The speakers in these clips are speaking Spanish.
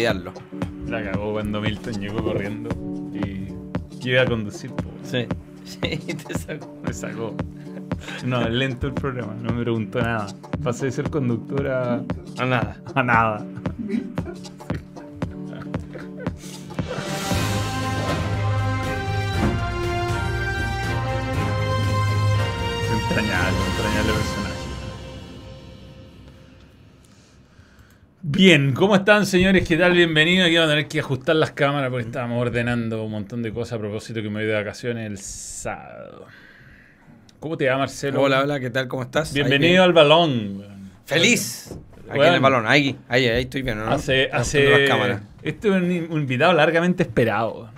olvidarlo? La cagó cuando Milton llegó corriendo y que iba a conducir. po. Sí. Sí, te saco. Me sacó. No, lento el programa, no me preguntó nada. Pasé de ser conductor a, A nada. a nada. Entrañable, entrañable Bien, ¿cómo están señores? ¿Qué tal? Bienvenidos. Aquí vamos a tener que ajustar las cámaras porque estábamos ordenando un montón de cosas a propósito que me voy de vacaciones el sábado. ¿Cómo te va Marcelo? Hola, hola, ¿qué tal? ¿Cómo estás? Bienvenido al balón. ¡Feliz! Aquí Bueno. en el balón, ahí, ahí, ahí estoy bien, ¿no? Hace, hace, las este es un, invitado largamente esperado.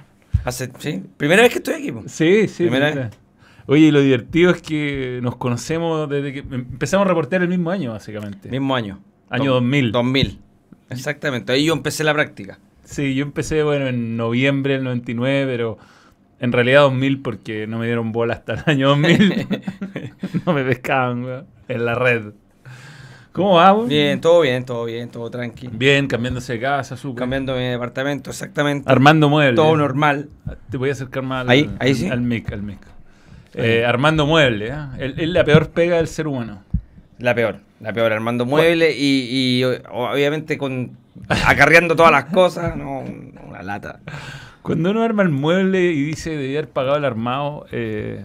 Hace, ¿sí? Primera vez que estoy aquí, po. Sí, sí. Primera mira. Oye, y lo divertido es que nos conocemos desde que empezamos a reportear el mismo año, básicamente. Mismo año. Año Do- 2000. 2000. Exactamente. Ahí yo empecé la práctica. Sí, yo empecé, bueno, en noviembre del 99, pero en realidad 2000 porque no me dieron bola hasta el año 2000. no me pescaban, weón, en la red. ¿Cómo vamos? Bien, todo bien, todo bien, todo tranqui. Bien, cambiándose de casa, súper. Cambiando mi departamento, exactamente. Armando muebles. Todo normal. Te voy a acercar más al, Ahí, ahí sí. al mic, al mic. Eh, armando muebles, ¿eh? Es la peor pega del ser humano. La peor, la peor, armando muebles y, obviamente con acarreando todas las cosas, no, una lata. Cuando uno arma el mueble y dice de haber pagado el armado, eh,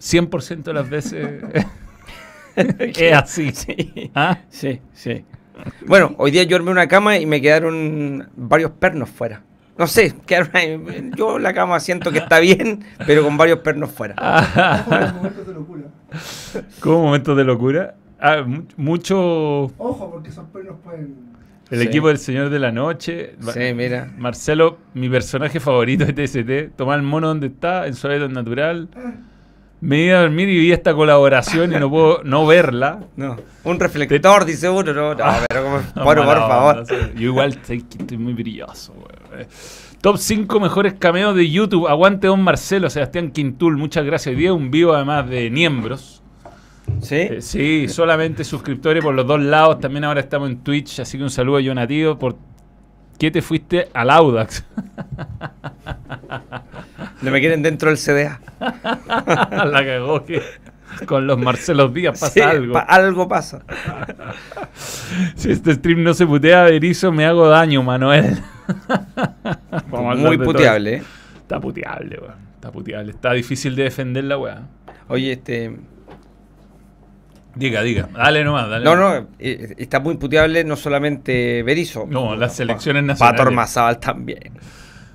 100% de las veces es así. Sí, ¿Ah? sí, sí. Bueno, hoy día yo armé una cama y me quedaron varios pernos fuera. No sé, quedaron yo la cama siento que está bien, pero con varios pernos fuera. Los momentos de locura. ¿Cómo momentos de locura? Ah, mu- mucho Ojo, porque esos perros pueden. el Sí. equipo del Señor de la Noche. Sí, mira. Marcelo, mi personaje favorito de TST, toma el mono donde está, en su hábitat natural. Me iba a dormir y vi esta colaboración y no puedo no verla. No, un reflector, dice uno, no, no, pero como, No, bueno, por favor. Yo igual estoy muy brilloso, weón. Eh, Top 5 mejores cameos de YouTube. Aguante Don Marcelo, Sebastián Quintul. Muchas gracias. Hoy día un vivo además de miembros. ¿Sí? Eh, sí, solamente suscriptores por los dos lados. También ahora estamos en Twitch. Así que un saludo a Jonatio. ¿Por qué te fuiste al Audax? No me quieren dentro del CDA. La cagó que con los Marcelos Díaz pasa Sí, algo. pa- algo pasa. Si este stream no se putea, Berizo, me hago daño, Manuel. Muy todo puteable, ¿eh? Está puteable, weón. Está puteable. Está difícil de defender la weá. Oye, este. Diga, diga. Dale nomás, dale. No, no, eh, está muy puteable no solamente Berizzo. No, las selecciones Pa- nacionales. Pato Ormazábal también.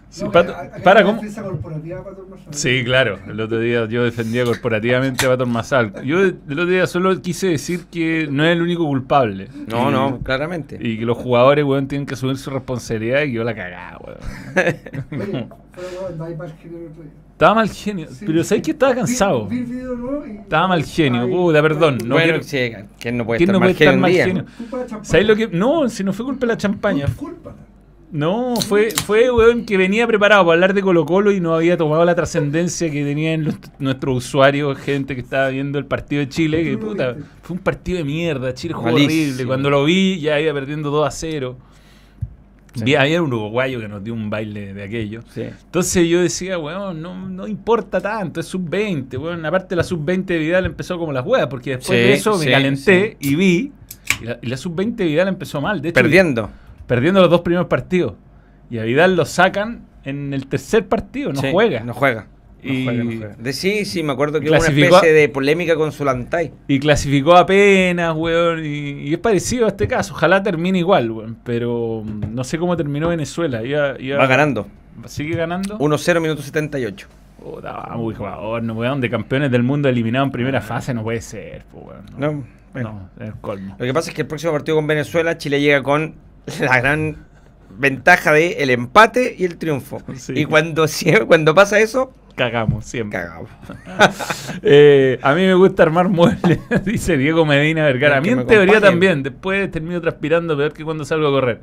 Sí, No, Pato- para, ¿cómo? corporativa Pato. Sí, claro. El otro día yo defendía corporativamente a Pato Mazal. Yo el otro día solo quise decir que no es el único culpable. No, Y- no, claramente. Y que los jugadores, weón, tienen que asumir su responsabilidad y yo la cagaba, weón. Oye, weón, no hay Estaba mal genio. Sí. Pero ¿sabes que estaba cansado? Vi, vi el video nuevo y. Estaba mal genio. Puta, perdón. No bueno, quiero- sí, ¿quién no puede ¿Quién estar no mal puede estar genio un mal lo que.? No, si no fue culpa de la champaña. Culpa. No, fue, fue weón que venía preparado para hablar de Colo Colo y no había tomado la trascendencia que tenían los- nuestros usuarios, gente que estaba viendo el partido de Chile, que puta, fue un partido de mierda, Chile jugó horrible, cuando lo vi ya iba perdiendo 2 a 0. Sí. Vi, había un uruguayo que nos dio un baile de aquello. Sí. Entonces yo decía, weón, no, no importa tanto, es sub-20, weón. Aparte la sub-20 de Vidal empezó como las weas, porque después Sí, de eso me calenté y vi, y la, y la sub-20 de Vidal empezó mal, de hecho, Perdiendo. perdiendo los dos primeros partidos. Y a Vidal lo sacan en el tercer partido, no juega. No juega. No Y- juega, no juega. De, sí, sí, me acuerdo que hubo una especie de polémica con Zulantay. Y clasificó apenas, weón. Y, y es parecido a este caso. Ojalá termine igual, weón. Pero mm, no sé cómo terminó Venezuela. Iba- iba- Va ganando. ¿Sigue ganando? 1-0, minuto 78. Puta, vamos, jugador, no, weón. De campeones del mundo eliminado en primera fase no puede ser, weón. No, Ah. No, bueno. no, es el colmo. Lo que pasa es que el próximo partido con Venezuela, Chile llega con la gran ventaja de el empate y el triunfo. Sí. Y cuando, cuando pasa eso, Cagamos siempre. cagamos. Eh, a mí me gusta armar muebles, dice Diego Medina Vergara. A mí en teoría también. Después termino transpirando peor que cuando salgo a correr.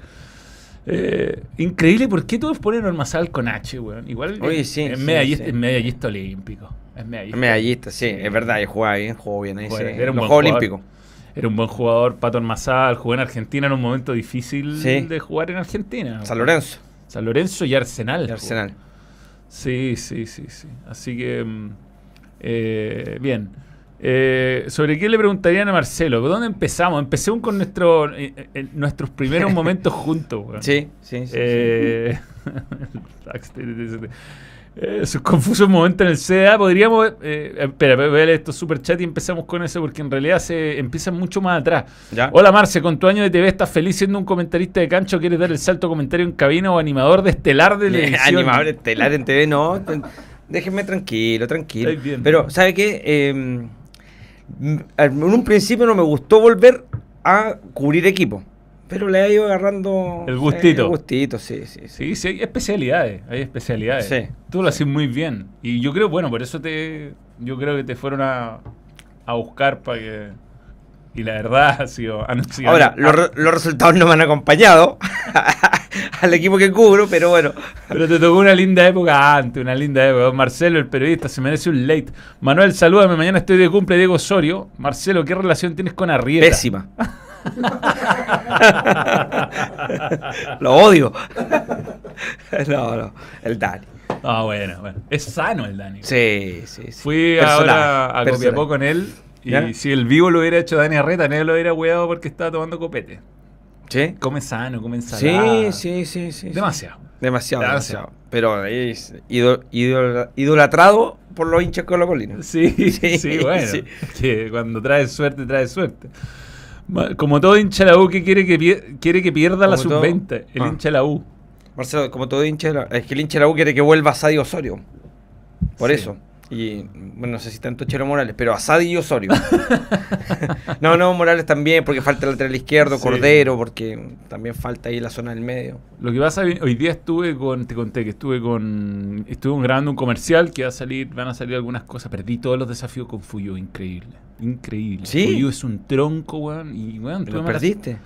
Eh, increíble, ¿por qué todos ponen Ormazal con H, weón? Igual Oye, es- sí, es sí, medallista, sí. es medallista olímpico. Es medallista. Medallista, sí, es verdad, jugaba bien, jugó bien ahí, Bueno, era un buen jugador. Olímpicos. Era un buen jugador, Pato Ormazal, jugó en Argentina en un momento difícil Sí. de jugar en Argentina. San Lorenzo, San Lorenzo y Arsenal. jugó. Arsenal. Sí, sí, sí, sí. Así que, mm, eh, bien. Eh, ¿Sobre qué le preguntarían a Marcelo? ¿Dónde empezamos? Empecemos con nuestro, eh, eh, nuestros primeros momentos juntos. weón. Sí, sí, sí. Eh, eh, sus confusos momentos en el CDA. Podríamos. Eh, espera, voy a leer estos super chat y empezamos con eso porque en realidad se empiezan mucho más atrás. ¿Ya? Hola Marce, con tu año de TV estás feliz siendo un comentarista de cancho. ¿Quieres dar el salto a comentario en cabina o animador de estelar de televisión? Animador estelar en TV, no. Déjenme tranquilo, tranquilo. Pero, ¿sabe qué? Eh, mm, en un principio no me gustó volver a cubrir equipo. Pero le ha ido agarrando. El gustito. El gustito, sí, sí. sí. Sí, sí, hay especialidades, hay especialidades. Sí. Tú lo haces muy bien. Y yo creo, bueno, por eso te, yo creo que te fueron a, a buscar para que... Y la verdad ha sido... Ahora, los, re- los resultados no me han acompañado al equipo que cubro, pero bueno. Pero te tocó una linda época antes, una linda época. Marcelo, el periodista, se merece un late. Manuel, salúdame, mañana estoy de cumple Diego Osorio. Marcelo, ¿qué relación tienes con Arrieta? Pésima. Lo odio. no, no. El Dani. Ah, bueno, bueno. Es sano el Dani. Sí, sí, sí. Fui Personal, ahora a personal. Copiapó con él y ¿Ya? si el vivo lo hubiera hecho Dani Arreta, nadie lo hubiera hueado porque estaba tomando copete. ¿Sí? Come sano, come ensalada. Sí, sí, sí, sí. Demasiado. Demasiado, Demasiado. demasiado. Pero es ido- ido- idolatrado por los hinchas colocolinos. Sí, sí, Sí, bueno. sí. Que cuando trae suerte, trae suerte. Como todo hincha de la U que quiere que, quiere que pierda la Como todo- sub-20, el Ah. hincha de la U. Marcelo, como todo hincha, de la- es que el hincha de la U quiere que vuelva Asadi Osorio. Por Sí. eso. Y bueno, no sé si tanto Chero Morales, pero Asadi y Osorio. no, no, Morales también, porque falta el lateral izquierdo, Sí. Cordero, porque también falta ahí la zona del medio. Lo que pasa, hoy día estuve con, te conté que estuve con, estuve grabando un comercial que va a salir, van a salir algunas cosas. Perdí todos los desafíos con Fuyo, increíble. Increíble. ¿Sí? Es un tronco, weón. Y, weón, ¿Lo perdiste?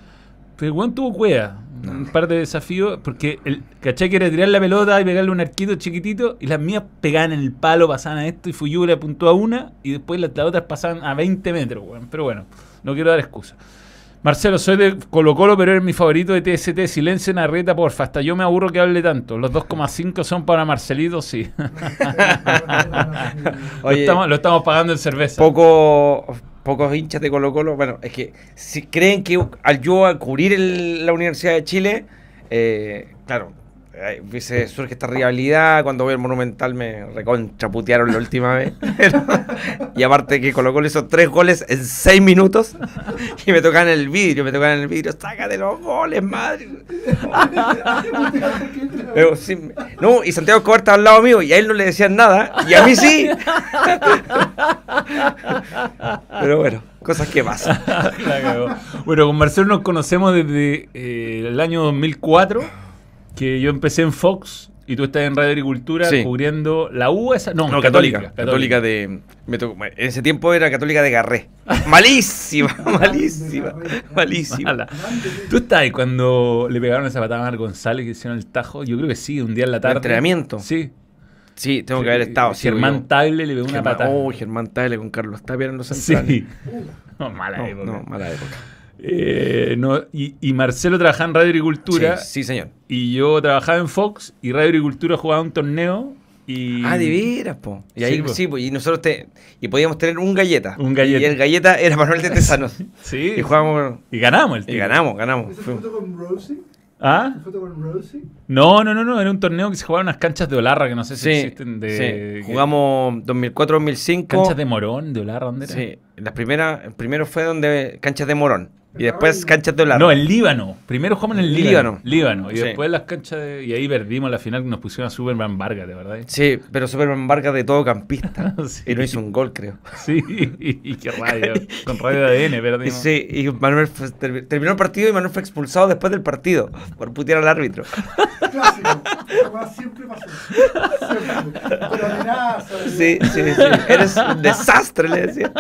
Pero weón tuvo cueva. Un par de desafíos. Porque el caché que era tirar la pelota y pegarle un arquito chiquitito. Y las mías pegaban en el palo, pasaban a esto. Y Fuyu le apuntó a una. Y después las, las otras pasaban a 20 metros, weón. Pero bueno, no quiero dar excusa. Marcelo, soy de Colo Colo, pero eres mi favorito de TST. Silencio en Arreta, porfa. Hasta yo me aburro que hable tanto. Los 2,5 son para Marcelito, sí. lo, estamos, lo estamos pagando en cerveza. poco, pocos hinchas de Colo Colo, bueno, es que si creen que al yo a cubrir el- la Universidad de Chile, eh, claro, eh, se surge esta rivalidad, cuando voy al Monumental me recontraputearon la última vez, y aparte que Colo Colo hizo tres goles en seis minutos, y me tocan el vidrio, me tocan el vidrio, sácate los goles, madre. Pero sí, no, y Santiago Escobar estaba al lado mío y a él no le decían nada, y a mí sí. Pero bueno, cosas que pasan. Bueno, con Marcelo nos conocemos desde eh, el año 2004, que yo empecé en Fox y tú estás en Radio Agricultura Sí. cubriendo la U, esa, no, No, católica, católica, de. me tocó- en ese tiempo era católica de Garré. Malísima, malísima, malísima. Mala. ¿Tú estás ahí cuando le pegaron esa patada a Mar González que hicieron el tajo? Yo creo que sí, un día en la tarde. entrenamiento? Sí. Sí, tengo que haber estado. sí, Germán Tagle le pegó una Germán- patada. Oh, Germán Tagle con Carlos Tapia en los centrales. sí. No, mala No, época. no, mala época. Eh, no, y, y Marcelo trabajaba en Radio Agricultura Sí, sí, señor. y yo trabajaba en Fox y Radio Agricultura jugaba un torneo y... Ah, de veras, po. Y ahí Sí, po. sí, po, y nosotros te. Y podíamos tener un galleta. Un galleta. Y el galleta era Manuel de Tesanos. Sí. y jugábamos. Y ganamos el Y tío. ganamos, ganamos. ¿Esa foto con Rosie? ¿Ah? ¿Esa foto con Rosie? No, no, no, no. Era un torneo que se jugaba en unas canchas de Olarra que no sé si Sí, existen. De, sí. Jugamos 2004-2005. Canchas de Morón, de Olarra, ¿dónde era? Sí, la primera, el primero fue donde canchas de Morón y después canchas de Holanda. No, en Líbano. Primero jugamos en el Líbano. Líbano. Líbano. Y Sí. después las canchas de... Y ahí perdimos la final que nos pusieron a Superman Vargas, de verdad. Sí, pero Superman Vargas de todo campista. Sí. Y no hizo un gol, creo. Sí, y, qué radio. Con radio de ADN, Y, perdimos. sí, y Manuel fue- terminó el partido y Manuel fue expulsado después del partido por putear al árbitro. Esa siempre pasó. Siempre. Pero amenaza. Sí, sí, sí. Eres un desastre, le decía.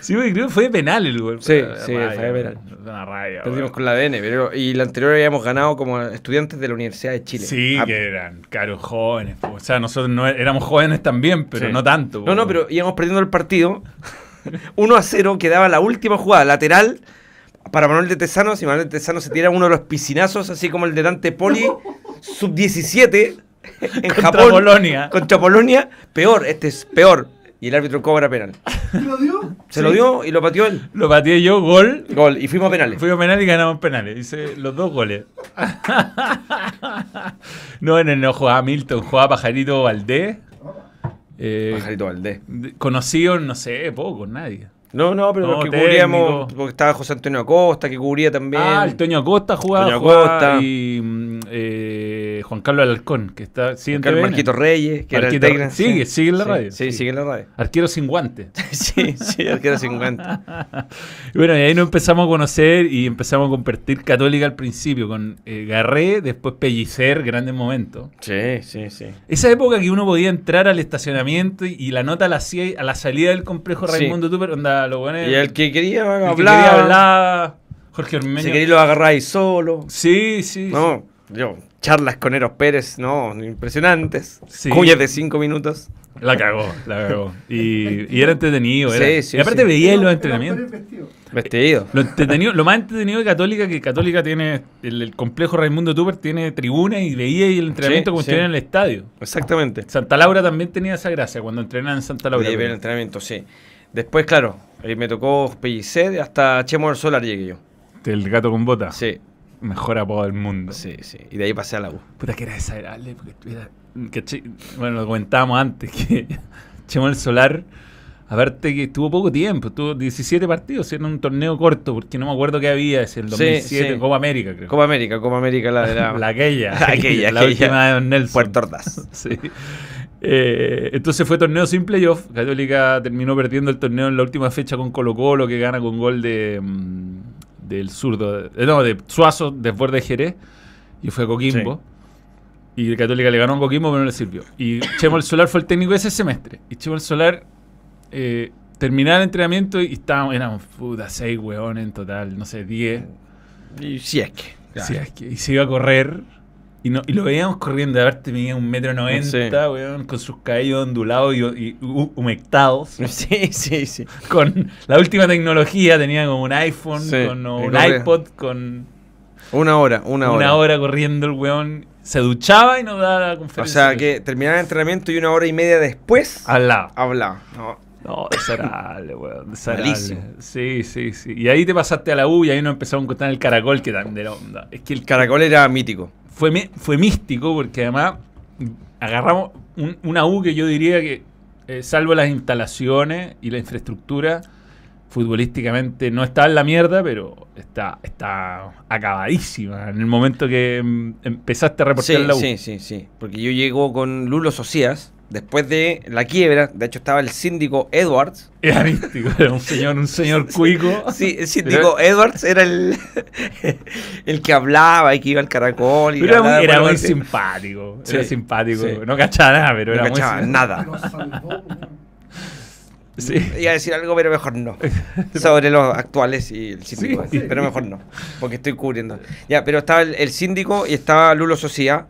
Sí, güey, creo que fue de penal el gol. Sí, sí, fue de penal. Una rabia, Perdimos con la ADN, pero y la anterior habíamos ganado como estudiantes de la Universidad de Chile. Sí, Ah, que eran caros jóvenes. po. O sea, nosotros no e- éramos jóvenes también, pero Sí. no tanto. No, no, pero íbamos perdiendo el partido. 1 a 0, quedaba la última jugada lateral para Manuel de Tesano. Si Manuel de Tesano se tira uno de los piscinazos, así como el de Dante Poli, sub-17, en Contra Japón. Polonia. Contra Polonia. Peor, este es peor. Y el árbitro cobra penal. ¿Te lo dio? Se lo dio y lo pateó él. Lo pateé yo, gol. Gol. Y fuimos a penales. Fuimos a penal y ganamos penales. Hice los dos goles. no, en el no jugaba Milton, jugaba Pajarito Valdés. Eh, Pajarito Valdés. conocido, no sé, poco, nadie. No, no, pero No, porque técnico. cubríamos, porque estaba José Antonio Acosta, que cubría también. Ah, el Toño Acosta jugaba. Toño jugaba Acosta. Y mm, eh, Juan Carlos Alarcón, que está. sigue Carlos. Marquito Reyes, que era el Marquito- sigue, sigue en la Sí, radio, Sí, sí. sigue en la radio. Arquero sin guante. Sí, sí, arquero 50. Y bueno, y ahí nos empezamos a conocer y empezamos a compartir Católica al principio con eh, Garré, después Pellicer, grandes momentos. Sí, sí, sí. Esa época que uno podía entrar al estacionamiento y, y la nota la hacía a la salida del complejo Sí. Raimundo Tupper, onda, lo bueno Y el que quería el que hablar, quería hablar, Jorge Ormeño. si quería lo agarráis solo. Sí, sí. No, yo, charlas con Eros Pérez, no, impresionantes. Sí. Cuñas de cinco minutos. sí. La cagó, la cagó. Y, y era entretenido. Sí, Era. sí, y aparte sí. veía Era- los entrenamientos. Vestido. Vestido. Lo, entretenido, lo más entretenido de Católica, que Católica tiene, el, el complejo Raimundo Tupper tiene tribuna y veía el entrenamiento Sí, como sí. si estuviera en el estadio. Exactamente. Santa Laura también tenía esa gracia cuando entrenaban en Santa Laura. Ver el entrenamiento, sí. Después, claro, eh, me tocó Pellicer hasta Chemo del Solar llegué yo. El gato con bota. Sí, Mejor apodo del mundo. sí, sí. Y de ahí pasé a la U. Puta que era desagradable. Porque era, ¿cachai? bueno, lo comentábamos antes que Chemo el Solar, aparte que estuvo poco tiempo, estuvo 17 partidos, era un torneo corto, porque no me acuerdo qué había, es el Sí, 2007, sí. Copa América, creo. Copa América, Copa América, la de la, la aquella, Aquella, la aquella. última de Don Nelson. Puerto Ordaz. Sí. Eh, entonces fue torneo sin playoff. Católica terminó perdiendo el torneo en la última fecha con Colo Colo, que gana con gol de mm, del zurdo. eh, no, de Suazo, desborde de Jerez. Y fue a Coquimbo. Y el Católica le ganó a Coquimbo, pero no le sirvió. Y Chemo el Solar fue el técnico ese semestre. Y Chemo el Solar eh, terminaba el entrenamiento y estábamos, éramos puta, seis hueones en total, no sé, 10. Y si es que. Sí, es que- y se iba a correr y, no, y lo veíamos corriendo, a verte medía un metro noventa, weón, con sus cabellos ondulados y, y hu- humectados. Sí, sí, sí. Con la última tecnología, tenía como un iPhone, Sí, con un corre. iPod, con Una hora, una, una, hora. hora. corriendo el weón. Se duchaba y nos daba la O conferencia. sea, que terminaba el entrenamiento y una hora y media después lado. hablaba. No, No, desagradable, weón. Desagradable. Sí, sí, sí. Y ahí te pasaste a la U y ahí nos empezamos a contar el caracol, que también de la onda. Es que el caracol era mítico. Fue, fue místico porque además agarramos un- una U que yo diría que, eh, salvo las instalaciones y la infraestructura, futbolísticamente no está en la mierda, pero está, está acabadísima en el momento que mm, empezaste a reportar Sí, la U. sí, sí, sí. Porque yo llego con Lulo Socias, después de la quiebra, de hecho estaba el síndico Edwards. Era místico, era un señor, un señor cuico. Sí, el síndico Edwards era el, el que hablaba y que iba al caracol. Y Pero era muy, era simpático. Era simpático. sí. No cachaba nada, pero No era cachaba muy nada. Sí. Iba a decir algo, pero mejor no. Sobre los actuales y el síndico. Sí. Pero mejor no. Porque estoy cubriendo. Ya, pero estaba el, el síndico y estaba Lulo Sociedad.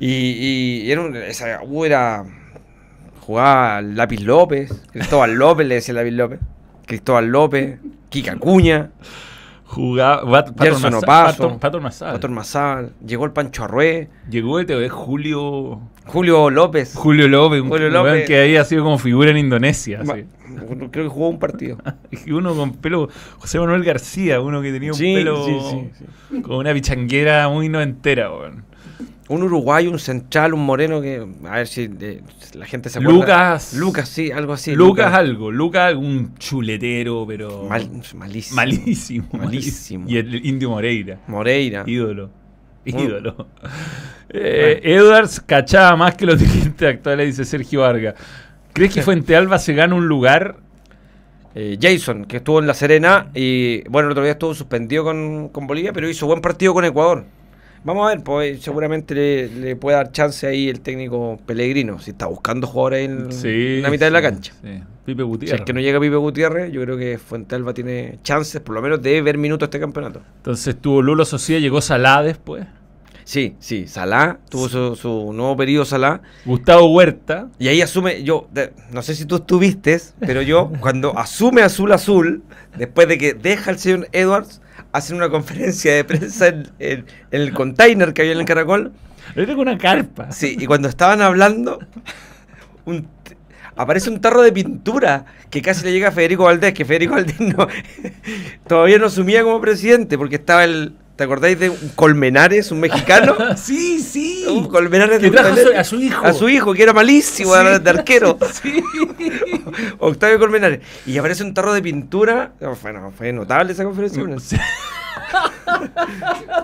Y, y era un- esa U era. Jugaba Lápiz López. Cristóbal López le decía Lápiz López. Cristóbal López. Kika Cuña. Jugaba. Pat- Gerson Opaso. Pato- Mazal. Llegó el Pancho Arrué. Llegó de Julio. Julio López. Julio López, un Julio López. que ahí ha sido como figura en Indonesia. Ma-. Creo que jugó un partido. Uno con pelo. José Manuel García, uno que tenía un Sí, pelo. sí, sí, sí. Con una pichanguera muy noventera, weón. Un uruguayo, un central, un moreno que. A ver si eh, la gente se acuerda. Lucas. Lucas, sí, algo así. Lucas algo. Lucas, un chuletero, pero. Mal- malísimo. Malísimo. Malísimo. Y el Indio Moreira. Moreira. Ídolo. Ídolo. Eh, Edwards cachaba más que los dirigentes actuales, dice Sergio Vargas. ¿Crees que Fuente Alba se gana un lugar? Eh, Jason, que estuvo en La Serena y bueno, el otro día estuvo suspendido con, con Bolivia, pero hizo buen partido con Ecuador. Vamos a ver, pues seguramente le, le puede dar chance ahí el técnico Pellegrino, si está buscando jugadores en, Sí, la mitad de la cancha. sí. Pipe Si Gutiérrez. es que no llega Pipe Gutiérrez, yo creo que Fuentealba tiene chances, por lo menos, de ver minutos este campeonato. Entonces tuvo Lulo Sociedad, llegó Salá después. Sí, sí, Salah, tuvo su, su nuevo periodo Salah, Gustavo Huerta. y ahí asume, yo, de- no sé si tú estuviste, pero yo, cuando asume Azul Azul, después de que deja el señor Edwards, hacen una conferencia de prensa en, en- en el container que había en el caracol, Era con una carpa. Sí, y cuando estaban hablando, un aparece un tarro de pintura que casi le llega a Federico Valdés, que Federico Valdés no, todavía no asumía como presidente, porque estaba el. ¿Te acordáis de un Colmenares, un mexicano? sí, sí. Un Colmenares Que de trajo su- a su hijo. A su hijo, que era malísimo, Sí. era de arquero. Sí. Octavio Colmenares. Y aparece un tarro de pintura. No, fue, no, fue notable esa conferencia. prensa.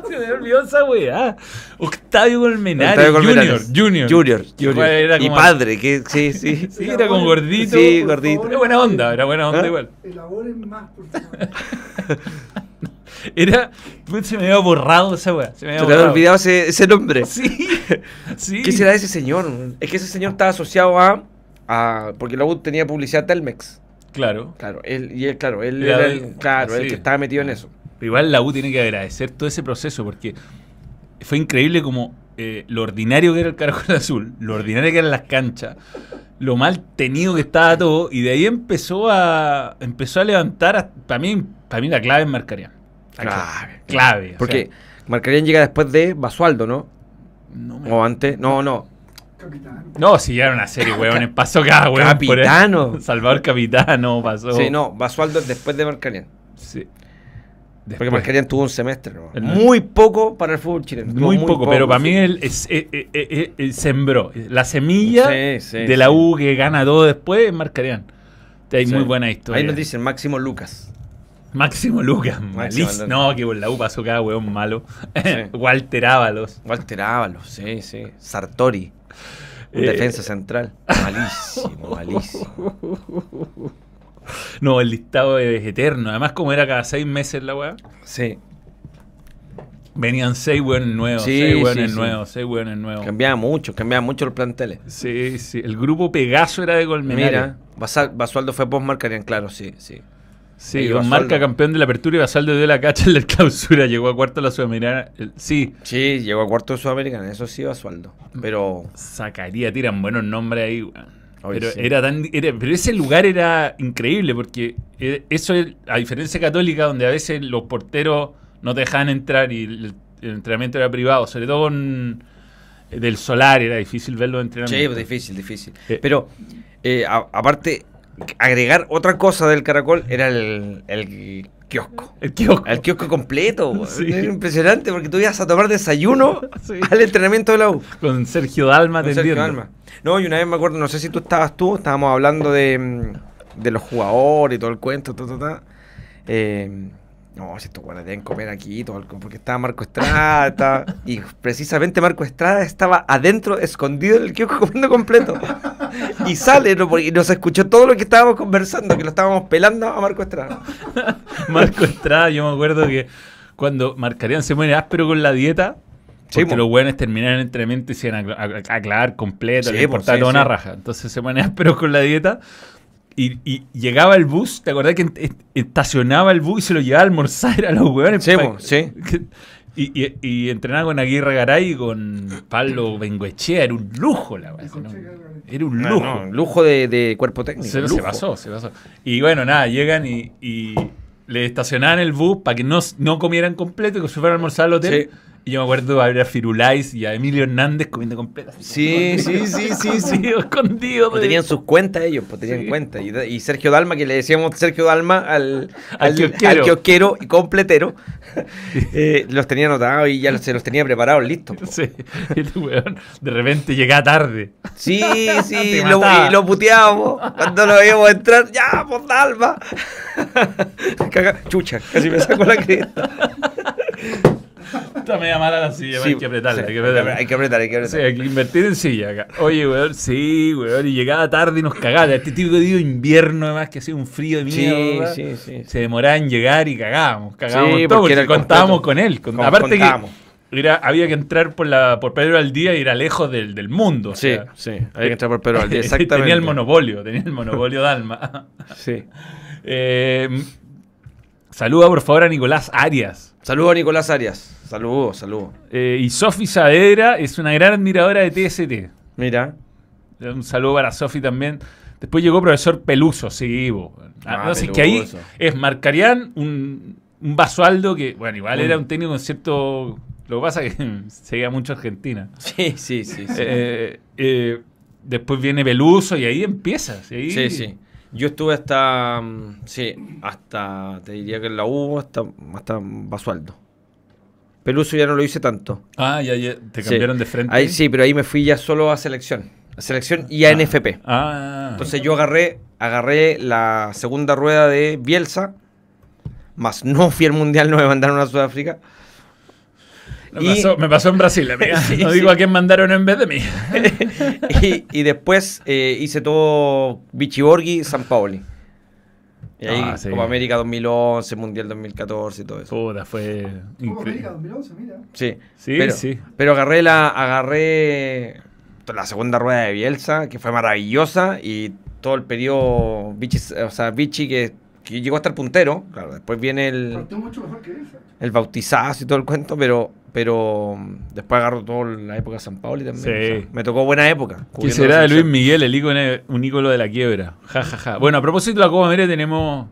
Se me olvidó esa weá. Octavio Colmenares. Octavio Colmenares. Junior. Junior. Junior. Junior. era y como- padre, que sí, sí. Sí, era como gordito. Sí, gordito. Era buena onda, era buena onda ¿Ah? igual. Elaboren más, por favor. Era. Se me había borrado esa weá. Se me había Se olvidado ese, ese nombre. Sí. Sí. ¿Qué será ese señor? Es que ese señor estaba asociado a. a porque la U tenía publicidad Telmex. Claro. Claro, él, y él, claro, él Era era el- claro, sí. el que estaba metido en eso. Pero igual la U tiene que agradecer todo ese proceso porque fue increíble como eh, lo ordinario que era el Caracol Azul, lo ordinario que eran las canchas, lo mal tenido que estaba todo y de ahí empezó a empezó a levantar para mí para mí la clave es Marcarián. La Clave. Clave. o Porque sea, Marcarían llega después de Basualdo, ¿no? no, me- O antes. No, no. Capitán. no, si ya era una serie, weón, pasó cada weón. Capitano. Salvador Capitano pasó. Sí, no, Basualdo es después de Marcarían. Sí. Porque Después. Marcarían tuvo un semestre, ¿no? El- Muy poco para el fútbol chileno. Muy, poco, pero para sí. mí él es, eh, eh, eh, sembró la semilla Sí, sí, de la sí. U que gana todo después es Marcarían. Hay Sí. muy buena historia. Ahí nos dicen Máximo Lucas. Máximo Lucas, Máximo malísimo. No, que por la U pasó cada weón malo. Sí. Walter Ábalos. Walter Ábalos, sí, sí. Sartori. Un Eh. defensa central. Malísimo, malísimo. No, el listado es eterno. Además, como era cada seis meses la weá, Sí. venían seis weones nuevos, Sí, seis sí. nuevos, seis weones nuevos. Cambiaba mucho, cambiaba mucho los planteles. Sí, sí. El grupo Pegaso era de Colmenares. Mira, Basualdo fue post Marcarían, claro, sí, sí. Sí, con marca campeón de la apertura y Basaldo dio la cacha en la clausura. Llegó a cuarto de la Sudamericana. Sí, Sí, llegó a cuarto de Sudamericana, eso sí, Basualdo. Pero Sacaría, tiran buenos nombres ahí, weón. Oye, Pero sí. era tan era- pero ese lugar era increíble porque eh, eso es, a diferencia de católica donde a veces los porteros no te dejaban entrar y el, el entrenamiento era privado, sobre todo con eh, del solar era difícil ver los sí, entrenamientos. pues, difícil, difícil. Eh. Pero eh, a- aparte, agregar otra cosa del caracol era el, el kiosco. El kiosco. El kiosco completo. Sí. era impresionante porque tú ibas a tomar desayuno Sí. al entrenamiento de la U. Con Sergio Dalma Con Sergio atendiendo. Alma. No, y una vez me acuerdo, no sé si tú estabas tú, estábamos hablando de, mm, de los jugadores y todo el cuento, ta, ta, ta. Eh, no, si estos guanes deben comer aquí, todo el- porque estaba Marco Estrada, estaba- y precisamente Marco Estrada estaba adentro, escondido en el kiosco comiendo completo. Y sale, ¿no? Porque- y nos escuchó todo lo que estábamos conversando, que lo estábamos pelando a Marco Estrada. Marco Estrada, yo me acuerdo que cuando Marcarían se pone áspero con la dieta, Sí, porque po. los buenos terminaban el entrenamiento y se iban a, a- a clavar completo, Sí, le po, importaba sí, toda una sí. raja. Entonces se pone áspero con la dieta y, y llegaba el bus, ¿te acordás que estacionaba el bus y se lo llevaba a almorzar a los hueones? Sí, sí. Y, y- y entrenaba con Aguirre Garay y con Pablo Bengoechea, era un lujo la ¿no? Era un No, lujo. no, lujo de, de cuerpo técnico. Se, se pasó, se pasó. Y bueno, nada, llegan y, y le estacionaban el bus para que no, no comieran completo y que se fueran a almorzar al hotel. Sí. Y yo me acuerdo a ver a Firulais y a Emilio Hernández comiendo completo. así, Sí, sí, sí, sí, sí. escondido. Pues tenían sus cuentas ellos, pues tenían cuentas. Y, Sergio Dalma, que le decíamos Sergio Dalma al, Al kiosquero. y completero, eh, los tenía anotados y ya se los tenía preparados, listos. Sí, y el weón de repente llegaba tarde. Sí, sí, lo, y lo puteábamos. Cuando lo veíamos entrar, ya, pues Dalma. Caga- Chucha, casi me saco la cresta. Está media mala la silla, Sí, hay que apretarla, sí, hay que apretarla. Hay que apretar, hay que Sí, apretar. hay que invertir en silla acá. Oye, weón, sí, weón, y llegaba tarde y nos cagaba. Este típico día de invierno, además, que hacía un frío de Sí, mierda. sí, sí. Se demoraba en llegar y cagábamos, cagábamos Sí, todo, porque contábamos con él. Con- aparte contábamos. que era, había que entrar por la por Pedro al día y era lejos del, del mundo. o Sí, sea, sí. Había que entrar por Pedro Valdés, exactamente. tenía el monopolio, tenía el monopolio Dalma. Sí. Eh, saluda por favor a Nicolás Arias. Saludos a Nicolás Arias. Saludos, saludos. Eh, y Sofi Saavedra es una gran admiradora de TST. Mira. Un saludo para Sofi también. Después llegó profesor Peluso, sí, bo. Ah, Ah, no, sí, que ahí Peluso. es Marcarían un, un Basualdo que, bueno, igual Mm. era un técnico con cierto. Lo que pasa es que seguía mucho Argentina. Sí, sí, sí. Sí, Eh, eh, después viene Peluso y ahí y ahí- sí. sí. Yo estuve hasta. mm, Sí, hasta. Te diría que en la U, hasta, hasta Basualdo. Peluso ya no lo hice tanto. Ah, ya, ya, te Sí. cambiaron de frente. Ahí sí, pero ahí me fui ya solo a selección. A selección y a NFP. Ah, Entonces yo agarré, agarré la segunda rueda de Bielsa, más no fui al mundial, no me mandaron a Sudáfrica. Me, y- pasó, me pasó en Brasil, amiga. Sí, no sí. digo a quién mandaron en vez de mí. y, y después eh, hice todo Vichy Borghi, San Paoli. Y ahí Ah, sí. Copa América 2011, Mundial 2014 y todo eso. Puta, fue Copa América increíble. 2011, mira. Sí, Sí, pero, sí. pero agarré la agarré la segunda rueda de Bielsa, que fue maravillosa, y todo el periodo Vichy, o sea, Vichy que, que llegó hasta el puntero. Claro, después viene el, Partió mucho mejor que esa. el bautizazo y todo el cuento, pero pero mm, después agarro toda la época de San Pablo también. Sí. o sea, me tocó buena época. ¿Qué será de Luis. Miguel, el ícono, un ícono de la quiebra? Ja, ja, ja. Bueno, a propósito de la Copa América tenemos...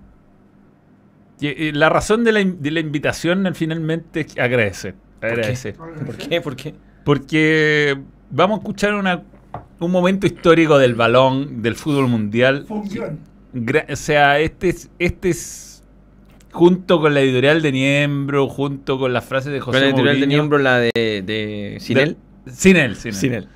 La razón de la, de la invitación al finalmente es agradecer. Agradecer. ¿Por qué? ¿Por qué? Porque vamos a escuchar una, un momento histórico del balón, del fútbol mundial. Gra- o sea, este es, este es junto con la editorial de Niembro, junto con las frases de Con José la editorial de Mourinho- Niembro, la de, de Sinel. Sin él, sin él. Sinel.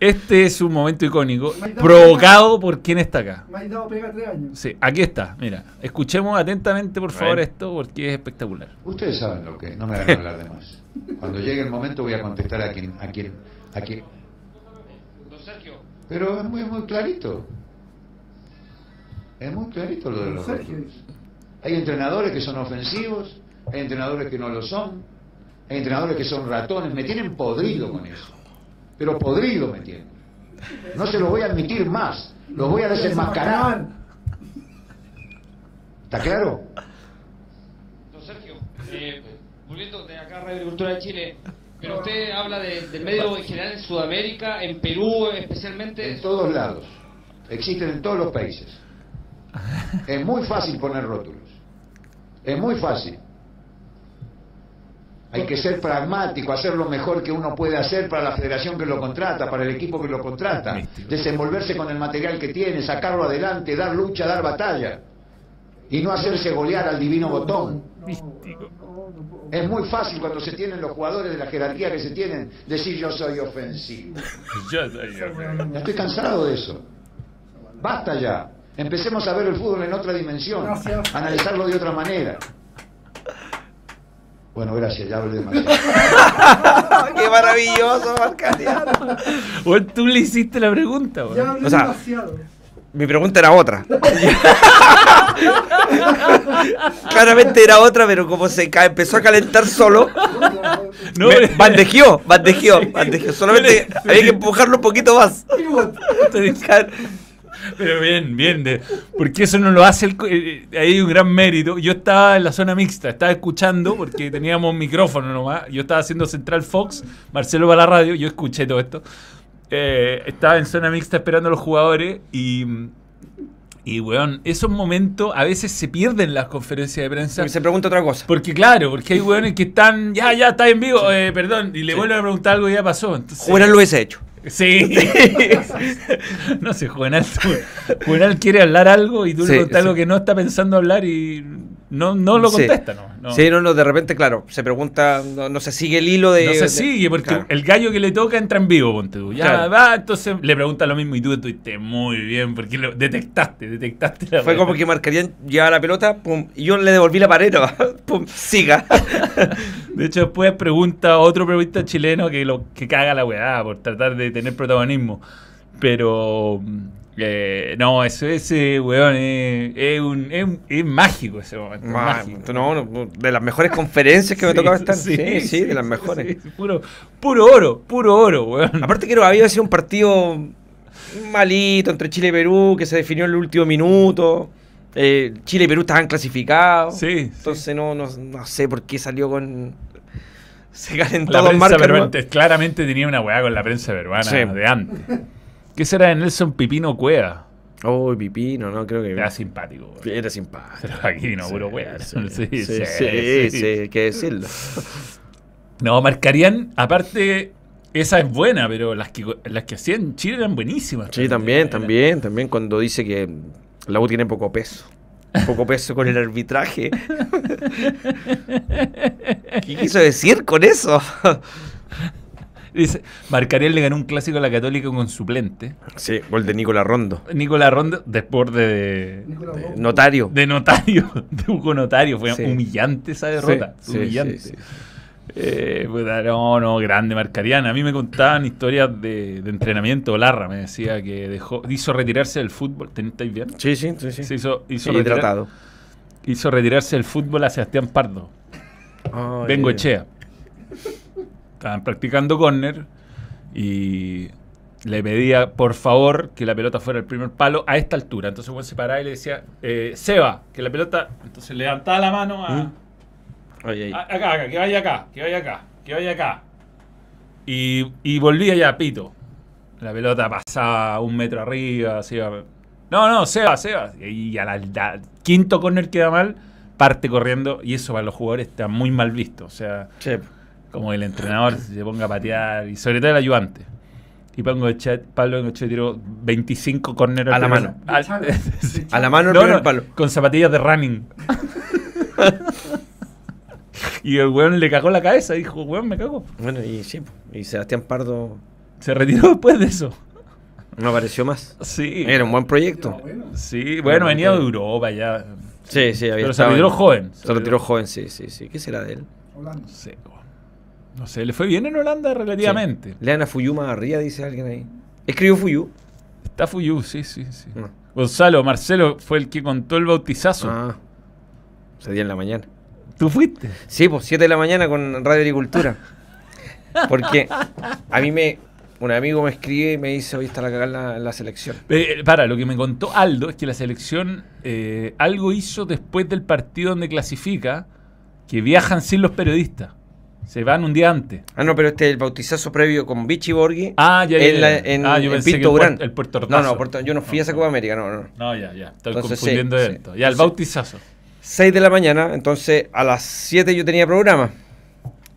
Este es un momento icónico, provocado por quien está acá. Me dado pega tres años. Sí, aquí está, mira. Escuchemos atentamente, por A favor, esto, porque es espectacular. Ustedes saben lo que no me hagan hablar de más. Cuando llegue el momento voy a contestar a quien, a quien, a quien. Pero es muy, muy clarito. Es muy clarito lo de los Sergio. rótulos. Hay entrenadores que son ofensivos, hay entrenadores que no lo son, hay entrenadores que son ratones, me tienen podrido con eso. Pero podrido me tienen. No se los voy a admitir más, los voy a desenmascarar. ¿Está claro? Don Sergio, eh, volviendo de acá a Radio Agricultura de Chile, pero usted habla de- del medio en general en Sudamérica, en Perú especialmente. En todos lados. Existen en todos los países. Es muy fácil poner rótulos. Es muy fácil. Hay que ser pragmático, hacer lo mejor que uno puede hacer para la federación que lo contrata, para el equipo que lo contrata, desenvolverse con el material que tiene, sacarlo adelante, dar lucha, dar batalla y no hacerse golear al divino botón. Es muy fácil cuando se tienen los jugadores de la jerarquía que se tienen decir yo soy ofensivo. Yo soy. Ya estoy cansado de eso. Basta ya. Empecemos a ver el fútbol en otra dimensión. Gracias. Analizarlo de otra manera. Bueno, gracias, ya hablé demasiado. ¡Qué maravilloso, Marcariano! Bueno, tú le hiciste la pregunta, weón. Ya hablé O sea, demasiado. Mi pregunta era otra. Claramente era otra, pero como se ca- empezó a calentar solo, No, me- pero- bandejeó, bandejeó, bandejeó. Solamente había que empujarlo un poquito más. Pero bien, bien. De, porque eso no lo hace el. eh, eh, hay un gran mérito. Yo estaba en la zona mixta, estaba escuchando porque teníamos micrófono nomás. Yo estaba haciendo Central Fox, Marcelo para la radio, yo escuché todo esto. Eh, estaba en zona mixta esperando a los jugadores y. Y, weón, esos momentos a veces se pierden en las conferencias de prensa. Se pregunta otra cosa. Porque, claro, porque hay weones que están. Ya, ya, está en vivo, eh, perdón. Y le vuelven a preguntar algo y ya pasó. Entonces, Juvenal lo hubiese hecho. Sí. no sé, Juvenal, tú- Juvenal quiere hablar algo y tú le sí. algo que no está pensando hablar y no, no lo Sí. contesta. No, no. Sí, no, no, de repente, claro, se pregunta, no, no se sigue el hilo de. No se de- sigue porque claro. el gallo que le toca entra en vivo, ponte tú. Ya Claro. va, entonces le pregunta lo mismo y tú estuviste muy bien porque lo detectaste, detectaste la Fue como que Marcarían llevaba la pelota, pum, y yo le devolví la pared, ¿no? pum, siga. De hecho, después pregunta a otro periodista chileno que lo que caga la weá por tratar de tener protagonismo. Pero Eh, no, eso ese weón es, es un, es, un- es mágico ese momento. es Ma- mágico. no, no, de las mejores conferencias que me tocaba estar. Sí, sí, de las mejores. puro, puro oro, puro oro, weón. Aparte que no, había sido un partido malito entre Chile y Perú, que se definió en el último minuto. Eh, Chile y Perú estaban clasificados. Sí, sí. Entonces no, no, no sé por qué salió con... Se calentó La prensa claramente tenía una weá con la prensa peruana Sí. de antes. ¿Qué será de Nelson Pipino Cueva? Oh, Pipino, no, creo que... Era simpático, weón. Era simpático. Pero aquí no, puro weá. Sí, Sí, sí, sí, hay que decirlo. No, marcarían, aparte, esa es buena, pero las que, las que hacían Chile eran buenísimas. Sí, también, también, también cuando dice que la U tiene poco peso. Poco peso con el arbitraje. ¿Qué quiso decir con eso? Dice, le ganó un clásico a la Católica con suplente. Sí, gol de Nicolás Rondo. Nicolás Rondo, después de, Rojo. Notario. de Notario, de Hugo Notario. Fue Sí. humillante esa derrota. Sí, humillante. sí, sí. Eh, puta, no, no, grande Marcarian. A mí me contaban historias de, de entrenamiento. Larra me decía que dejó, hizo retirarse del fútbol. ¿Ten- ¿Estáis bien? Sí, sí, sí. sí. Se hizo, hizo, Sí, retirar- tratado. hizo retirarse del fútbol a Sebastián Pardo. Ay, Vengo ay, Echea. Estaban practicando córner y le pedía por favor que la pelota fuera el primer palo a esta altura. Entonces Juan se paraba y le decía, eh, Seba, que la pelota. Entonces le levantaba la mano a, ¿Mm? ay, ay. a- acá, acá, que vaya acá, que vaya acá, que vaya acá. Y, y volvía ya a pito. La pelota pasaba un metro arriba, se iba- No, no, Seba, Seba. Y a la, la- quinto córner queda mal, parte corriendo. Y eso para los jugadores está muy mal visto. O sea, como el entrenador se ponga a patear y sobre todo el ayudante. Y Pablo Bengochea- Pablo Bengochea tiró 25 córneres A la mano. al- a la mano el no, palo. con zapatillas de running. y el weón le cagó la cabeza, dijo, weón, me cago. Bueno, y sí, y Sebastián Pardo Se retiró después de eso. no apareció más. Sí. Era un buen proyecto. Bueno. Sí, bueno, venía de Europa ya. Sí, sí, había Pero se estado retiró en- joven. Se retiró joven, sí, sí, sí. ¿Qué será de él? Holanda. No sé. No sé, le fue bien en Holanda relativamente. Sí. Lean a Fuyuma arriba, dice alguien ahí. ¿Escribió Fuyu? Está Fuyu, sí, sí, sí. No. Gonzalo, Marcelo fue el que contó el bautizazo. Ah. Ese día en la mañana. ¿Tú fuiste? Sí, pues 7 de la mañana con Radio Agricultura. Porque a mí me. Un amigo me escribe y me dice: Hoy está la cagada en la, la selección. Eh, para, lo que me contó Aldo es que la selección eh, algo hizo después del partido donde clasifica, que viajan sin los periodistas. Se van un día antes. Ah, no, pero este es el bautizazo previo con Vichy Borghi. Ah, ya, ya, en, la- ya. en, Ah, yo en pensé que el puer- el Puerto No, Ordaz. no, Puerto- yo no fui a esa Copa América, no, no. No, ya, ya. Estoy Entonces, confundiendo sí, sí. Ya, el bautizazo. 6 de la mañana, entonces a las 7 yo tenía programa.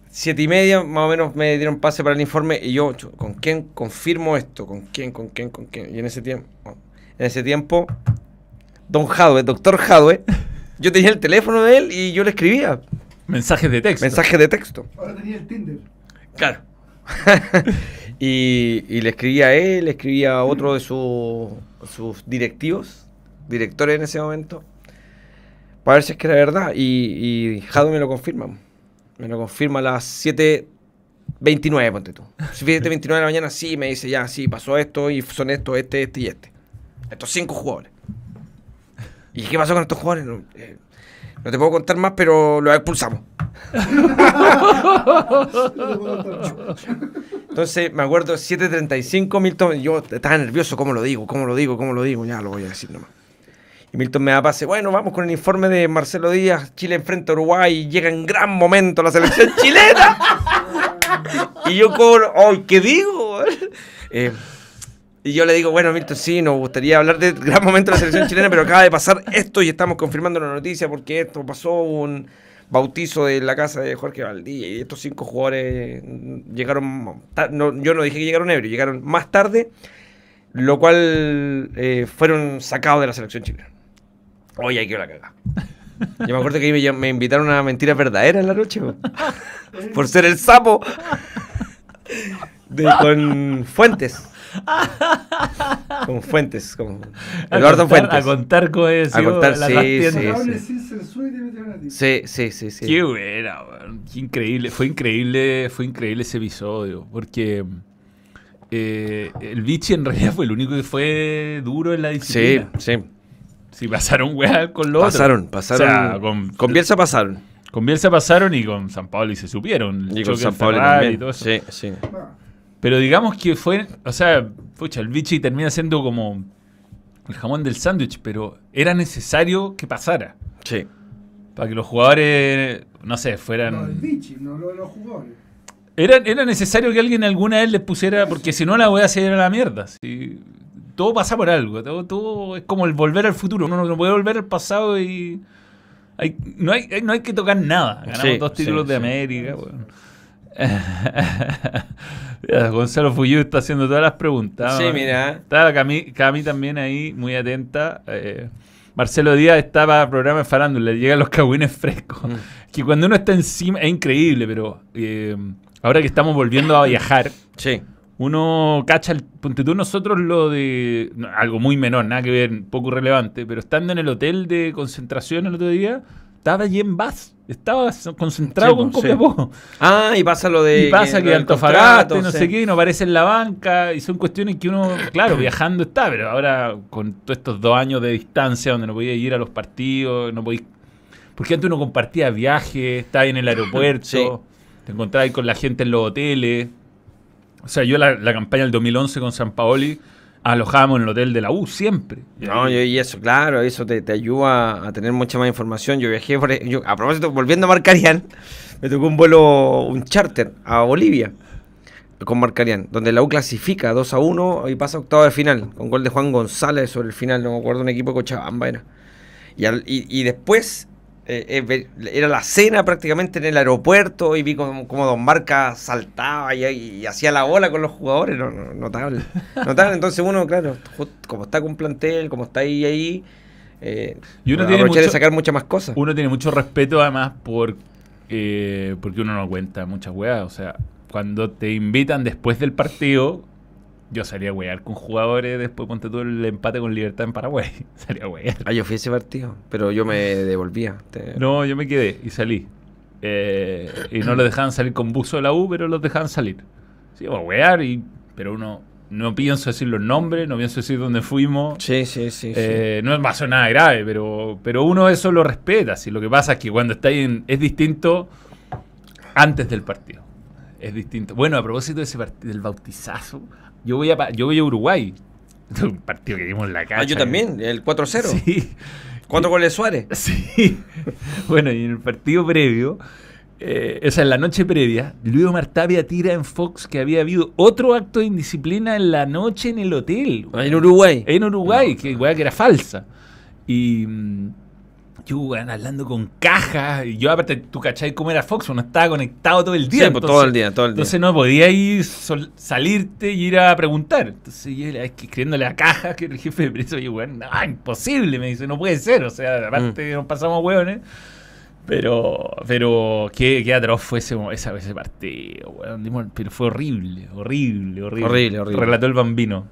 7 y media, más o menos, me dieron pase para el informe y yo, ¿con quién confirmo esto? ¿Con quién? ¿Con quién? ¿Con quién? Y en ese tiempo, en ese tiempo, Don Jadwe, Doctor Jadwe, yo tenía el teléfono de él y yo le escribía Mensajes de texto. mensajes de texto. Ahora tenía el Tinder. Claro. y, y le escribía a él, le escribía a otro de su- sus directivos, directores en ese momento, para ver si es que era verdad. Y, y Jado me lo confirma. Me lo confirma a las 7.29, ponte tú. 7.29 de la mañana, sí, me dice, ya, sí, pasó esto y son estos, este, este y este. Estos cinco jugadores. ¿Y qué pasó con estos jugadores? No, eh, no te puedo contar más, pero los expulsamos. Entonces, me acuerdo, 7.35, Milton, yo estaba nervioso, ¿cómo lo digo? ¿Cómo lo digo? ¿Cómo lo digo? Ya lo voy a decir nomás. Y Milton me da pase, bueno, vamos con el informe de Marcelo Díaz, Chile enfrenta a Uruguay llega en gran momento la selección chilena. y yo como, ¡ay, qué digo! Eh, y yo le digo, bueno, Milton, sí, nos gustaría hablar del gran momento de la selección chilena, pero acaba de pasar esto y estamos confirmando la noticia porque esto pasó un bautizo de la casa de Jorge Valdía y estos cinco jugadores llegaron, no, yo no dije que llegaron ebrios, llegaron más tarde, lo cual eh, fueron sacados de la selección chilena. Oye, hay que la caga. Yo me acuerdo que me, me invitaron a una mentira verdadera en la noche, po. por ser el sapo de, con Fuentes. Con Fuentes, con A Eduardo contar- Fuentes. A contar cómo es. A contar, sí, sí. Sí, sí, sí, sí. Qué buena. Qué increíble. Fue increíble, fue increíble ese episodio. Porque eh, el Vichy en realidad fue el único que fue duro en la Sí, disciplina. sí. Si pasaron weá con los Pasaron, pasaron. O sea, con, con Bielsa pasaron. con Bielsa pasaron y con San Pablo y se supieron. el Y con choque San Pablo también. y todo eso. Sí, sí. Pero digamos que fue, o sea, pucha, el Vichy termina siendo como el jamón del sándwich, pero era necesario que pasara. Sí. Para que los jugadores, no sé, Lo del fueran... Vichy, no lo de los jugadores. Era, era necesario que alguien alguna vez les pusiera, porque si no la voy a hacer a la mierda. Si, todo pasa por algo, todo, todo es como el volver al futuro. Uno no puede volver al pasado y... hay- no, hay, no hay que tocar nada. Ganamos Sí, dos títulos sí, de sí. América. weón. Ya, Gonzalo Fuyu está haciendo todas las preguntas. Sí, mira. Está Cami, Cami también ahí, muy atenta. Eh, Marcelo Díaz estaba a programa de farándula, le llegan los cagüines frescos. Mm. Que cuando uno está encima, es increíble, pero eh, ahora que estamos volviendo a viajar, Sí. uno cacha, el, ponte tú nosotros lo de, algo muy menor, nada que ver, poco relevante, pero estando en el hotel de concentración el otro día, estaba allí en Bath, estaba concentrado Sí, con sí. Copiapó. Ah, y pasa lo de. Y pasa que del Antofagasta, no sí. sé qué, no aparece en la banca, y son cuestiones que uno, claro, viajando está, pero ahora con todos estos dos años de distancia donde no podía ir a los partidos, no podía... Porque antes uno compartía viajes, estaba ahí en el aeropuerto, Sí. te encontrabas con la gente en los hoteles. O sea, yo la, la campaña del 2011 con San Paoli alojábamos en el hotel de la U siempre. No, yo- y eso, claro, eso te, te ayuda a tener mucha más información. Yo viajé, yo, a propósito, volviendo a Marcarián, me tocó un vuelo, un charter a Bolivia con Marcarián, donde la U clasifica 2 a 1 y pasa a octavo de final, con gol de Juan González sobre el final, no me acuerdo, un equipo de Cochabamba era. Y, al- y, y después eh, eh, era la cena prácticamente en el aeropuerto y vi como, como Don Marca saltaba y, y hacía la bola con los jugadores, no, no, notable. Notable, entonces uno, claro, como está con plantel, como está ahí, ahí, eh, Y uno tiene de mucho- sacar muchas más cosas. Uno tiene mucho respeto además por eh, porque uno no cuenta muchas weas. O sea, cuando te invitan después del partido, yo salía a wear con jugadores después ponte tú el empate con Libertad en Paraguay. salía a wear. Ah, yo fui a ese partido, pero yo me devolvía. Te- No, yo me quedé y salí. Eh, y no los dejaban salir con buzo de la U, pero los dejaban salir. Sí, a wear, y, pero uno no pienso decir los nombres, no pienso decir dónde fuimos. Sí, sí, sí. sí. Eh, no pasó nada grave, pero, pero uno eso lo respeta. Si lo que pasa es que cuando está ahí en- es distinto antes del partido. Es distinto. Bueno, a propósito de ese del bautizazo, yo voy a yo voy a Uruguay. Un partido que dimos en la calle. ah, yo también, el 4-0. Sí. ¿Cuántos goles Suárez? Sí. Bueno, y en el partido previo, eh, o sea, en la noche previa, Luis Omar Tapia tira en Fox que había habido otro acto de indisciplina en la noche en el hotel. En Uruguay. En Uruguay, que weá que era falsa. Y mm, yo, hablando con cajas. Y yo, aparte, tú cachai cómo era Fox, uno estaba conectado todo el día. Sí, pues, todo el día, todo el día. Entonces no podía ir, sol- salirte y ir a preguntar. Entonces yo que escribiéndole a cajas, que el jefe de prensa, y weón, no, imposible. Me dice, no puede ser. O sea, aparte Mm. nos pasamos hueones. Pero, pero qué, qué atroz fue ese, esa, ese partido, weón. Pero fue horrible, horrible, horrible. Horrible, horrible. Relató el bambino.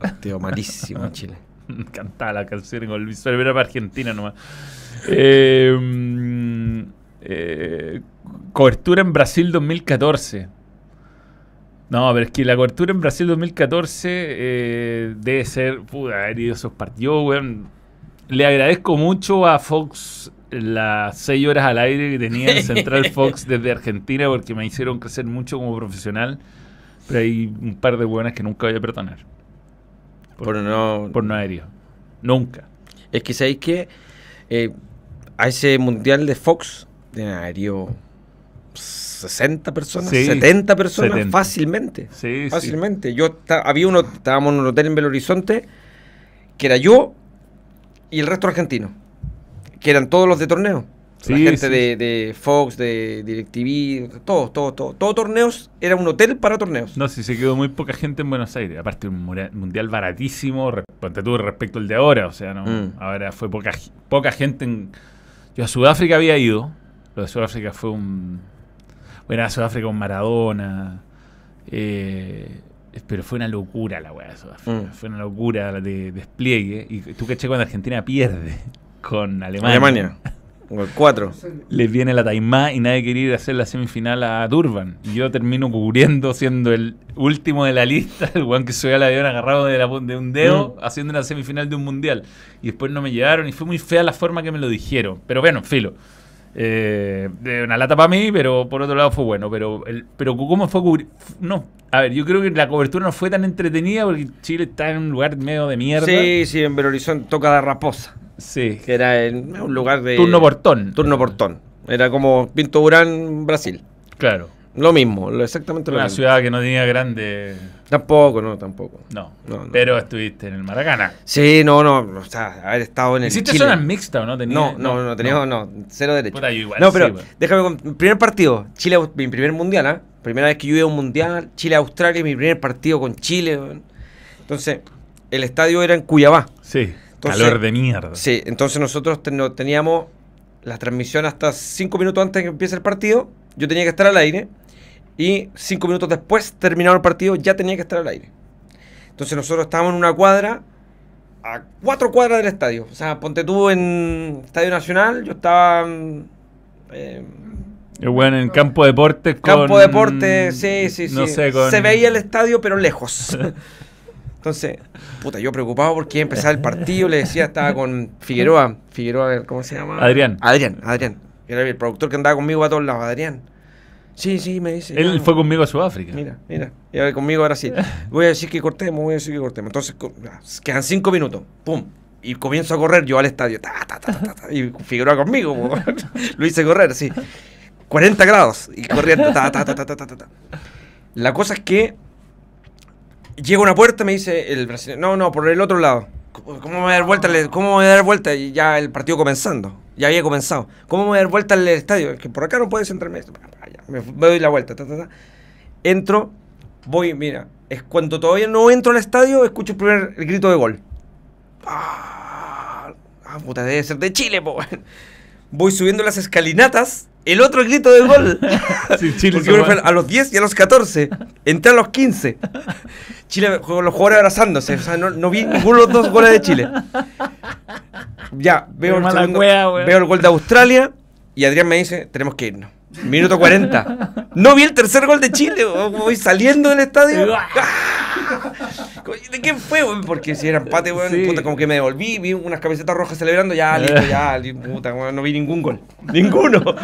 Partido malísimo en Chile. Cantaba la canción con el era para Argentina nomás. Eh, mm, eh, cobertura en Brasil 2014. No, pero es que la cobertura en Brasil 2014 eh, debe ser. Puta, haber ido esos partidos, weón. Le agradezco mucho a Fox las seis horas al aire que tenía en Central Fox desde Argentina porque me hicieron crecer mucho como profesional. Pero hay un par de buenas que nunca voy a perdonar. Por no, Por no ido. Nunca. Es que sabéis que eh, a ese mundial de Fox haber ido 60 personas, Sí, 70 personas 70. fácilmente. Sí, sí. Fácilmente. Yo había uno, estábamos en un hotel en Belo Horizonte, que era yo y el resto argentino, que eran todos los de torneo. La Sí, gente sí. de, de Fox, de DirecTV, todos, todos, todos. Todos torneos, era un hotel para torneos. No, si se quedó muy poca gente en Buenos Aires. Aparte, un mundial baratísimo respecto al de ahora. O sea, no Mm. ahora fue poca, gente. En... Yo a Sudáfrica había ido. Lo de Sudáfrica fue un. Bueno, a Sudáfrica con Maradona. eh, pero fue una locura la weá de Sudáfrica. Mm. Fue una locura de despliegue. Y tú caché cuando Argentina pierde con Alemania. Alemania. O el 4. les viene la taimá y nadie quería ir a hacer la semifinal a Durban. Y yo termino cubriendo, siendo el último de la lista, el weón que subía al avión agarrado de, la- de un dedo, haciendo una semifinal de un mundial. Y después no me llevaron y fue muy fea la forma que me lo dijeron. Pero bueno, filo. Eh, de una lata para mí, pero por otro lado fue bueno. Pero, el, pero ¿cómo fue cubrir? No, a ver, yo creo que la cobertura no fue tan entretenida porque Chile está en un lugar medio de mierda. Sí, sí, en Belo Horizonte toca de Raposa, Sí. que era en un lugar de... Turno portón. Turno portón. Era como Pinto Durán, Brasil. Claro. Lo mismo, exactamente lo Una mismo. ciudad que no tenía grande. Tampoco, no, tampoco. No. No, no. Pero estuviste en el Maracana. Sí, no, no, o sea, haber estado en el ¿Hiciste Chile. zonas mixtas o no? Tenía- No, no, no, teníamos, no, cero derecho. Puta, yo igual no, sí, pero weón. déjame con primer partido, Chile, mi primer mundial, ¿ah? Primera vez que yo iba a un mundial, Chile-Australia, mi primer partido con Chile. Entonces, el estadio era en Cuyabá. Sí. Entonces- calor de mierda. Sí, entonces nosotros ten- no- teníamos la transmisión hasta cinco minutos antes de que empiece el partido. Yo tenía que estar al aire. Y cinco minutos después, terminado el partido, ya tenía que estar al aire. Entonces nosotros estábamos en una cuadra, a cuatro cuadras del estadio. O sea, ponte tú en Estadio Nacional, yo estaba... mm, eh, Es bueno en campo de deportes con. Campo de deporte, sí, sí, sí. No sé, con. Se veía el estadio, pero lejos. Entonces, puta, yo preocupado porque iba a empezar el partido, le decía, estaba con Figueroa. Figueroa, ¿cómo se llama? Adrián. Adrián, Adrián. Era el productor que andaba conmigo a todos lados, Adrián. Sí, sí, me dice. Él fue conmigo a Sudáfrica. Mira, mira. Y ahora conmigo ahora sí. Voy a decir que cortemos, voy a decir que cortemos. Entonces, quedan cinco minutos. Pum. Y comienzo a correr yo al estadio. Ta, ta, ta, ta, ta, y Figueroa conmigo. po. Lo hice correr, sí. 40 grados. Y corriendo. Ta, ta, ta, ta, ta, ta, ta. La cosa es que llega a una puerta me dice el brasileño, no, no, por el otro lado. ¿Cómo me voy a dar vuelta? al- ¿Cómo me voy a dar vuelta? Y ya el partido comenzando. Ya había comenzado. ¿Cómo me voy a dar vuelta al estadio? Es que por acá no puedes entrar. Me doy la vuelta. ta, ta, ta. Entro, voy, mira. Es cuando todavía no entro al estadio, escucho el primer el grito de gol. Ah, ah, puta, debe ser de Chile, po. Voy subiendo las escalinatas. El otro grito de gol. Sí, Chile Porque uno fue. a los 10 y a los 14. Entré a los 15. Chile los jugadores abrazándose. O sea, no, no vi ninguno de los dos goles de Chile. Ya, veo el, segundo- wea, weón. veo el gol de Australia. Y Adrián me dice: Tenemos que irnos. Minuto 40. No vi el tercer gol de Chile. Voy saliendo del estadio. ¡Ah! ¿De quién fue, weón? Porque si era empate, weón, Sí. puta, como que me devolví, vi unas camisetas rojas celebrando, ya, listo, ya, puta, weón, no vi ningún gol. Ninguno.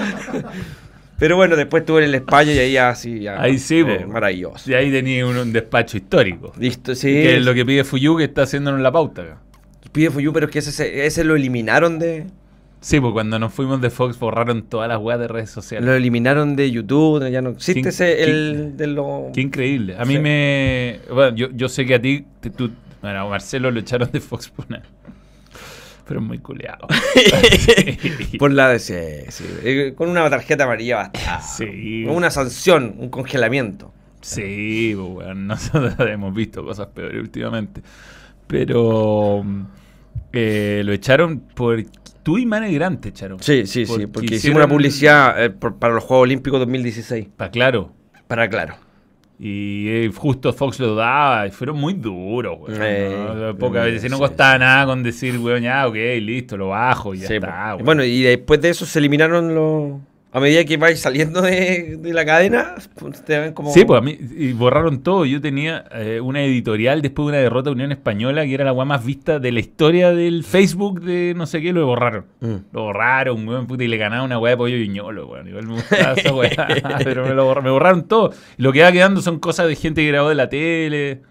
Pero bueno, después estuve en el España y ahí ya sí, ya. Ahí sí, eh, po. maravilloso. Y ahí tenía un, un despacho histórico. Listo, sí. Que es lo que pide Fuyu que está haciéndonos la pauta. Pide Fuyu, pero es que ese, ese lo eliminaron de. Sí, pues cuando nos fuimos de Fox borraron todas las weas de redes sociales. Lo eliminaron de YouTube, ya no existe ¿Quién- ese, de. Qué increíble. A mí Sí. me. Bueno, yo, yo sé que a ti. te- tú, bueno, a Marcelo lo echaron de Fox por una- Pero muy culeado. Por la de. Sí, sí. Eh, Con una tarjeta amarilla basta. Sí. Con Una sanción, un congelamiento. Sí, pues, weón, nosotros hemos visto cosas peores últimamente. Pero eh, lo echaron por... Tú y Mane Grant te echaron. Sí, sí, sí, Porque porque hicimos una publicidad eh, por- para los Juegos Olímpicos 2016. Pa' claro. Para claro. Y eh, justo Fox lo daba y fueron muy duros, weón. Eh, ¿no? Pocas eh, veces. No sí, costaba nada con decir, weón, ya, ok, listo, lo bajo y ya Sí, está, bueno, y después de eso se eliminaron los. A medida que vais saliendo de, de la cadena, pues, te ven como. Sí, pues a mí y borraron todo. Yo tenía eh, una editorial después de una derrota de Unión Española que era la weá más vista de la historia del Facebook de no sé qué, lo borraron. Mm. Lo borraron, weón, puta, y le ganaba una weá de pollo viñolo, weón. Igual me gustaba esa weá, pero me, lo borra- me borraron todo. Y lo que va quedando son cosas de gente que grabó de la tele.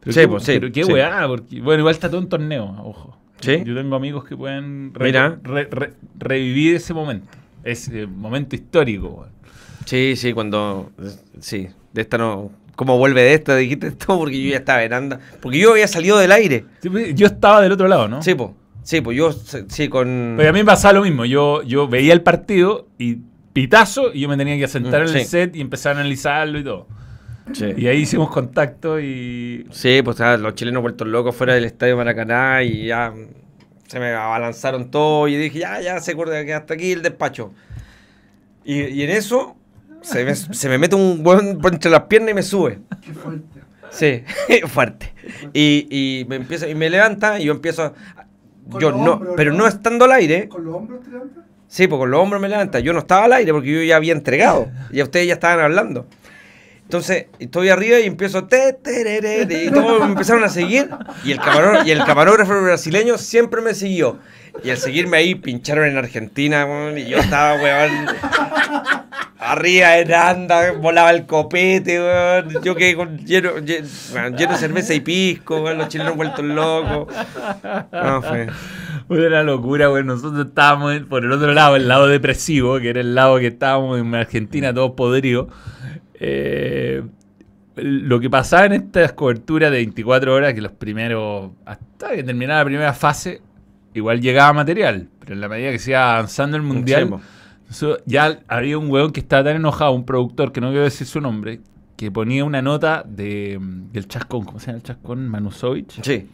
Pero Sí, qué, pues, sí, pero qué sí. weá, porque, bueno, igual está todo en torneo, ojo. ¿Sí? Yo tengo amigos que pueden re- Mira. re- re- revivir ese momento. Ese momento histórico. Sí, sí, cuando. Sí, de esta no. ¿Cómo vuelve de esta? Dijiste esto porque yo ya estaba en anda. Porque yo había salido del aire. Sí, pues, Yo estaba del otro lado, ¿no? Sí, pues. Sí, pues yo. Sí, con. Pero a mí me pasaba lo mismo. Yo, yo veía el partido y pitazo y yo me tenía que sentar Mm, en el set y empezar a analizarlo y todo. Sí. Y ahí hicimos contacto y... Sí, pues ah, los chilenos vueltos locos fuera del estadio Maracaná y ya se me abalanzaron todo y dije, ya, ya se acuerda que hasta aquí el despacho. Y, y en eso se me, se me mete un buen entre las piernas y me sube. Qué fuerte. Sí, fuerte. Y, y me empieza y me levanta y yo empiezo a- yo no, hombros, pero ¿no? estando al aire. ¿Con los hombros te levantas? Sí, pues con los hombros me levanta. Yo no estaba al aire porque yo ya había entregado. Y ustedes ya estaban hablando. Entonces, estoy arriba y empiezo te, terere, y todos me empezaron a seguir. Y el, camarón, y el camarógrafo brasileño siempre me siguió. Y al seguirme ahí, pincharon en Argentina, y yo estaba, weón, arriba en anda, volaba el copete, weón. Yo quedé con lleno, lleno, lleno de cerveza y pisco, weón, los chilenos vueltos locos. No, fue. Una locura, güey. Nosotros estábamos por el otro lado, el lado depresivo, que era el lado que estábamos en Argentina, todos podridos. Eh, lo que pasaba en estas coberturas de 24 horas, que los primeros, hasta que terminaba la primera fase, igual llegaba material. Pero en la medida que se iba avanzando el mundial, ya había un weón que estaba tan enojado, un productor, que no quiero decir su nombre, que ponía una nota de, del chascón, ¿cómo se llama el chascón? Manusovich. Sí.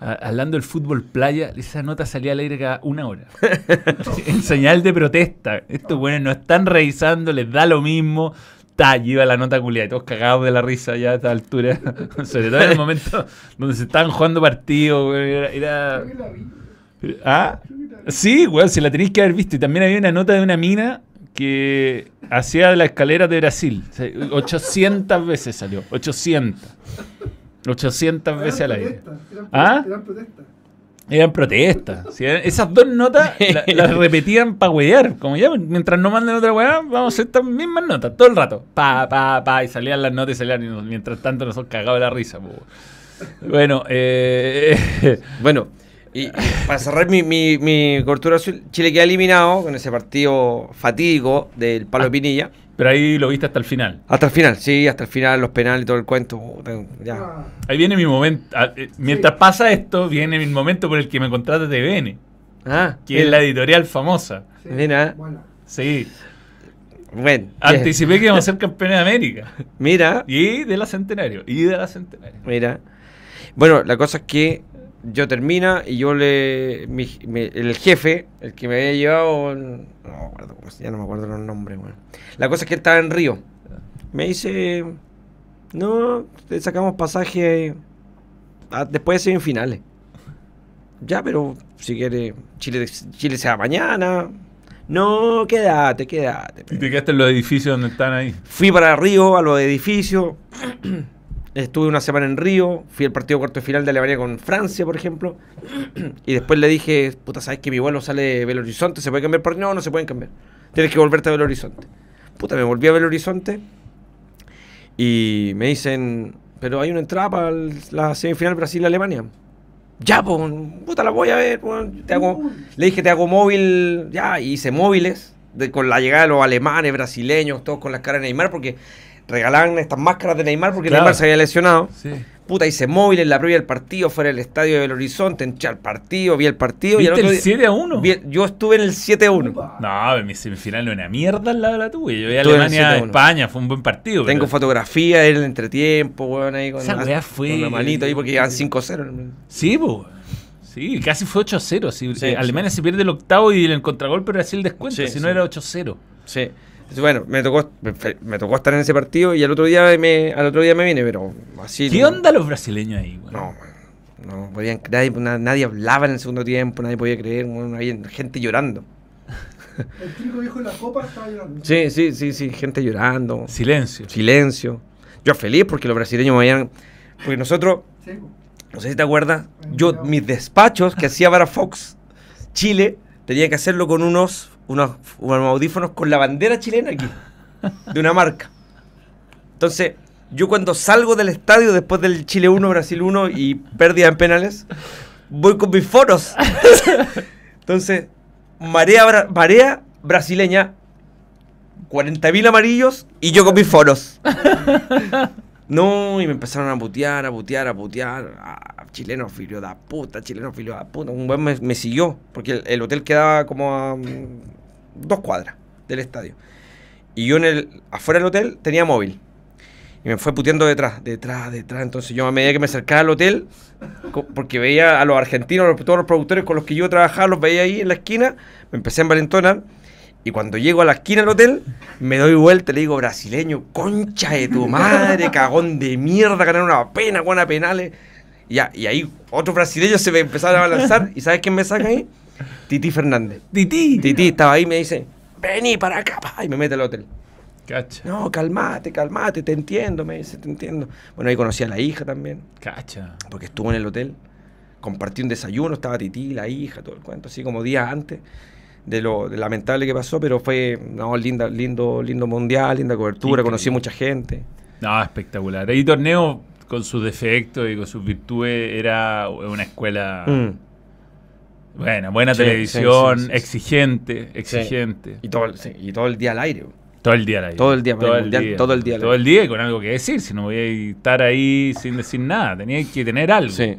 A- Hablando del fútbol playa, esa nota salía al aire cada una hora. en señal de protesta. Estos buenos no están revisando, les da lo mismo. Ta, lleva la nota culiada. y Todos cagados de la risa ya a esta altura. Sobre todo en el momento donde se estaban jugando partidos. Era, era-. ¿Ah? Sí, weón, si la tenéis que haber visto. Y también había una nota de una mina que hacía la escalera de Brasil. O sea, 800 veces salió. 800. 800 veces al aire. ¿Ah? eran protestas. Eran protestas. ¿sí? Esas dos notas la- las repetían para huear. Como ya, mientras no manden otra weá, vamos a hacer estas mismas notas todo el rato. Pa, pa, pa. Y salían las notas y salían. y nos- mientras tanto nosotros cagados de la risa. po. Bueno, eh, Bueno, y, y para cerrar mi, mi, mi cobertura azul, Chile queda eliminado con ese partido fatídico del Palo de Pinilla. Pero ahí lo viste hasta el final. Hasta el final, sí, hasta el final, los penales y todo el cuento. Ya. Ah, Ahí viene mi momento. ah, eh, Mientras pasa esto, viene mi momento por el que me contrata TVN, Ah, que es la editorial famosa. sí, Mira. Sí, Bueno, anticipé que íbamos a ser campeones de América. mira, Y de la Centenario. Y de la Centenario. mira. Bueno, la cosa es que yo termina y yo le. mi- mi- el jefe, el que me había llevado. No me acuerdo, cómo se- ya no me acuerdo los nombres, bueno. La cosa es que él estaba en Río. Me dice. No, te sacamos pasaje a- después de semifinales. Ya, pero si quiere, Chile, Chile sea mañana. No, quédate, quédate. Y te quedaste en los edificios donde están ahí. Fui para Río, a los edificios. Estuve una semana en Río. Fui al partido cuarto de final de Alemania con Francia, por ejemplo. y después le dije, puta, ¿sabes que mi vuelo sale de Belo Horizonte? ¿Se puede cambiar por No, no se pueden cambiar. Tienes que volverte a Belo Horizonte. Puta, me volví a Belo Horizonte. Y me dicen, pero hay una entrada para el- la semifinal Brasil-Alemania. Ya, pues, puta, la voy a ver. weón. Te hago, le dije, te hago móvil. Ya, y hice móviles de- con la llegada de los alemanes, brasileños, todos con las caras de Neymar, porque regalaban estas máscaras de Neymar porque Claro. Neymar se había lesionado. Sí. Puta, hice móviles, la previa del partido, fuera del estadio de Belo Horizonte, entré al partido, vi el partido. y ¿Viste al otro el día- 7 a 1? vi- yo estuve en el 7-1. Upa. No, mi semifinal no era una mierda al lado de la tuya. Yo vi en el Alemania, 7-1. España, fue un buen partido. Tengo pero- fotografía en el entretiempo, weón, ahí con, Esa la, fue- con la manito ahí porque iban 5-0. Sí, pues. Sí, casi fue 8-0. sí. Sí, Eh, sí. Alemania se pierde el octavo y el contragolpe Brasil el descuento, Sí, si sí. no era 8-0. Sí. Entonces, Bueno, me tocó, me, me tocó estar en ese partido y al otro día me, al otro día me vine, pero así. ¿Qué no- onda los brasileños ahí, güey? No, no podían, nadie, na- nadie hablaba en el segundo tiempo, nadie podía creer, weón, había gente llorando. El típico viejo de la copa estaba llorando. Sí, sí, sí, sí, gente llorando, Silencio. silencio. Yo feliz porque los brasileños me habían, porque nosotros, Sí, no sé si te acuerdas, yo mis despachos que hacía para Fox Chile tenía que hacerlo con unos, unos, unos audífonos con la bandera chilena aquí, de una marca. Entonces, yo cuando salgo del estadio después del Chile 1, Brasil 1 y pérdida en penales, voy con mis foros. Entonces, marea, marea brasileña, 40.000 amarillos y yo con mis foros. No, y me empezaron a putear, a putear, a putear. Ah, chileno filio da puta, chileno filio da puta. Un buen me, me siguió, porque el, el hotel quedaba como a dos cuadras del estadio. Y yo en el, afuera del hotel tenía móvil. Y me fue puteando detrás, detrás, detrás. Entonces yo a medida que me acercaba al hotel, porque veía a los argentinos, los- todos los productores con los que yo trabajaba, los veía ahí en la esquina, me empecé a envalentonar. Y cuando llego a la esquina del hotel, me doy vuelta y le digo, brasileño, concha de tu madre, cagón de mierda, ganar una pena, buena penales. Y, ahí otros brasileños se me empezaron a balanzar. ¿Y sabes quién me saca ahí? Titi Fernández. Titi. Titi estaba ahí y me dice, vení para acá, pa", y me mete al hotel. Cacha. No, calmate, calmate, te entiendo, me dice, te entiendo. Bueno, ahí conocí a la hija también, Cacha. porque estuvo en el hotel. Compartí un desayuno, estaba Titi, la hija, todo el cuento, así como días antes de lo de lamentable que pasó, pero fue, no, linda, lindo, lindo mundial, linda cobertura, Increíble. conocí mucha gente. No, espectacular. El torneo, con sus defectos y con sus virtudes, era una escuela. Mm. Buena, buena Sí, televisión, sí, sí, sí. exigente, exigente. Y todo, el, sí, y todo el día al aire. Todo el día al aire. Todo el día para el mundial, todo el día Todo el día y con algo que decir, si no voy a estar ahí sin decir nada. Tenía que tener algo. Sí.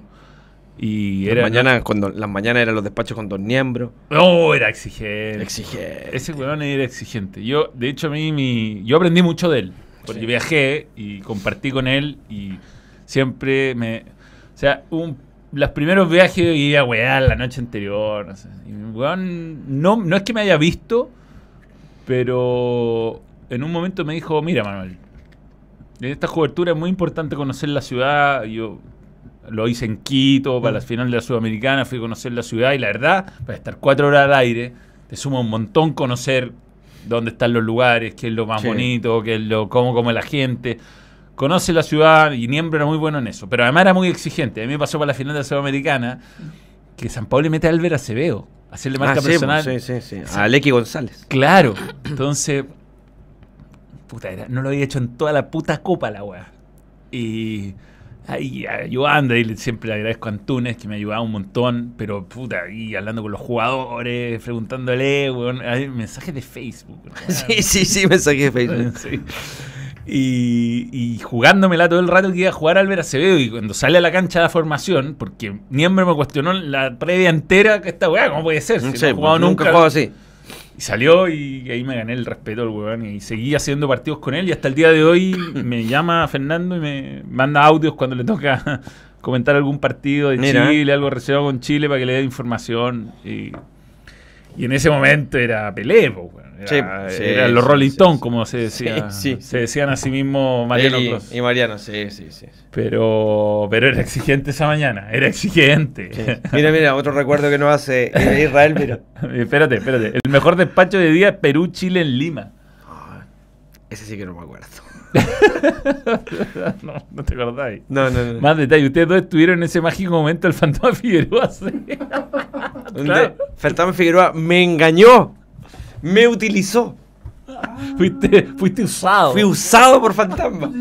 Y Las era. mañanas, cuando, las mañanas eran los despachos con Don Niembro. No, era exigente. Exigente. Ese weón era exigente. Yo, de hecho, a mí, mi, yo aprendí mucho de él. Porque viajé y compartí con él y siempre me... O sea, un, los primeros viajes iba a wear la noche anterior. No, sé. Y weón no, no es que me haya visto, pero en un momento me dijo, mira Manuel, en esta cobertura es muy importante conocer la ciudad. Yo lo hice en Quito para la final de la Sudamericana, fui a conocer la ciudad y la verdad, para estar cuatro horas al aire, te suma un montón conocer dónde están los lugares, qué es lo más Sí. bonito, qué es lo, cómo come la gente. Conoce la ciudad y Niembro era muy bueno en eso, pero además era muy exigente. A mí me pasó para la final de la Sudamericana que San Pablo le mete a Álvaro Acevedo, a hacerle marca Ah, sí, personal. sí, sí, sí. A Lecky González. Claro. Entonces, puta, era- no lo había hecho en toda la puta copa la weá. Y ahí ayudando, y siempre le agradezco a Antunes que me ayudaba un montón, pero puta, ahí hablando con los jugadores, preguntándole, weón, hay mensajes de Facebook. Sí, sí, sí, mensaje de Facebook. Sí. Y, y jugándomela todo el rato que iba a jugar Álvaro Acevedo y cuando sale a la cancha de la formación, porque Niembro me cuestionó la previa entera que esta weá, ¿cómo puede ser? Si No ha jugado pues, nunca. así. Y salió y ahí me gané el respeto del weón y seguí haciendo partidos con él y hasta el día de hoy me llama Fernando y me manda audios cuando le toca comentar algún partido de Mira. Chile, algo relacionado con Chile para que le dé información y, y en ese momento era Pelé, era, Sí, sí, era los Rolling Stones sí. como se decía, se decían a sí mismo Mariano y- Clos. y, Mariano, sí, sí, sí. Pero, pero era exigente esa mañana, era exigente. Mira, mira, otro recuerdo que nos hace eh, Israel, mira. espérate, espérate. El mejor despacho de día es Perú-Chile en Lima. Ese sí que no me acuerdo. No, no te acordáis. No, no, no. Más detalle, ustedes dos estuvieron en ese mágico momento del fantasma Figueroa. ¿sí? Claro. Fantasma Figueroa me engañó. Me utilizó. fuiste, fuiste usado. Fui usado por Fantasma.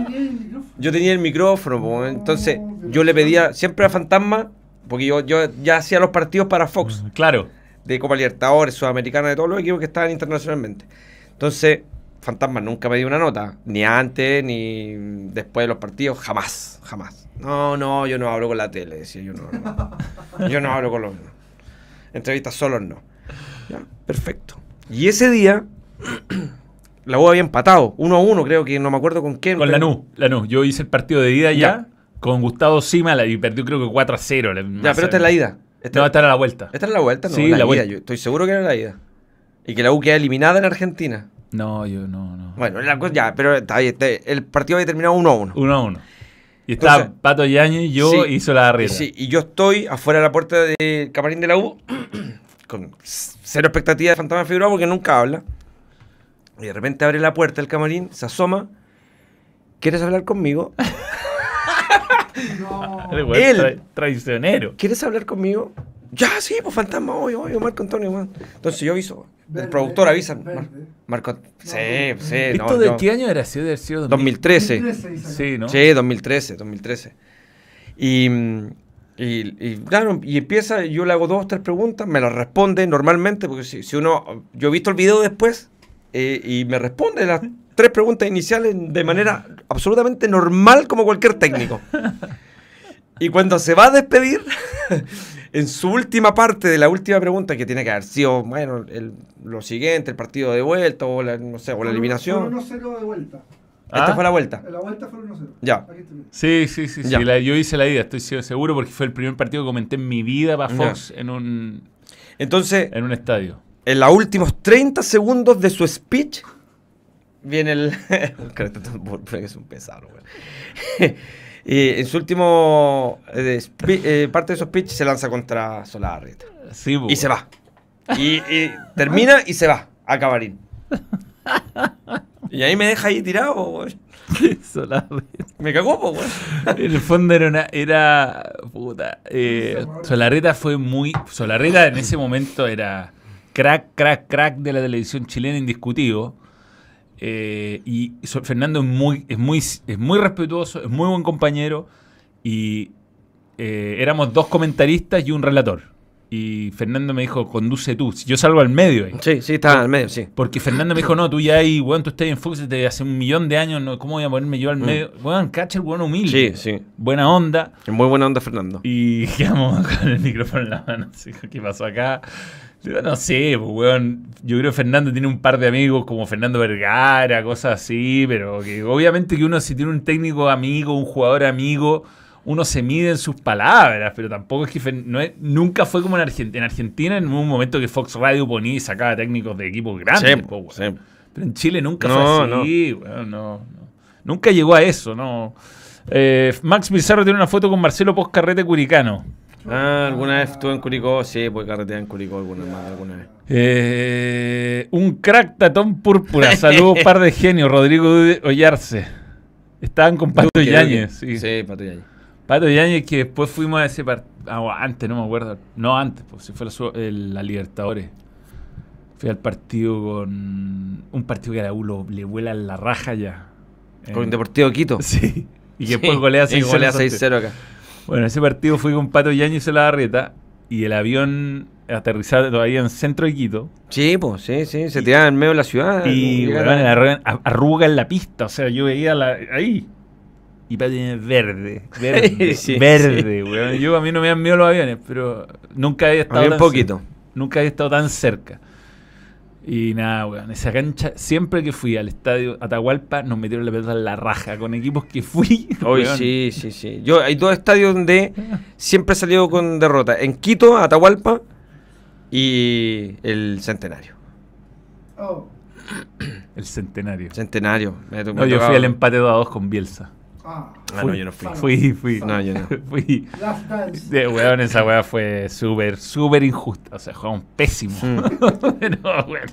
Yo tenía el micrófono. El entonces yo le pedía siempre a Fantasma, porque yo, yo ya hacía los partidos para Fox, Claro. de Copa Libertadores, Sudamericana, de todos los equipos que estaban internacionalmente. Entonces, Fantasma nunca me dio una nota, ni antes, ni después de los partidos, jamás, jamás. No, no, yo no hablo con la tele, decía yo no. no. Yo no hablo con los... Entrevistas solos no. Ya, perfecto. Y ese día, la U había empatado, uno a uno, creo que no me acuerdo con quién. Con pero- Lanús, Lanús. Yo hice el partido de ida ya, Ya. con Gustavo Sima y perdió creo que 4 a 0. Ya, pero esta es la ida. Esta, No, esta era la vuelta. esta es la vuelta, ¿no? Sí, la, la ida. Yo estoy seguro que era la ida. Y que la U queda eliminada en Argentina. No, yo no, no. Bueno, la cosa- ya, pero está ahí, está- el partido había terminado 1 a 1. 1 a 1. Y estaba Entonces- Pato Yañez y yo Sí. hizo la arrieta. Sí, y yo estoy afuera de la puerta del camarín de la U con cero expectativa de Fantasma Figueroa porque nunca habla. Y de repente abre la puerta del camarín, se asoma. ¿Quieres hablar conmigo? No. Él. tra- traicionero. ¿Quieres hablar conmigo? Ya, sí, pues fantasma, hoy, hoy, Marco Antonio. weón. Entonces yo aviso. El Verde, productor avisa. Mar-. Marco, sí, sí, ¿Esto no, de yo- qué año era? ¿Sí, debe haber sido 2000? 2013. 2013, Isaac. Sí, ¿no? Sí, 2013, 2013. Y, y, y, claro, y empieza, yo le hago dos o tres preguntas, me las responde normalmente, porque si, si uno, yo he visto el video después eh, y me responde las tres preguntas iniciales de manera absolutamente normal como cualquier técnico. Y cuando se va a despedir, en su última parte de la última pregunta, que tiene que haber sido, bueno, el- lo siguiente, el partido de vuelta o la, no sé, o la Fue eliminación. 1-0 de vuelta. Esta Ah. fue la vuelta. En la vuelta fue 1-0. Ya. Sí, sí, sí. sí. La- yo hice la ida, estoy seguro, porque fue el primer partido que comenté en mi vida para. Fox en, un, Entonces, en un estadio. en los últimos 30 segundos de su speech, viene el. es un pesado, güey. Y en su último eh, eh, parte de su speech se lanza contra Solarrieta. Sí, bu. Y se va. Y, y termina y se va a Camarín. Y ahí me deja ahí tirado. Solarreta. Me cagó, po, weón. En el fondo era una. Era. Puta. eh, Solarreta fue muy. Solarreta en ese momento era crack, crack, crack de la televisión chilena indiscutido. Eh, y Fernando es muy, es, muy, es muy respetuoso, es muy buen compañero. Y eh, éramos dos comentaristas y un relator. Y Fernando me dijo, conduce tú. Yo salgo al medio ahí. Sí, sí, estaba al medio, sí. Porque Fernando me dijo, no, tú ya ahí, weón, tú estás en Fox desde hace un millón de años, no, ¿cómo voy a ponerme yo al medio? Weón, cacha el weón humilde. Mm. Sí, sí. Buena onda. Muy buena onda, Fernando. Y quedamos con el micrófono en la mano. así, ¿Qué pasó acá? Yo no sé, pues, weón. Yo creo que Fernando tiene un par de amigos como Fernando Vergara, cosas así, pero que obviamente que uno si tiene un técnico amigo, un jugador amigo, uno se mide en sus palabras, pero tampoco es que Fer- no es- nunca fue como en Argentina. En Argentina, en un momento que Fox Radio ponía y sacaba técnicos de equipos grandes, Sí, po, weón. sí. Pero en Chile nunca No, fue así, weón, no, no. Nunca llegó a eso, no. Eh, Max Pizarro tiene una foto con Marcelo Poscarrete Curicano. Ah, alguna vez estuve en Curicó, sí, pues carretear en Curicó alguna más, alguna vez. Eh, un crack tatón púrpura. Saludos, par de genios. Rodrigo Ollarse. Estaban con Pato Yáñez. Sí. Sí, Pato Yáñez. Pato Yáñez, que después fuimos a ese partido. antes, no me acuerdo. No, antes, pues si fue la, el- Libertadores. Fui al partido con. Un partido que a la U lo- le vuela la raja ya. Con En- Deportivo Quito. Sí. Y que Sí, después golea y 6-0. golea en Santiago. 6-0 acá. Bueno, ese partido fui con Pato Yáñez y la Barrieta. Y el avión aterrizaba todavía en centro de Quito. Sí, pues, sí, sí. Se tiraban en medio de la ciudad. Y a- arruga en la pista. O sea, yo veía la, ahí. Y Pato Yáñez verde. Verde. Sí, verde, weón. Yo a mí no me dan miedo los aviones, pero nunca había estado. Tan un poquito. cerca. Nunca había estado tan cerca. Y nada, weón. Esa cancha, siempre que fui al estadio Atahualpa, nos metieron la pelota en la raja. Con equipos que fui. Hoy weón. sí, sí, sí. Yo, hay dos estadios donde siempre he salido con derrota. En Quito, Atahualpa y el Centenario. Oh, El centenario. Centenario. Me No, yo fui al empate 2 a 2 con Bielsa. Ah, Ah, no, yo no fui. Fui, fui. No, yo no. Fui. Last Dance. De, weón, esa weá fue súper, súper injusta. O sea, jugamos pésimo. Mm. Pero, weón.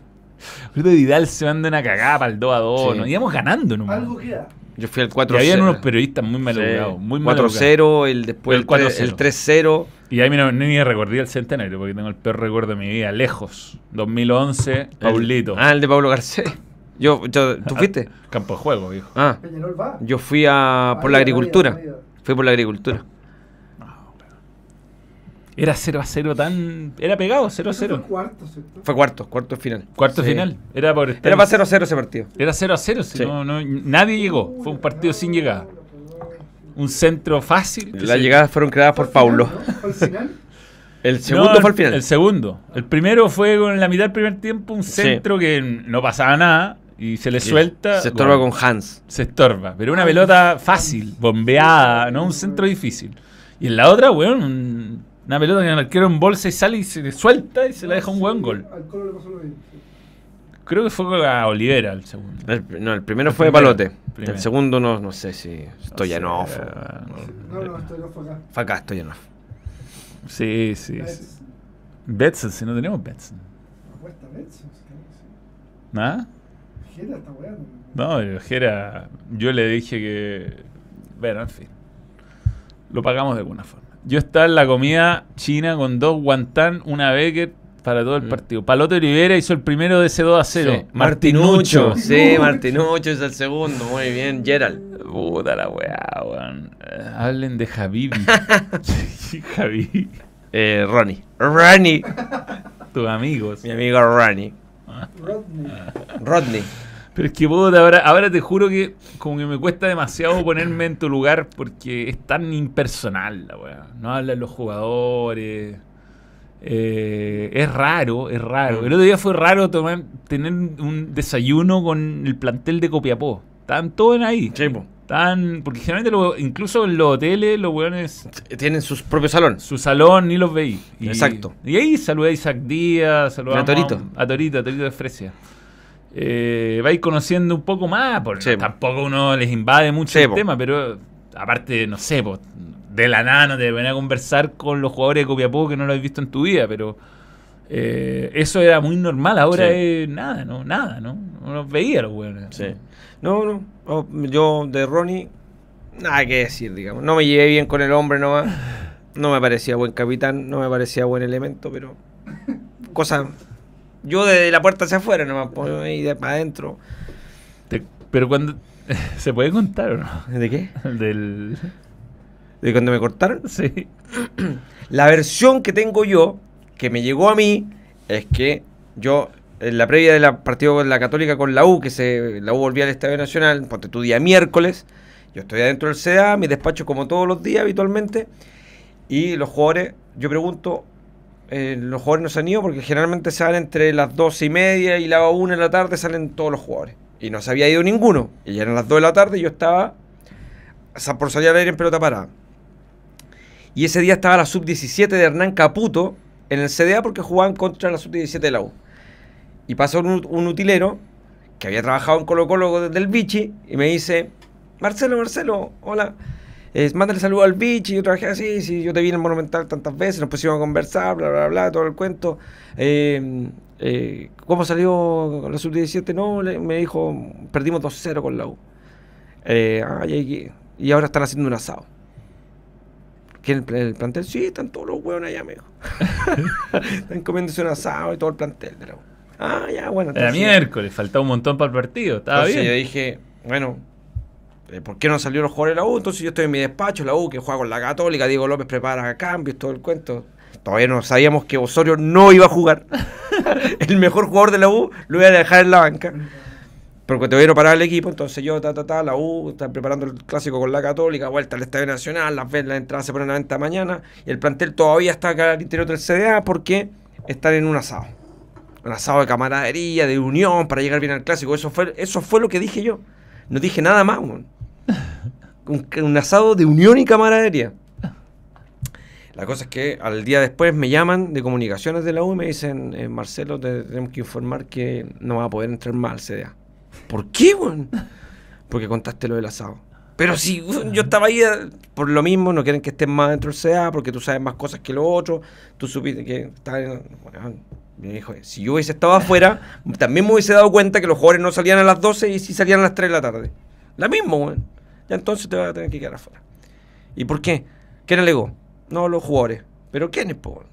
Bruto Vidal se manda una cagada para el 2 a 2. Sí. Nos íbamos ganando nomás. Algo queda. Yo fui al Y 4-0. habían unos periodistas muy mal educados. Sí. Muy mal educados. 4-0, el después El el 4-0. El 3-0. Y ahí no, ni recordé el centenario porque tengo el peor recuerdo de mi vida. Lejos. 2011, Paulito. Ah, el de Pablo Garcés. Yo, yo, ¿Tú fuiste? Campo de juego, viejo. Ah, Peñarol va. yo fui a, por la agricultura. Fui por la agricultura. Era 0 a 0 tan. Era pegado, 0 a Eso fue 0. cuarto, ¿cierto? Fue cuarto, cuarto final. Cuarto Sí. final. Era por estar- Era para 0-0 ese partido. Era 0 a 0. si Sí. no- no- nadie llegó. Fue un partido sin llegada. Un centro fácil. Las se- llegadas fueron creadas por Paulo. final, ¿no? Fue al final. El segundo No, fue al final. El segundo. El primero fue con la mitad del primer tiempo, un centro que no pasaba nada y se le suelta. Se estorba con Hans. Se estorba. Pero una pelota fácil, bombeada, no un centro difícil. Y en la otra, weón, un- una pelota que el arquero en bolsa y sale y se le suelta y se la deja un buen gol. Al Colo le pasó lo mismo. Creo que fue a Olivera el segundo. El, no, el primero El fue primero, Palote. primero. El segundo no, no sé si Stoyanov. No No, no fue acá. Fue acá Stoyanov. Sí, sí. sí. Betson, si no tenemos Betson. Apuesta Betson, sí, sí. ¿Nada? Jera está weando. No, Jera, yo le dije que. Bueno, en fin. Lo pagamos de alguna forma. Yo estaba en la comida china con dos guantán, una Beckett para todo el Mm. partido. Palote Olivera hizo el primero de ese 2 a 0. Sí. Martinucho. Sí, Martinucho. Martinucho es el segundo. Muy bien. Gerald. Puta la weá, weón. Eh, hablen de Javibi. Javibi. Eh, Ronnie. Ronnie. Tus amigos. Mi amigo Ronnie. Rodney. Rodney. Pero es que puta, ahora, ahora te juro que como que me cuesta demasiado ponerme en tu lugar porque es tan impersonal la weá. No hablan los jugadores. Eh, es raro, es raro. Mm. El otro día fue raro tomar, tener un desayuno con el plantel de Copiapó. Estaban todos ahí. Sí, po. Estaban, porque generalmente lo- incluso en los hoteles los weones Tienen sus propios salones. su salón ni los veí. Y, Exacto. Y ahí saludé a Isaac Díaz, saludamos A Torito. A, Torito, a Torito de Fresia. Eh, vais conociendo un poco más, porque Sí, po. tampoco uno les invade mucho Sí, el po. tema, pero aparte, no sé, po, de la nada no te ven a conversar con los jugadores de Copiapó que no lo has visto en tu vida, pero eh, eso era muy normal. Ahora Sí. es nada, ¿no? Nada, ¿no? No los veía los weones. Sí. No, no. oh, Yo de Ronnie, nada que decir, digamos. No me llevé bien con el hombre nomás. No me parecía buen capitán, no me parecía buen elemento, pero. Cosas. Yo desde la puerta hacia afuera nomás, pues, ahí de para adentro. Te- pero cuando. ¿Se puede contar o no? ¿De qué? Del. ¿De cuando me cortaron? Sí. La versión que tengo yo, que me llegó a mí, es que yo, en la previa del partido con la Católica con la U, que se, la U volvía al Estadio Nacional, ponte tu día miércoles, yo estoy adentro del CDA, mi despacho como todos los días habitualmente, y los jugadores, yo pregunto, eh, los jugadores no se han ido porque generalmente se entre las 12 y media y la 1 de la tarde salen todos los jugadores. Y no se había ido ninguno. Y ya eran las 2 de la tarde y yo estaba por salir al aire en pelota parada. Y ese día estaba la sub-17 de Hernán Caputo en el CDA porque jugaban contra la sub-17 de la U. Y pasó un, un utilero que había trabajado en Colo Colo desde el Vichy y me dice, Marcelo, Marcelo, hola, eh, mándale saludo al Vichy, yo trabajé así, sí, yo te vi en el Monumental tantas veces, nos pusimos a conversar, bla, bla, bla, todo el cuento. Eh, eh, ¿Cómo salió la sub-17? No, le- me dijo, perdimos 2-0 con la U. Eh, y, ahora están haciendo un asado. ¿Quién el, el plantel? Sí, están todos los huevos allá, dijo. están comiéndose un asado y todo el plantel de la U. Ah, ya, bueno. Era entonces- miércoles, faltaba un montón para el partido. Estaba entonces yo bien. dije, bueno, ¿por qué no salió los jugadores de la U? Entonces yo estoy en mi despacho, la U, que juega con la Católica, Diego López prepara cambios, todo el cuento. Todavía no sabíamos que Osorio no iba a jugar. el mejor jugador de la U lo iba a dejar en la banca. Porque todavía no paraba el equipo, entonces yo, ta, ta, ta, la U, está preparando el clásico con la Católica, vuelta al Estadio Nacional, las, las entradas se ponen a venta mañana, y el plantel todavía está acá al interior del CDA porque están en un asado. Un asado de camaradería, de unión, para llegar bien al clásico. Eso fue, eso fue lo que dije yo. No dije nada más. Un, asado de unión y camaradería. La cosa es que al día después me llaman de comunicaciones de la U y me dicen, eh, Marcelo, te tenemos que informar que no va a poder entrar más al CDA. ¿Por qué, weón? Porque contaste lo del asado. Pero si yo estaba ahí eh, por lo mismo, no quieren que estés más dentro del CDA porque tú sabes más cosas que lo otro, tú supiste que estaba en... me dijo, si yo hubiese estado afuera, también me hubiese dado cuenta que los jugadores no salían a las 12 y sí salían a las 3 de la tarde. La misma, weón. Ya entonces te vas a tener que quedar afuera. ¿Y por qué? ¿Quién alegó? No los jugadores. ¿Pero quiénes, po?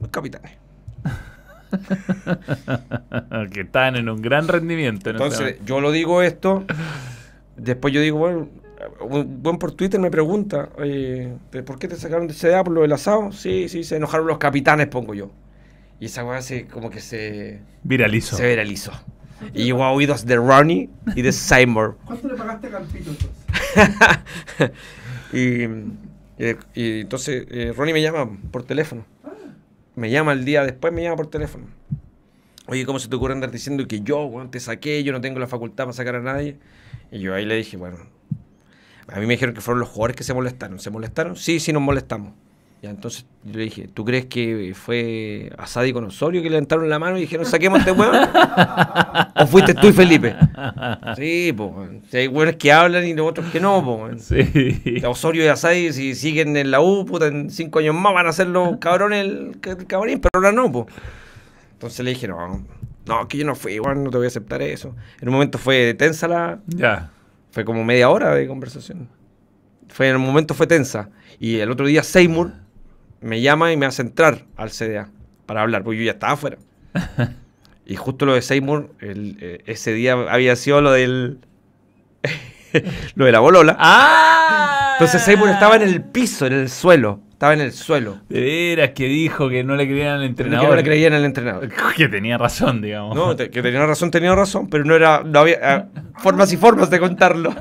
Los capitanes. que estaban en un gran rendimiento. en ese Entonces, yo lo digo esto. Después yo digo, bueno, un buen por Twitter me pregunta, oye, ¿de ¿por qué te sacaron de CDA por lo del asado? Sí, sí, se enojaron los capitanes, pongo yo. Y esa weá se, como que se, Viralizó. se viralizó. Y llegó a oídos de Ronnie y de Seymour. ¿Cuánto le pagaste a Campito entonces? y, y- y entonces eh, Ronnie me llama por teléfono. Me llama el día después, me llama por teléfono. Oye, ¿cómo se te ocurre andar diciendo que yo, weón, te saqué, yo no tengo la facultad para sacar a nadie? Y yo ahí le dije, bueno, a mí me dijeron que fueron los jugadores que se molestaron. ¿Se molestaron? Sí, sí nos molestamos. Ya, entonces yo le dije, ¿tú crees que fue Asadi con Osorio que le levantaron la mano y dijeron, saquemos este weón? ¿O fuiste tú y Felipe? Sí, pues, hay weones que hablan y los otros que no, pues. Sí. Osorio y Asadi, si siguen en la U, puta, en cinco años más van a ser los cabrones el, el camarín, pero ahora no, pues. Entonces le dije, no, no, que yo no fui, igual no te voy a aceptar eso. En un momento fue tensa la. Ya. Fue como media hora de conversación. Fue, en un momento fue tensa. Y el otro día Seymour me llama y me hace entrar al CDA para hablar, porque yo ya estaba afuera. Y justo lo de Seymour, el, eh, ese día había sido lo del. lo de la bolola. ¡Ah! Entonces Seymour estaba en el piso, en el suelo. Estaba en el suelo. De veras que dijo que no le creían al Que entrenador. no le creían al entrenador. Que tenía razón, digamos. No, te- que tenía razón, tenía razón, pero no era. No había ah, formas y formas de contarlo.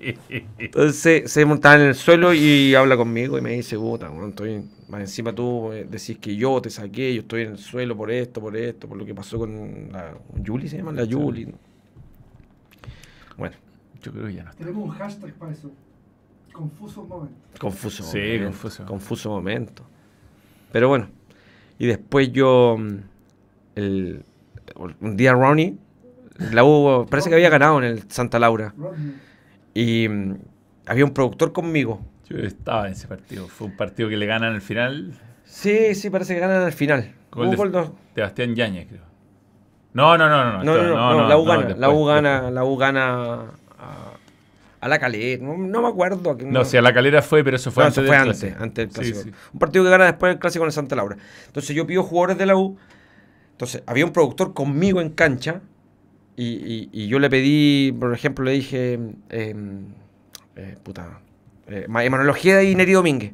Entonces Seymour estaba en el suelo y habla conmigo y me dice, puta, bueno, estoy más encima tú eh, decís que yo te saqué, yo estoy en el suelo por esto, por esto, por lo que pasó con la Julie, se llama la Julie. ¿no? Bueno, Yo creo que ya no. Tenemos un hashtag para eso. Confuso momento. confuso. Sí, momento, confuso. Confuso momento. Pero bueno, y después yo, el, un día Ronnie, la U parece que había ganado en el Santa Laura. Rodney. Y mm, había un productor conmigo. Yo estaba en ese partido. Fue un partido que le ganan al final. Sí, sí, parece que ganan al final. Gol de gol, no, Sebastián Yáñez, creo. No, no, no, no. no, no, no, no, la U gana, la U gana, la U gana a la caleta, no, no me acuerdo. después. No, si a la calera fue, pero eso fue No, antes eso del fue clásico. antes, antes del Sí, clásico. sí. Un partido que gana después del clásico en Santa Laura. Entonces yo pido jugadores de la U. Entonces había un productor conmigo en cancha y, y- y yo le pedí, por ejemplo, le dije, eh, eh, puta, eh, Ma- Emanuel Ojeda y Neri Domínguez.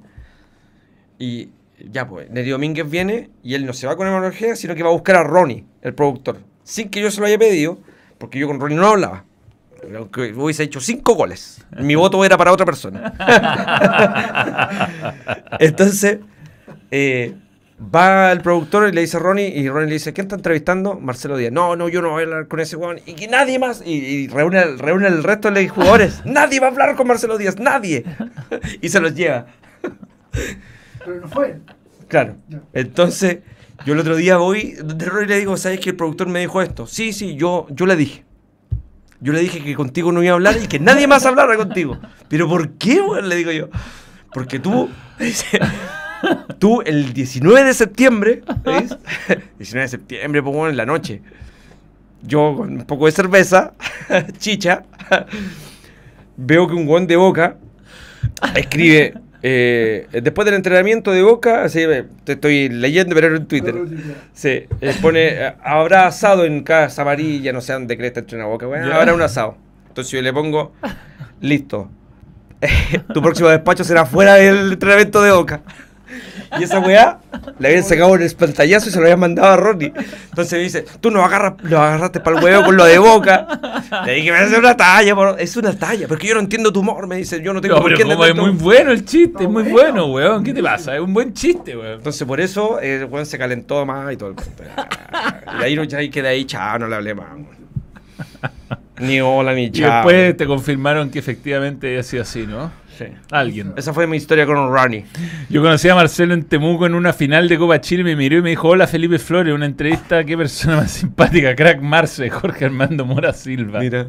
Y ya pues, Neri Domínguez viene y él no se va con Emanuel Ojeda, sino que va a buscar a Ronnie, el productor. Sin que yo se lo haya pedido, porque yo con Ronnie no hablaba. Aunque hubiese hecho cinco goles. Mi voto era para otra persona. Entonces, eh, va el productor y le dice a Ronnie, y Ronnie le dice, ¿quién está entrevistando? Marcelo Díaz. No, no, yo no voy a hablar con ese weón. Y que nadie más. Y, y reúne, al- reúne el resto de los jugadores. nadie va a hablar con Marcelo Díaz, nadie. y se los lleva. Pero no fue. Claro. Entonces, yo el otro día voy, de Ronnie le digo, ¿sabes que el productor me dijo esto? Sí, sí, yo, yo le dije. Yo le dije que contigo no iba a hablar y que nadie más hablara contigo. ¿Pero por qué, weón? Le digo yo. Porque tú, tú el 19 de septiembre, ¿veis? 19 de septiembre, pues, en la noche. Yo con un poco de cerveza, chicha, veo que un guón de boca escribe, eh, después del entrenamiento de boca, así, eh, te estoy leyendo, pero era en Twitter. Sí, eh, pone, habrá asado en casa amarilla, no sé dónde crees está entre una boca, Ya. habrá un asado. Entonces yo le pongo, listo, tu próximo despacho será fuera del entrenamiento de boca. Y esa weá le habían sacado el pantallazo y se lo habían mandado a Ronnie. Entonces me dice, tú nos, agarras, nos agarraste para el huevo con lo de boca. Le dije, me hace una talla, por- es una talla, porque yo no entiendo tu humor. Me dice, yo no tengo No, por qué como es entender muy bueno el chiste, es muy bueno. bueno, weón. ¿Qué te pasa? Es un buen chiste, weón. Entonces por eso eh, el weón se calentó más y todo el cuento. Y ahí no ya ahí quedé ahí, chao, no le hablé más. weón. Ni hola, ni Y chao. después te confirmaron que efectivamente había sido así, ¿no? Sí. Alguien. Esa fue mi historia con Ronnie. Yo conocí a Marcelo en Temuco en una final de Copa Chile, me miró y me dijo, hola Felipe Flores, una entrevista, qué persona más simpática, crack Marce, Jorge Armando Mora Silva. Mira.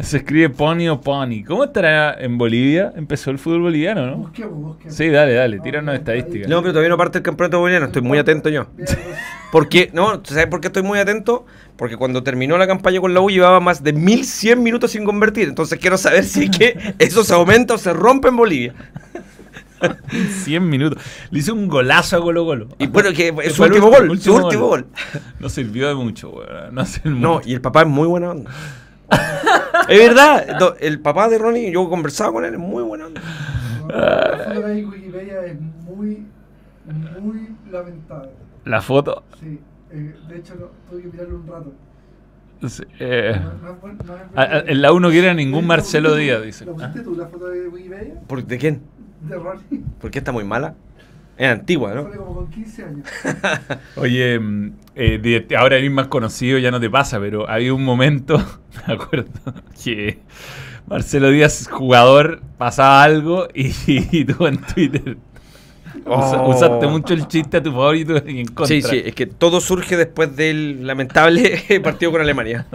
Se escribe Pony o Pony. ¿Cómo estará en Bolivia? Empezó el fútbol boliviano, ¿no? Busquemos, busquemos. Sí, dale, dale, tíranos estadísticas. No, pero todavía no parte el campeonato boliviano, estoy muy atento yo. Porque, no, ¿sabes por qué estoy muy atento? Porque cuando terminó la campaña con la U llevaba más de 1100 minutos sin convertir. Entonces quiero saber si es que eso se aumenta o se rompe en Bolivia. 100 minutos. Le hizo un golazo a Colo Colo. Y bueno, que es su último último- gol, su último gol. No sirvió de mucho, weón. No sirvió No, mucho. y el papá es muy buena onda. es verdad, el papá de Ronnie, yo conversaba con él, es muy buena onda. La de ahí Wikipedia es muy, muy lamentable. La foto. Sí, eh, de hecho no, tuve que mirarlo un rato. sí, eh, No, no en la 1 quiere a ningún ¿La Marcelo pusiste Díaz, tú? dice. ¿La pusiste tú la foto de Wikipedia? ¿Por, ¿De quién? De Ronnie. ¿Por qué está muy mala? Es antigua, ¿no? Sale como con 15 años. Oye, mm, eh, de- ahora eres más conocido, ya no te pasa, pero había un momento, me acuerdo, que Marcelo Díaz, jugador, pasaba algo y, y tú en Twitter Oh. usaste mucho el chiste a tu favor y en contra. Sí, sí, es que todo surge después del lamentable partido con Alemania.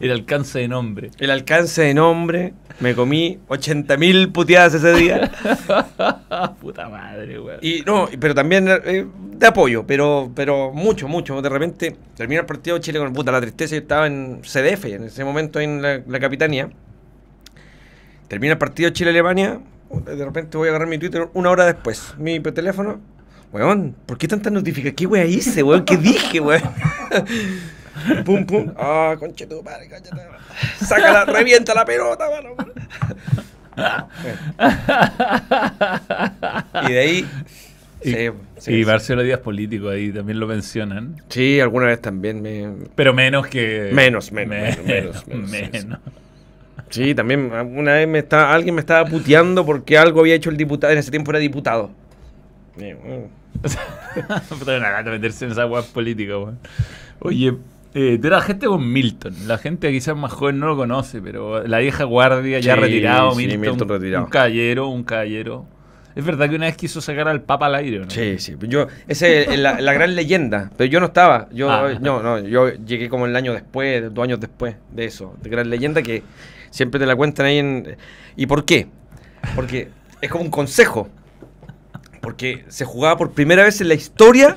El alcance de nombre. El alcance de nombre, me comí 80.000 puteadas ese día. Puta madre, weón. Y no, pero también eh, de apoyo, pero, pero mucho, mucho. De repente termina el partido de Chile con puta la tristeza. Yo estaba en CDF en ese momento en la, la capitanía. Termina el partido Chile-Alemania. De repente voy a agarrar mi Twitter una hora después. Mi teléfono. Weón, ¿por qué tantas notificaciones? ¿Qué wea hice, weón? ¿Qué dije, weón? pum, pum. Ah, conche tu madre, conche tu madre. Sácala, revienta la pelota, mano. Y de ahí. Y, sí, sí, y sí. Marcelo Díaz político ahí también lo mencionan. Sí, alguna vez también me. Pero menos que. Menos, menos, menos, menos, menos. Sí, también una vez me estaba, alguien me estaba puteando porque algo había hecho el diputado, en ese tiempo era diputado. Eh, una gata meterse en esa weá política, weón. Oye, eh, tú trabajiste con Milton. La gente quizás más joven no lo conoce, pero la vieja guardia ya Sí, retirado, sí, Milton, Milton retirado. Un caballero, un caballero. Es verdad que una vez quiso sacar al Papa al aire, ¿o ¿no? Sí, sí. Yo, esa es la, la gran leyenda. Pero yo no estaba. Yo, Ah. no, no, yo llegué como el año después, dos años después de eso. De gran leyenda que siempre te la cuentan ahí en. ¿Y por qué? Porque es como un consejo. Porque se jugaba por primera vez en la historia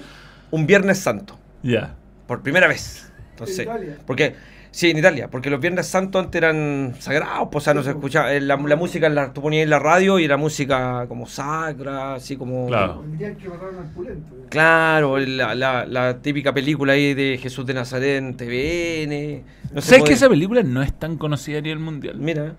un Viernes Santo. Ya. Por primera vez. Entonces, porque sí, en Italia, porque los Viernes Santos antes eran sagrados, pues, o sea, no se escuchaba eh, la, la música la, tú ponías en la radio y era música como sacra, así como Claro. El día que mataron al pulento. Claro, la, la, la típica película ahí de Jesús de Nazaret en TVN. No se ¿Sabes puede- que esa película no es tan conocida a nivel mundial? Mira,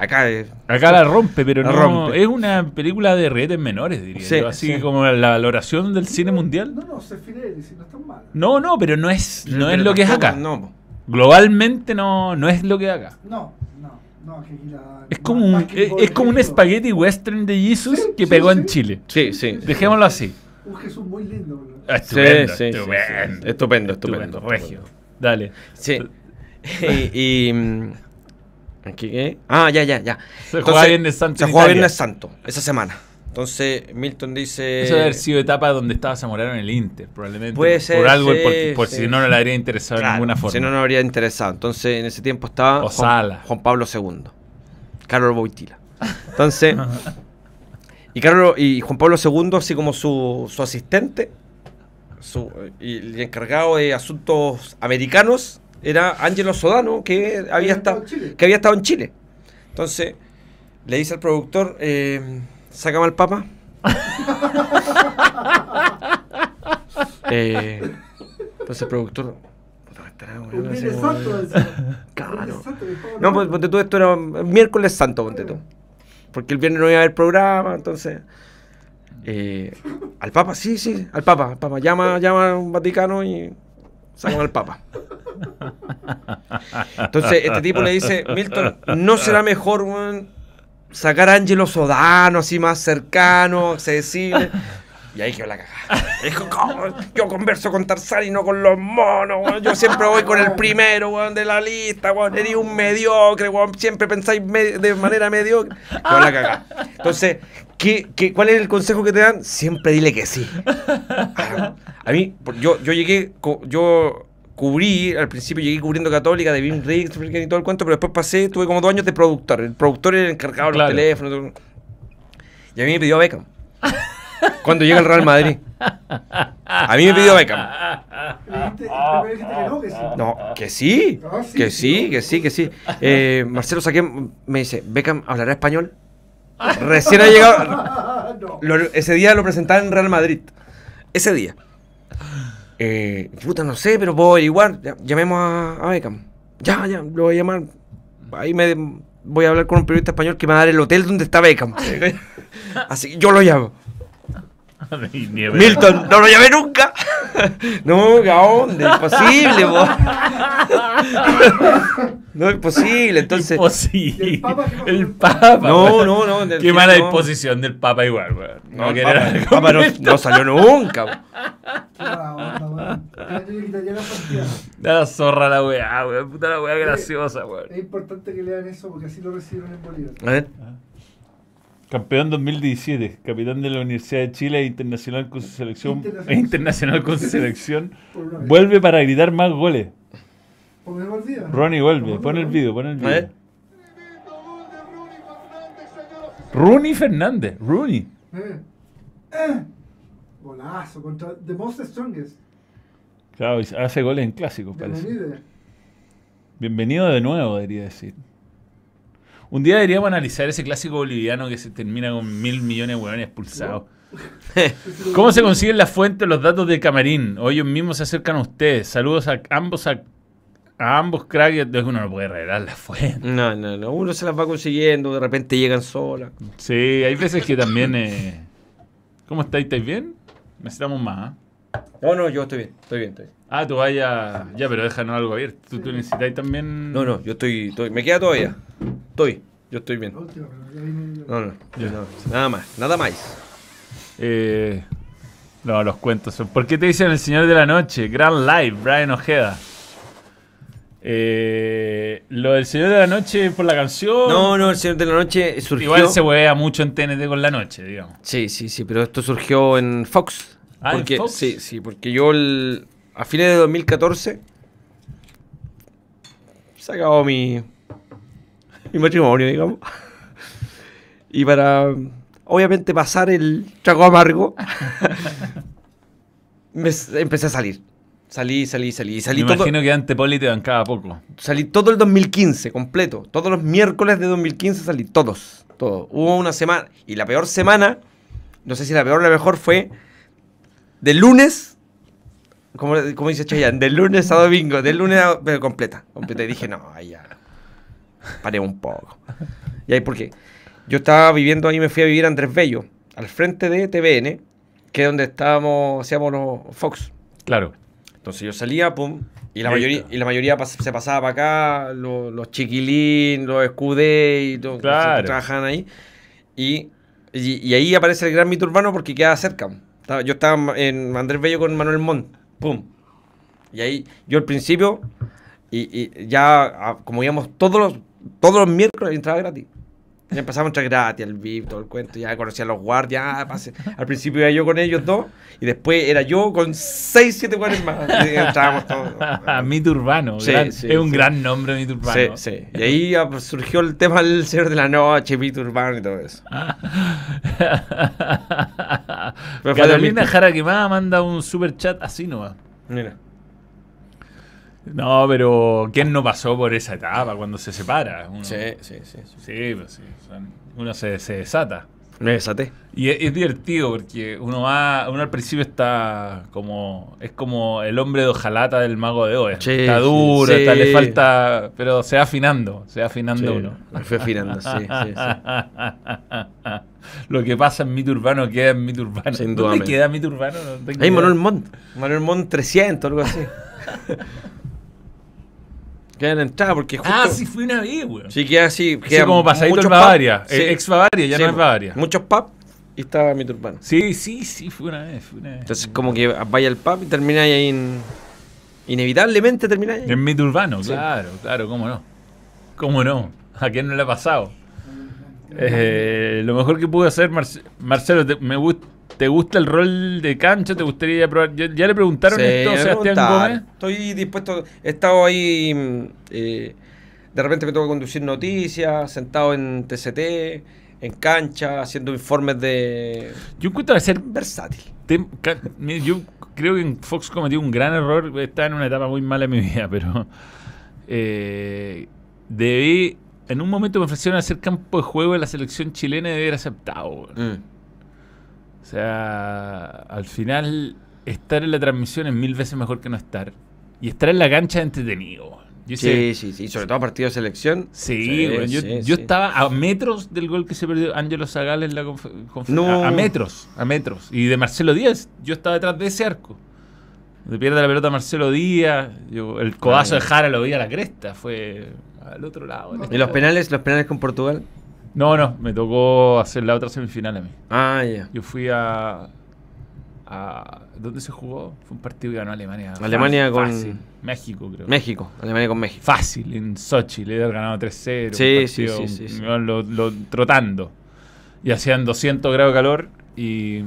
acá eh, Acá la rompe, pero La no. rompe. Es una película de redes menores, diría Sí, yo. Así sí. como la valoración del cine mundial. No, no, se Finelli, si no están mal. No, no, pero no es, no es pero lo que es acá. No. Globalmente no, no es lo que acá. No, no, no, que aquí la. Es como un, es, como un spaghetti western de Jesus Sí, que sí, pegó sí. en Chile. Sí, sí. Dejémoslo así. Un Jesús muy lindo. bro. Sí, Estupendo, estupendo, sí. Estupendo, estupendo, regio. Dale. Sí. y. y, mm, ¿qué? Ah, ya, ya, ya. Se juega Viernes Santo Se en juega. Viernes Santo, esa semana. Entonces, Milton dice. Eso debe haber sido etapa donde estaba Zamorano en el Inter, probablemente. Puede ser, Por algo, sí, por, por sí. si no, no le habría interesado Claro, de ninguna forma. Si no, no habría interesado. Entonces, en ese tiempo estaba Juan. Juan Pablo II. Carlos Boitila. Entonces, y, Carlos, y Juan Pablo II, así como su, su asistente su, y el encargado de asuntos americanos, era Ángelo Sodano, que había, estado, estado en Chile. que había estado en Chile. Entonces, le dice al productor, eh, sácame al Papa. eh, entonces el productor... puta, me estará, weón, Un así Viernes como- Santo. decía. Claro. No, pues ponte tú, esto era miércoles santo, ponte tú. Porque el viernes no iba a haber programa, entonces. eh, al Papa, sí, sí, al Papa, al Papa. Llama, llama a un Vaticano y sacan al Papa. Entonces, este tipo le dice, Milton, ¿no será mejor, weón, sacar a Angelo Sodano así más cercano, accesible? Y ahí quedó la cagada. Dijo, ¿cómo? Yo converso con Tarzán y no con los monos. Yo siempre voy con el primero, weón, de la lista, weón. Eres un mediocre, weón. Siempre pensáis de manera mediocre. Quedó la cagada. Entonces, ¿qué, qué, cuál es el consejo que te dan? Siempre dile que sí. A, mí, yo, yo llegué, yo cubrí, al principio llegué cubriendo Católica, de Bim Riggs y todo el cuento, pero después pasé, tuve como dos años de productor. El productor era el encargado de Claro. los teléfonos. todo. Y a mí me pidió Beckham. Cuando llega el Real Madrid. A mí me pidió Beckham. No, que sí. No, que sí, que sí. que sí, que sí. Eh, Marcelo Saqué me dice, Beckham hablará español. Recién ha llegado, lo- ese día lo presentaron en Real Madrid. Ese día. Eh, puta, no sé, pero puedo averiguar. Ya, llamemos a, a Beckham. Ya, ya, lo voy a llamar. Ahí me voy a hablar con un periodista español que me va a dar el hotel donde está Beckham. Así que yo lo llamo. Milton, no lo llamé nunca. No, ¿a dónde? Imposible, po. No, imposible, entonces. Imposible. ¿Y el Papa? El Papa. No, no, no. del Qué mala no. disposición del Papa igual, weón. No, el Papa, el Papa no, no salió nunca. Da la zorra la weá, weón. Puta la weá graciosa, weón. Es importante que lean eso porque así lo recibieron en Bolívar. A ver. Campeón 2017, capitán de la Universidad de Chile e internacional con su selección. Internacional. internacional con su selección. Vuelve para gritar más goles. Ronnie vuelve, pon el video, pon el A ver. video. Rooney Fernández, Rooney. Eh. Eh. Golazo contra The Most Strongest. Claro, y hace goles en clásicos, parece. Bienvenido de nuevo, debería decir. Un día deberíamos analizar ese clásico boliviano que se termina con mil millones de hueones expulsados. ¿Cómo se consiguen las fuentes, los datos de Camarín? O ellos mismos se acercan a ustedes. Saludos a ambos a, a ambos cracks. Entonces uno no puede revelar las fuentes. No, no, no. Uno se las va consiguiendo, de repente llegan solas. Sí, hay veces que también... eh, ¿Cómo estáis? ¿Estáis bien? Necesitamos más. ¿ah? No, no, yo estoy bien, estoy bien, estoy bien. Ah, tú vayas... Ya, pero déjanos algo abierto. Tú, tú necesitáis también... No, no, yo estoy, estoy- Me queda todavía. Estoy, yo estoy bien. La No, no, no, nada más, nada más. Eh, no, los cuentos son. ¿Por qué te dicen el Señor de la Noche? Gran Live, Brian Ojeda. Eh, lo del Señor de la Noche por la canción. No, no, el Señor de la Noche surgió. Igual se huevea mucho en TNT con la noche, digamos. Sí, sí, sí, pero esto surgió en Fox. Ah, ¿en porque, Fox? Sí, sí, porque yo el- a fines de 2014 se acabó mi, mi matrimonio, digamos. Y para obviamente pasar el trago amargo, me empecé a salir. Salí, salí, salí. Salí Me todo, imagino que Antepoli te bancaba poco. salí todo el 2015, completo. Todos los miércoles de 2015 salí, todos. Todos. Hubo una semana, y la peor semana, no sé si la peor o la mejor, fue de lunes, como, como dice Chayanne, de lunes a domingo, de lunes a... pero completa. Completa. Y dije, no, ahí ya. Paré un poco. Y ahí, porque yo estaba viviendo ahí, me fui a vivir a Andrés Bello, al frente de TVN, que es donde estábamos, hacíamos los Fox. Claro. Entonces yo salía, pum, y la mayoría, y la mayoría pas- se pasaba para acá, lo- los chiquilín, los escudé y todo, Claro. que trabajaban ahí. Y, y, y ahí aparece el Gran Mito Urbano porque queda cerca. Yo estaba en Andrés Bello con Manuel Montt, pum. Y ahí, yo al principio, y, y ya como íbamos todos los, todos los miércoles, entraba gratis. Ya empezamos a entrar gratis, el VIP, todo el cuento, ya conocía a los guardias, pase. al principio iba yo con ellos dos, y después era yo con seis, siete guardias más. Entrábamos todos. Mito Urbano. Sí, gran- sí, es un sí. gran nombre, Mito Sí, Urbano. sí. Y ahí ah, pues, surgió el tema del Señor de la Noche, Pito Urbano y todo eso. de Carolina Jara Quemada manda un super chat así nomás. Mira. No, pero ¿quién no pasó por esa etapa cuando se separa? Uno, Sí, sí, sí. sí. Sí, pues sí. uno se, se desata. Me desaté. Y es, es divertido porque uno va, uno al principio está como, es como el hombre de hojalata del mago de Oz. Está duro, está- le falta, pero se va afinando, se va afinando uno. me fui afinando, sí, sí, sí. Lo que pasa en mito urbano queda en mito urbano. Sin ¿Dónde duda, men. queda mito urbano? No Ahí. Manuel Montt. Manuel Montt 300, algo así. Queda en la entrada porque justo... Ah, sí, fui una vez, weón. Sí, queda así. Sí, Queda como pasadito en. Bavaria. Sí. eh, ex Bavaria, ya Sí, no es Bavaria. Muchos pubs y estaba mi urbano. Sí, sí, sí, fue una vez, fue una vez. Entonces, como que vaya al pub y termináis ahí en... Inevitablemente termináis ahí. En mito urbano, Sí. claro, claro, cómo no. ¿Cómo no? ¿A quién no le ha pasado? Eh, lo mejor que pude hacer, Marce- Marcelo, te, me gust- ¿te gusta el rol de cancha? ¿Te gustaría probar? ¿Ya, ya le preguntaron Sí, esto a Sebastián. Gómez? Estoy dispuesto. He estado ahí. mm, eh, de repente me toca conducir noticias, sentado en TCT, en cancha, haciendo informes de. Yo encuentro que ser Versátil. tem- yo creo que en Fox cometió un gran error. Estaba en una etapa muy mala en mi vida, pero eh, debí. En un momento me ofrecieron hacer campo de juego de la selección chilena y debí haber aceptado. Mm. O sea, al final, estar en la transmisión es mil veces mejor que no estar. Y estar en la cancha entretenido. Yo sé- Sí, sí, sí. Sobre todo partido de selección. Sí, yo, sí, yo sí. estaba a metros del gol que se perdió Ángelo Zagal en la conf- conf- No. a, a metros, a metros. Y de Marcelo Díaz, yo estaba detrás de ese arco. De pierde la pelota Marcelo Díaz, yo- el codazo de Jara lo vi a la cresta, fue al otro lado. ¿Y los penales? ¿Los penales con Portugal? No, no, me tocó hacer la otra semifinal a mí. Ah, ya. Yo fui a, a- ¿Dónde se jugó? Fue un partido que ganó Alemania. Alemania con- Fácil. México, creo. México. Alemania con México. Fácil, en Sochi. Le había ganado 3-0. un Sí, sí, sí, sí, Lo, lo- trotando. Y hacían 200 grados de calor. Y,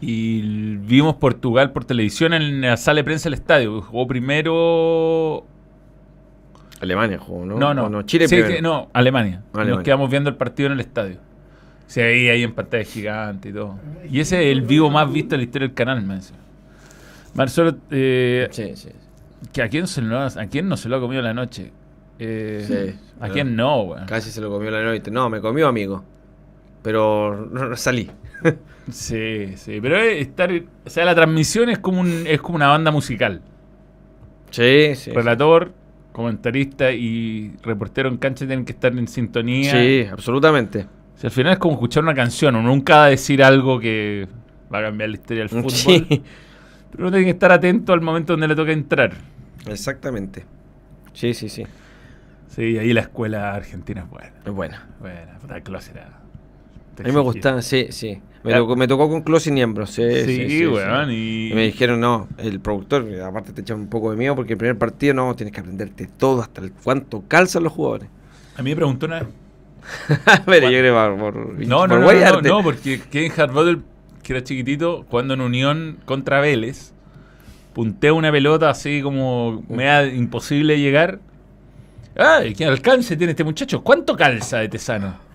y vimos Portugal por televisión en la sala de prensa del estadio. Jugó primero. Alemania jugó, ¿no? No, no. ¿O no? Chile Sí, primero. no, Alemania. Alemania. Nos quedamos viendo el partido en el estadio. Se veía ahí en pantalla gigante y todo. Y ese es el vivo más visto en la historia del canal, me decía. Marcelo, eh, Sí, sí. que ¿a, quién se lo, ¿a quién no se lo ha comido la noche? Eh, Sí, ¿A quién no, weón? Casi se lo comió la noche. No, me comió, amigo. Pero no, no salí. Sí, sí. Pero es estar. O sea, la transmisión es como, un, es como una banda musical. Sí, sí. Relator, comentarista y reportero en cancha tienen que estar en sintonía. Sí, absolutamente. Sea, al final es como escuchar una canción. Uno nunca va a decir algo que va a cambiar la historia del fútbol. Sí, Pero uno tiene que estar atento al momento donde le toca entrar. exactamente. Sí, sí, sí. Sí, ahí la escuela argentina es buena. Es buena. Buena, Klose era. A mí me gustaba, sí, sí. Me, tocó, me tocó con Close y Niembro, sí, sí, Sí, sí, weón. sí. Y... Y me dijeron, no, el productor, aparte te echaba un poco de miedo porque el primer partido no, tienes que aprenderte todo, hasta el cuánto calzan los jugadores. A mí me preguntó una. Pero yo creo por, por, No, por no, no, no, no, porque Kevin Harbottle, que era chiquitito, cuando en Unión contra Vélez, puntea una pelota así como me da imposible llegar. ¡Ay, qué alcance tiene este muchacho! ¿Cuánto calza de Tesano?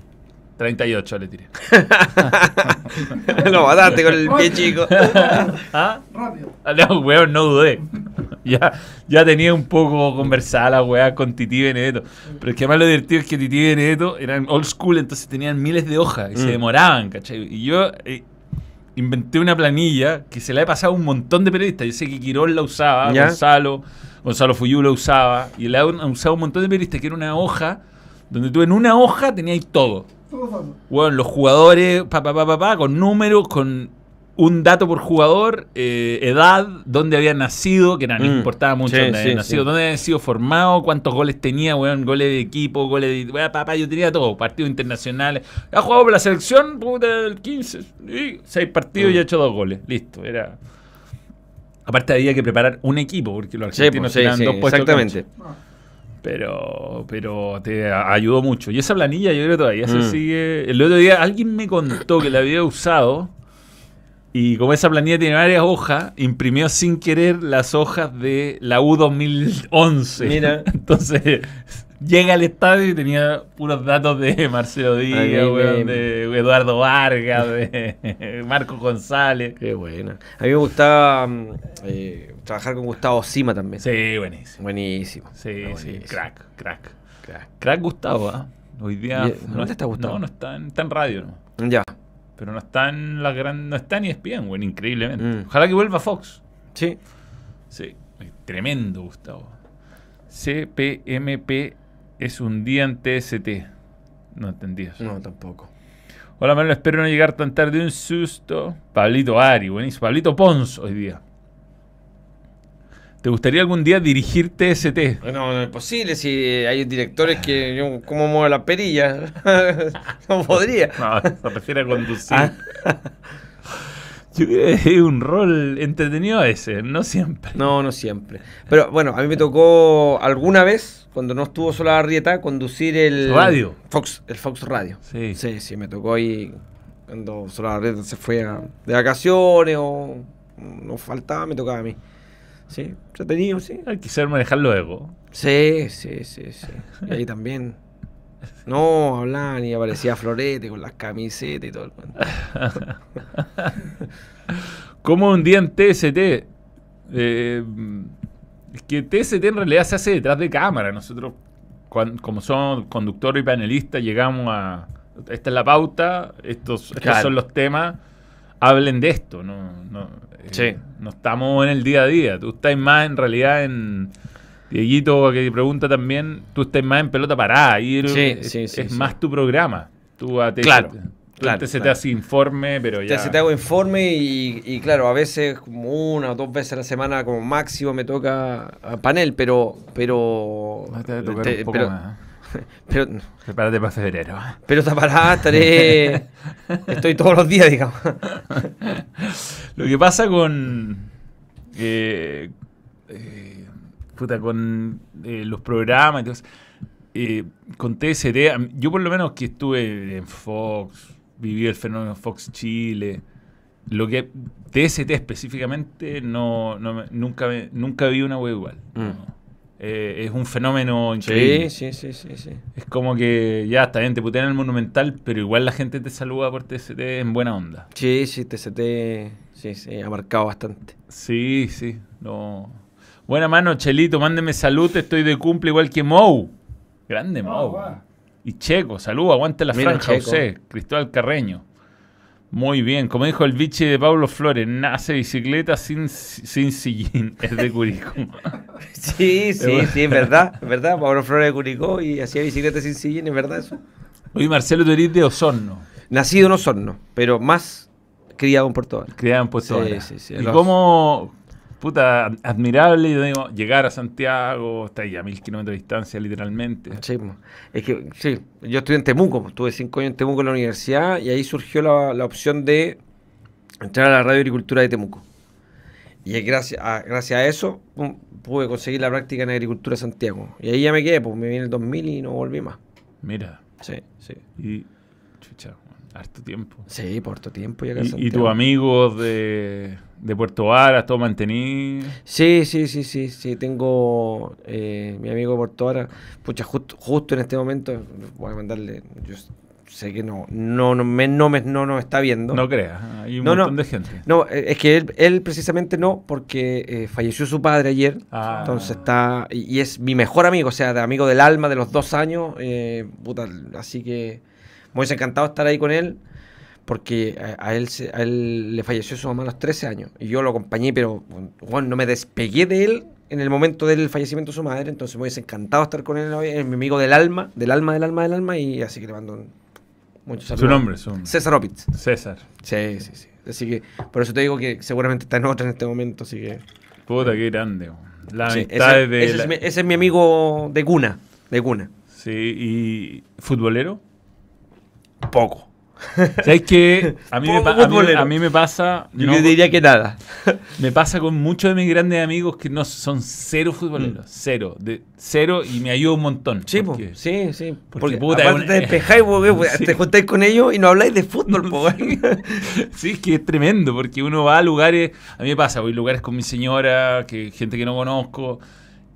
38 le tiré. Lo mataste con el pie chico. ¿Ah? Rápido. No, weón, no dudé. Ya, ya tenía un poco conversada la weá con Titi y Benedetto. Pero es que además lo divertido es que Titi y Benedetto eran old school, entonces tenían miles de hojas y se Mm. demoraban, ¿cachai? Y yo eh, inventé una planilla que se la he pasado a un montón de periodistas. Yo sé que Quirón la usaba, ¿Ya? Gonzalo, Gonzalo Fuyú la usaba, y la han usado un montón de periodistas, que era una hoja donde tú en una hoja tenías todo. Bueno, los jugadores, pa, pa, pa, pa, pa, con números, con un dato por jugador, eh, edad, dónde habían nacido, que era, no Mm, importaba mucho sí, dónde habían nacido, sí. dónde habían sido formados, cuántos goles tenía, weón, goles de equipo, goles de. weón, papá, yo tenía todo, partidos internacionales. Ha jugado por la selección, puta, el 15, y seis partidos y Mm. ha hecho dos goles. Listo, era. Aparte había que preparar un equipo, porque los Sí, argentinos pues, sí, tenían sí, dos puestos. exactamente. Pero, pero te ayudó mucho. Y esa planilla yo creo todavía se Mm. sigue. El otro día alguien me contó que la había usado. Y como esa planilla tiene varias hojas, imprimió sin querer las hojas de la U 2011. Mira. Entonces, llega al estadio y tenía puros datos de Marcelo Díaz, Ay, weón, de Eduardo Vargas, de Marco González. Qué buena. A mí me gustaba mm, eh, trabajar con Gustavo Sima también. Sí, buenísimo. Buenísimo. Sí, sí, crack, crack. Crack. Crack Gustavo, ¿ah? Hoy día ¿Y- no, dónde está Gustavo? No, no está en, está en radio, ¿no? Ya. Pero no está en la gran. No está ni ESPN, güey, increíblemente. Mm. Ojalá que vuelva Fox. Sí. Sí, tremendo, Gustavo. CPMP es un día en TST. No entendí eso. No, tampoco. Hola, Manuel, espero no llegar tan tarde. Un susto. Pablito Ari, buenísimo. Pablito Pons hoy día. ¿Te gustaría algún día dirigir TST? No, no es posible si hay directores que yo como muevo las perillas. no podría. No, se refiere a conducir. Ah. Yo creo que es un rol entretenido a ese, no siempre. No, no siempre. Pero bueno, a mí me tocó alguna vez, cuando no estuvo sola Arrieta, conducir el Radio. Fox, el Fox Radio. Sí. Sí, sí, me tocó ahí cuando Solar Arrieta se fue a- de vacaciones o no faltaba, me tocaba a mí. Sí, entretenido, sí. Hay que saber manejar luego. Sí, sí, sí, sí. Y ahí también. No, hablaban y aparecía Florete con las camisetas y todo el cuento. Como un día en TST. Eh, es que TST en realidad se hace detrás de cámara. Nosotros, como somos conductor y panelista, llegamos a. Esta es la pauta, estos, estos Claro. son los temas. Hablen de esto. No, no, eh, Sí. no estamos en el día a día. Tú estás más en realidad en. Dieguito, que pregunta también, tú estás más en pelota parada. Y Sí, es, sí, sí, es más tu programa. Tú a TST. Claro, tú claro, en TST claro. haces informe, pero Te, ya. se te hago informe y, y claro, a veces como una o dos veces a la semana como máximo me toca panel, pero... pero te tocar te- un poco pero, más. pero, Prepárate para febrero. pero tapará, estaré... Estoy todos los días, digamos. Lo que pasa con. eh, eh, puta, con eh, los programas y todo eso, eh, con TST, yo por lo menos que estuve en Fox, viví el fenómeno Fox Chile. Lo que TST específicamente no, no nunca nunca vi una web igual. Mm. no. Eh, es un fenómeno increíble. Sí, sí, sí, sí, sí. Es como que ya está bien, te putean en el Monumental, pero igual la gente te saluda por TST en buena onda. Sí, sí, TCT sí, sí, ha marcado bastante. Sí, sí. No. Buena mano, Chelito, mándeme salud, estoy de cumple igual que Mou. Grande Mou. Y Checo, salud, aguante la Mira, franja, Checo. José. Cristóbal Carreño. Muy bien, como dijo el biche de Pablo Flores, nace bicicleta sin, sin sillín, es de Curicó. Sí, sí, sí, es verdad, es verdad. Pablo Flores de Curicó y hacía bicicleta sin sillín, es verdad eso. Oye, Marcelo, tú eres de Osorno, Nacido en Osorno, pero más criado en Puerto Vara. criada en Puerto Sí, sí, sí, Y los- cómo, puta, admirable yo digo, llegar a Santiago, está ahí a mil kilómetros de distancia literalmente. Sí, es que sí, yo estudié en Temuco, estuve cinco años en Temuco en la universidad y ahí surgió la, la opción de entrar a la radio agricultura de Temuco. Y gracias a, gracias a eso pum, pude conseguir la práctica en agricultura de Santiago. Y ahí ya me quedé, pues me vine el 2000 y no volví más. Mira, Sí, sí. y harto tiempo. Sí, por todo tiempo ya ¿Y, tus amigos de, de Puerto Varas, todo mantenido? Sí, sí, sí, sí, sí, tengo eh, mi amigo de Puerto Vara, pucha, justo, justo en este momento voy a mandarle, yo sé que no, no, no, me, no, me- no nos está viendo. No creas, hay un No, no. montón de gente. No, eh, es que él, él precisamente no, porque eh, falleció su padre ayer. Ah. Entonces está. Y, y es mi mejor amigo, o sea, de amigo del alma de los dos años. eh, puta, así que me hubiese encantado estar ahí con él. Porque a, a él, se- a él le falleció su mamá a los 13 años. Y yo lo acompañé, pero bueno, no me despegué de él en el momento del fallecimiento de su madre. Entonces me hubiese encantado estar con él hoy. Es mi amigo del alma, del alma, del alma, del alma. Y así que le mando un- muchos Su saludos. nombre, su nombre. César Opitz. César. Sí, sí, sí. Así que por eso te digo que seguramente está en otra en este momento, así que... Puta, qué grande. La Sí, amistad ese, de ese la- es mi, ese es mi amigo de cuna, de cuna. Sí, y futbolero. Poco. ¿Sabes qué? A mí, me, a mí- futbolero. a mí me pasa. Yo no- diría que nada. Me pasa con muchos de mis grandes amigos que no son cero futboleros. Cero. De, cero y me ayuda un montón. Sí, porque- sí, sí. porque, Porque, puta, aparte es te una- despejáis, Sí. te juntáis con ellos y no habláis de fútbol, po. Sí, es que es tremendo, porque uno va a lugares, a mí me pasa, voy a lugares con mi señora, que gente que no conozco,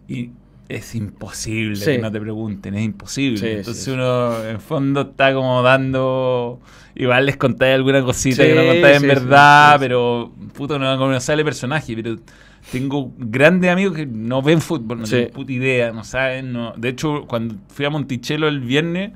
y es imposible Sí. que no te pregunten, es imposible. Sí, Entonces sí, uno en fondo está como dando, igual les contáis alguna cosita que no contáis en verdad, pero puto no, no sale el personaje, pero tengo grandes amigos que no ven fútbol, no tienen puta idea, no saben, no. De hecho, cuando fui a Monticello el viernes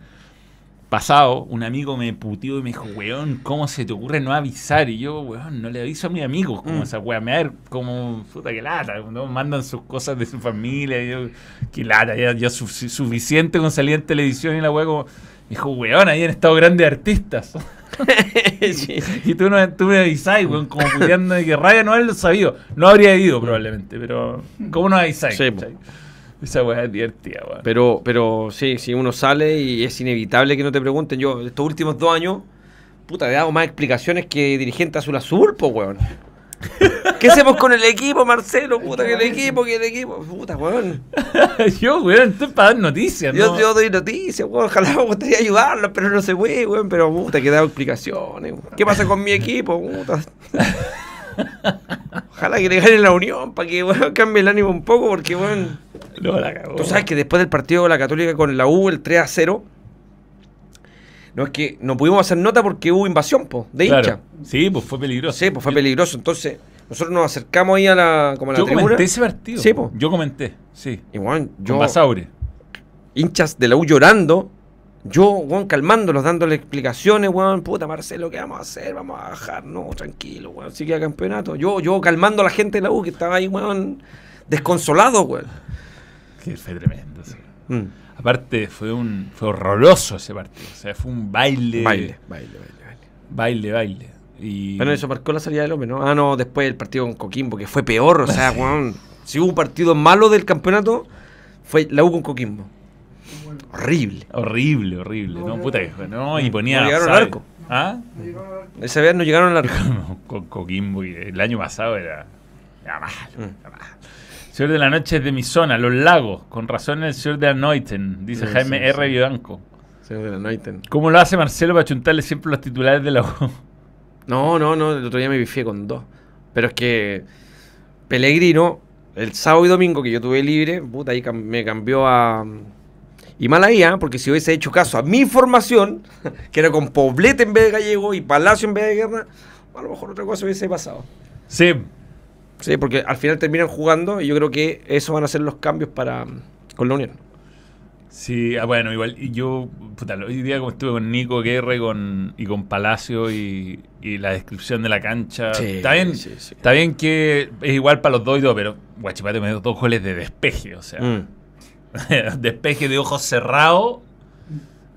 pasado, un amigo me putió y me dijo, weón, ¿cómo se te ocurre no avisar? Y yo, weón, no le aviso a mis amigos como Mm. esa weá, me ver como, puta, que lata, ¿no? mandan sus cosas de su familia, y yo, que lata, ya, ya su- suficiente con salir en televisión y la weá como, me dijo, weón, ahí han estado grandes artistas. Sí. Y tú, no, tú me avisáis, weón, como puteando de que Raya no haberlo sabido. No habría ido probablemente, pero ¿cómo no avisáis? Sí? Esa weá es divertida, weón. Pero, pero sí, sí, uno sale y es inevitable que no te pregunten. Yo, estos últimos dos años, puta, he dado más explicaciones que dirigente azul azul, po, weón. ¿Qué hacemos con el equipo, Marcelo? Puta, que el equipo, que el equipo. Puta, weón. yo, weón, estoy para dar noticias, Yo, ¿no? yo doy noticias, weón. Ojalá me gustaría ayudarlos, pero no se puede, weón. Pero puta, que he dado explicaciones. weón. ¿Qué pasa con mi equipo, puta? Ojalá que le gane la unión para que weón, cambie el ánimo un poco, porque weón. No, la cagó. Tú sabes que después del partido de la Católica con la U, el 3 a 0, no es que no pudimos hacer nota porque hubo invasión, po, de Claro. hincha. Sí, pues fue peligroso. Sí, pues fue peligroso. Entonces, nosotros nos acercamos ahí a la, como a la Yo tribuna. comenté ese partido. Sí, po. Yo comenté, sí. Y Con yo, Basaure. hinchas de la U llorando. Yo, weón, calmándolos, dándole explicaciones, weón, puta Marcelo, ¿qué vamos a hacer? Vamos a bajar, no, tranquilo, weón, sí queda campeonato. Yo, yo calmando a la gente de la U que estaba ahí, weón, desconsolado, weón. Que fue tremendo, sí. Mm. Aparte, fue un fue horroroso ese partido. O sea, fue un baile. Baile, baile, baile, baile. Baile, baile. Y... Bueno, eso marcó la salida del hombre, ¿no? Ah, no, después el partido con Coquimbo, que fue peor, o sea, weón. Si hubo un partido malo del campeonato, fue la U con Coquimbo. Horrible. Horrible, horrible. No, puta que. No, y ponía. No llegaron al arco. ¿Ah? Esa vez no llegaron al arco. Coquimbo. y El año pasado era. Era malo. Mm. era malo. Señor de la Noche es de mi zona, Los Lagos. Con razón el señor de Anoiten, dice Sí, Jaime sí, R. sí. Vivanco. Señor de la Noiten. ¿Cómo lo hace Marcelo para chuntarle siempre los titulares de la U? No, no, no, el otro día me bifié con dos. Pero es que Pellegrino, el sábado y domingo que yo tuve libre, puta, ahí cam- me cambió a. Y mala ¿ah? porque si hubiese hecho caso a mi formación, que era con Poblete en vez de Gallego y Palacio en vez de Guerra, a lo mejor otra cosa hubiese pasado. Sí, Sí, porque al final terminan jugando y yo creo que esos van a ser los cambios para con la Unión. Sí, ah, bueno, igual y yo, puta, hoy día como estuve con Nico Guerra y con, y con Palacio y, y la descripción de la cancha, Sí, está bien, sí, sí. está bien que es igual para los dos y todo, pero Guachipate me dio dos goles de despeje, o sea, Mm. despeje de ojos cerrados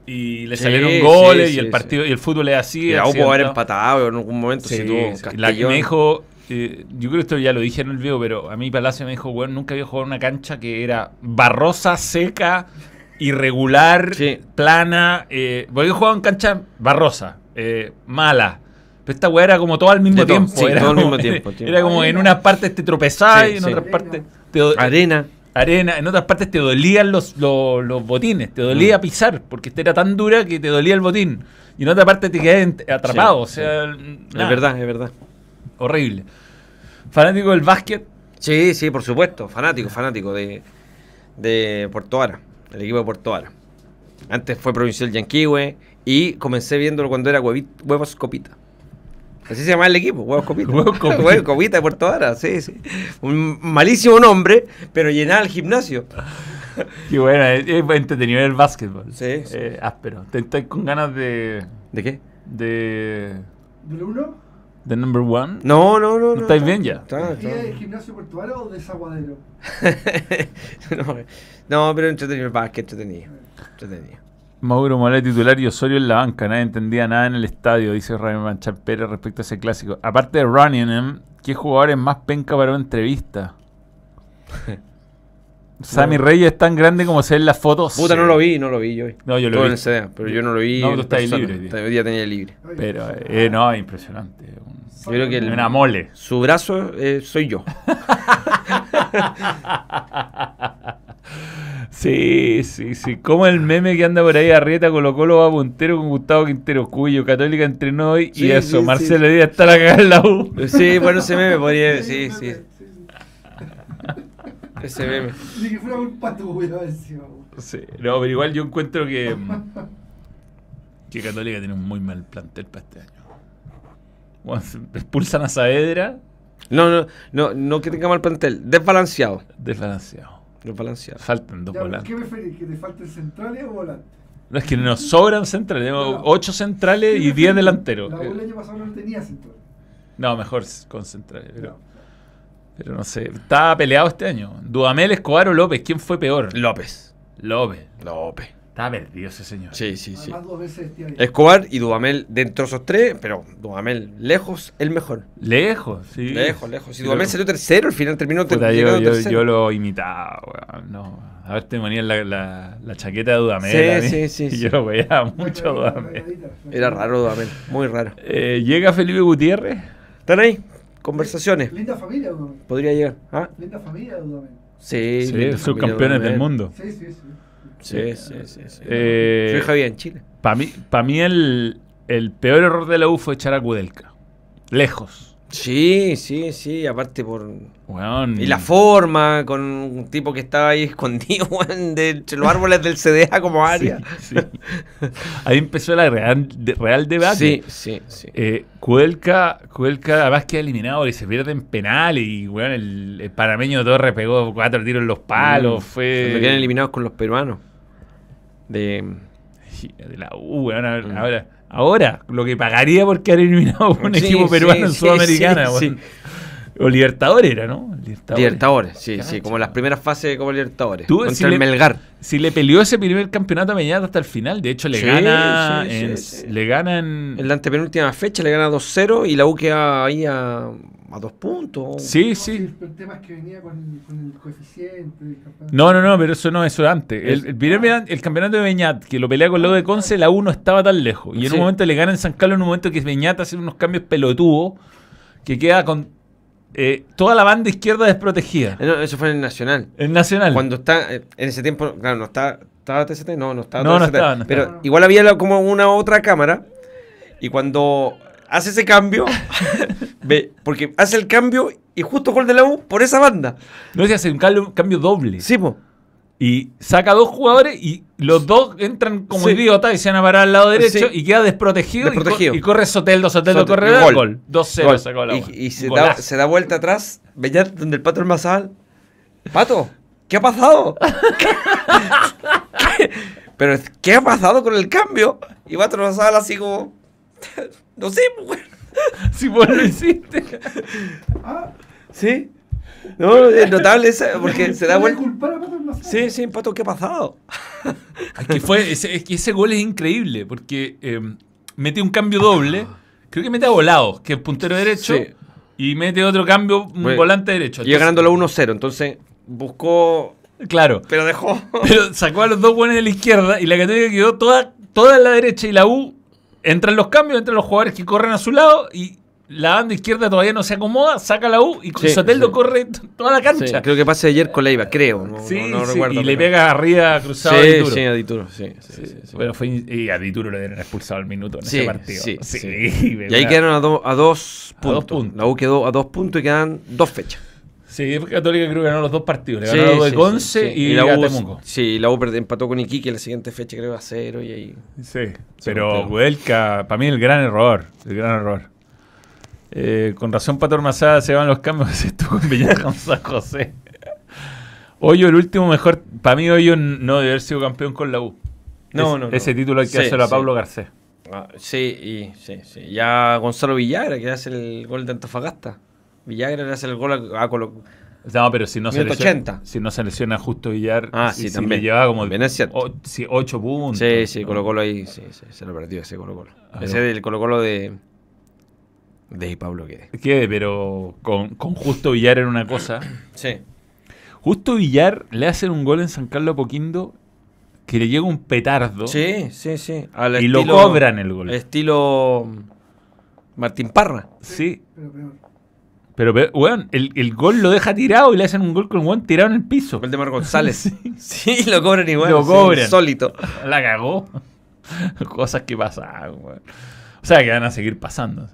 y le Sí, salieron sí, y sí, el partido y el fútbol es así. Y pudo haber empatado en algún momento Sí, si tuvo sí. La- Castellón. me dijo, eh, yo creo que esto ya lo dije en el video, pero a mí Palacio me dijo, weón, nunca había jugado en una cancha que era barrosa, seca, irregular, Sí. plana. Eh, porque yo jugaba en cancha barrosa, eh, mala. Pero esta weá era como todo al mismo tiempo. era, como, en unas partes te tropezabas Sí, y en sí. otras partes te Arena. Arena, en otras partes te dolían los, los, los botines, te dolía Mm. pisar, porque esta era tan dura que te dolía el botín. Y en otra parte te quedabas atrapado, Sí, o sea, Es verdad, es verdad. horrible. Fanático del básquet, Sí, sí, por supuesto. Fanático, fanático de, de Puerto Vara, el equipo de Puerto Vara. Antes fue Provincial Yanquihue Y comencé viéndolo cuando era Huevos Copita. Así se llamaba el equipo, Huevos Copita. Huevos Copita. Huevos Copita de Puerto Vara, sí, sí. Un malísimo nombre, pero llenaba el gimnasio. Qué bueno, es, es entretenido el básquetbol. Sí, sí. Eh, áspero. ¿Te estás con ganas de. ¿De qué? de. ¿Del uno? de number one? No, no, no. no estáis bien ya? Está- ¿Aquí está- es gimnasio portuario o desaguadero? no, no, pero entretenido el básquet, entretenido. Entretenido. Mauro Morales titular y Osorio en la banca. Nadie entendía nada en el estadio, dice Raymond Manchar Pérez respecto a ese clásico. Aparte de Running, ¿qué jugador es más penca para una entrevista? Sammy Reyes es tan grande como se ve en las fotos. Puta, no lo vi, no lo vi yo. No, yo lo Todo vi. en el CDA, pero yo no lo vi. No, tú estás libre, tío. Hoy día tenía libre. Pero, eh, no, es impresionante. Un- Yo creo que el- Una mole. Su brazo eh, soy yo. Sí, sí, sí. Como el meme que anda por ahí, Arrieta Colo Colo va puntero con Gustavo Quintero Cuyo, Católica entrenó hoy Sí, y eso, sí, Marcelo sí. Díaz está la cagada en la U. Sí, bueno, ese meme podría. Sí, sí. Ese meme. Ni que fuera culpa tuya encima. Sí, no, pero igual yo encuentro que, que Católica tiene un muy mal plantel para este año. Bueno, expulsan a Saavedra, No, no, no, no que tenga mal plantel. Desbalanceado. desbalanceado. Desbalanceado. Faltan dos Ya, ¿Qué volantes. preferís? ¿Que te falten centrales o volantes? No es que nos sobran centrales, tenemos No. ocho centrales ¿Qué y diez delanteros. La el año pasado no tenía centrales. No, mejor con centrales, pero, No. pero no sé. Estaba peleado este año. Dudamel, Escobar o López, ¿quién fue peor? López. López. López. Estaba perdido ese señor. Sí, sí, sí. Además, dos veces año. Escobar y Dudamel dentro de esos tres, pero Dudamel lejos, el mejor. Lejos, sí. Lejos, lejos. Y Pero- Dudamel salió tercero, al final terminó ter- Puta, yo, tercero. yo lo imitaba, weón. No. A ver, te ponían la, la, la chaqueta de Dudamel. Sí, a sí, sí, Y sí. yo lo veía mucho la Dudamel. Era raro Dudamel, muy raro. Eh, llega Felipe Gutiérrez. ¿Están ahí? Conversaciones. Linda familia, Dudamel. Podría llegar. ¿Ah? Linda familia, Dudamel. Sí, Sí, subcampeones del mundo. Sí, sí, sí. Sí, sí, sí. sí. Eh, hija vive en Chile. Para mí, pa' mí el, el peor error de la U fue echar a Kudelka. Lejos. Sí, sí, sí, aparte por... Weón. Y la forma, con un tipo que estaba ahí escondido de entre los árboles del CDA como área. Sí, sí. Ahí empezó la real, de- real debate. Sí, sí, sí. Eh, Kudelka, Kudelka además queda eliminado y se pierde en penal y weón, el, el panameño Torres pegó cuatro tiros en los palos. Mm. Fue. Cuando quedan eliminados con los peruanos. De... de la U, Mm. Ahora, ahora, lo que pagaría por quedar eliminado por un Sí, equipo sí, peruano en sí, Sudamericana, sí, weón. O Libertadores era, ¿no? Libertadores, sí, Cacha. sí, como las primeras fases como Libertadores. Tú, contra si el le- Melgar. Si le peleó ese primer campeonato a Meñat hasta el final, de hecho le Sí, gana sí, en, sí, sí. le gana en En la antepenúltima fecha le gana 2-0 y la U queda ahí a, a dos puntos. Sí, No, sí. El, el tema es que venía con, con el coeficiente. No, no, no, pero eso no, eso es antes. El, el, campeonato de Beñat, que lo pelea con lo de Conce, la U no estaba tan lejos. Y en Sí. un momento le gana en San Carlos, en un momento que Beñat hace unos cambios pelotudos, que queda con eh, toda la banda izquierda desprotegida. Eh, no, eso fue en el Nacional. El Nacional. Cuando está, eh, en ese tiempo, claro, no está, ¿estaba TCT? No, no estaba No, no estaba, no Pero estaba. igual había como una otra cámara y cuando hace ese cambio, ve, porque hace el cambio y justo gol de la U por esa banda. No se hace un cambio, cambio doble. Sí, po. Y saca dos jugadores y los dos entran como Sí. idiotas y se van a parar al lado derecho Sí. y queda desprotegido. y co- Desprotegido. Y, corre Soteldo, Soteldo corre, gol. gol. 2-0 Gol. sacó la y, U. y se, da, se da vuelta atrás, veía donde el pato Hermazal. Pato, ¿qué ha pasado? ¿Qué? Pero, ¿qué ha pasado con el cambio? Y Pato Hermazal así como. No sé, pues, weón. Si vos lo hiciste. Ah, ¿Sí? No, es notable esa, porque se da ¿puede vuelta. culpar a Pato Almazán? Sí, sí, Pato, ¿qué ha pasado? Es que, fue, ese, es que ese gol es increíble porque eh, mete un cambio doble. Creo que mete a Volados, que es puntero derecho. Sí. Y mete otro cambio, un Bueno, volante derecho. Ganando la 1-0, entonces buscó. Claro. Pero dejó. Pero sacó a los dos buenos de la izquierda y la Católica quedó toda, toda en la derecha y la U entran los cambios, entran los jugadores que corren a su lado y la banda izquierda todavía no se acomoda, saca la U y Sí, Soteldo sí. corre toda la Sí, cancha. creo que pase ayer con Leiva, creo. No, Sí, no, recuerdo. y le pega arriba cruzado Sí, de Dituro. sí, a Dituro, sí. Pero fue y a Dituro le dieron expulsado al minuto en ese partido. sí, sí. Y ahí quedaron a, do- a dos A dos puntos. La U quedó a dos puntos y quedan dos fechas. Sí, Católica creo que ganó los dos partidos. Le Sí, ganó a la U de sí, Conce sí, sí. y, la a U, Temuco. Sí, la U empató con Iquique en la siguiente fecha, creo, a cero y ahí. Sí, pero Huelca, para mí el gran error, el gran error. Eh, con razón Pato Ormazada se van los cambios, se estuvo en Villa con San José. Hoyo, el último mejor, para mí Hoyo no debe haber sido campeón con la U. No, Es- no, no. Ese título hay que Sí, hacerlo a sí. Pablo Garcés. Ah, sí, y, sí, sí. Ya Gonzalo Villagra, que hace el gol de Antofagasta. Villagra le hace el gol a, a Colo- No, pero si no, se lesiona, 80. si no se lesiona justo Villar, Ah, si- sí, si también. llevaba como También es cierto. o- sí, ocho puntos. Sí, sí. Colo Colo ahí, sí, sí, se lo perdió ese Colo Colo. Ah, ese no. del Colo Colo de... De Pablo que ¿Qué? Pero con, con Justo Villar era una cosa. Sí. Justo Villar le hacen un gol en San Carlos Apoquindo que le llega un petardo Sí, sí, sí. Al y lo cobran el gol. Estilo Martín Parra. Sí, Pero peor. pero, pero, weón, el, el gol lo deja tirado y le hacen un gol con un weón tirado en el piso. Gol de Mar González. sí. lo cobran igual. Lo cobran. Sólito. La cagó. Cosas que pasaban, weón. O sea, que van a seguir pasando.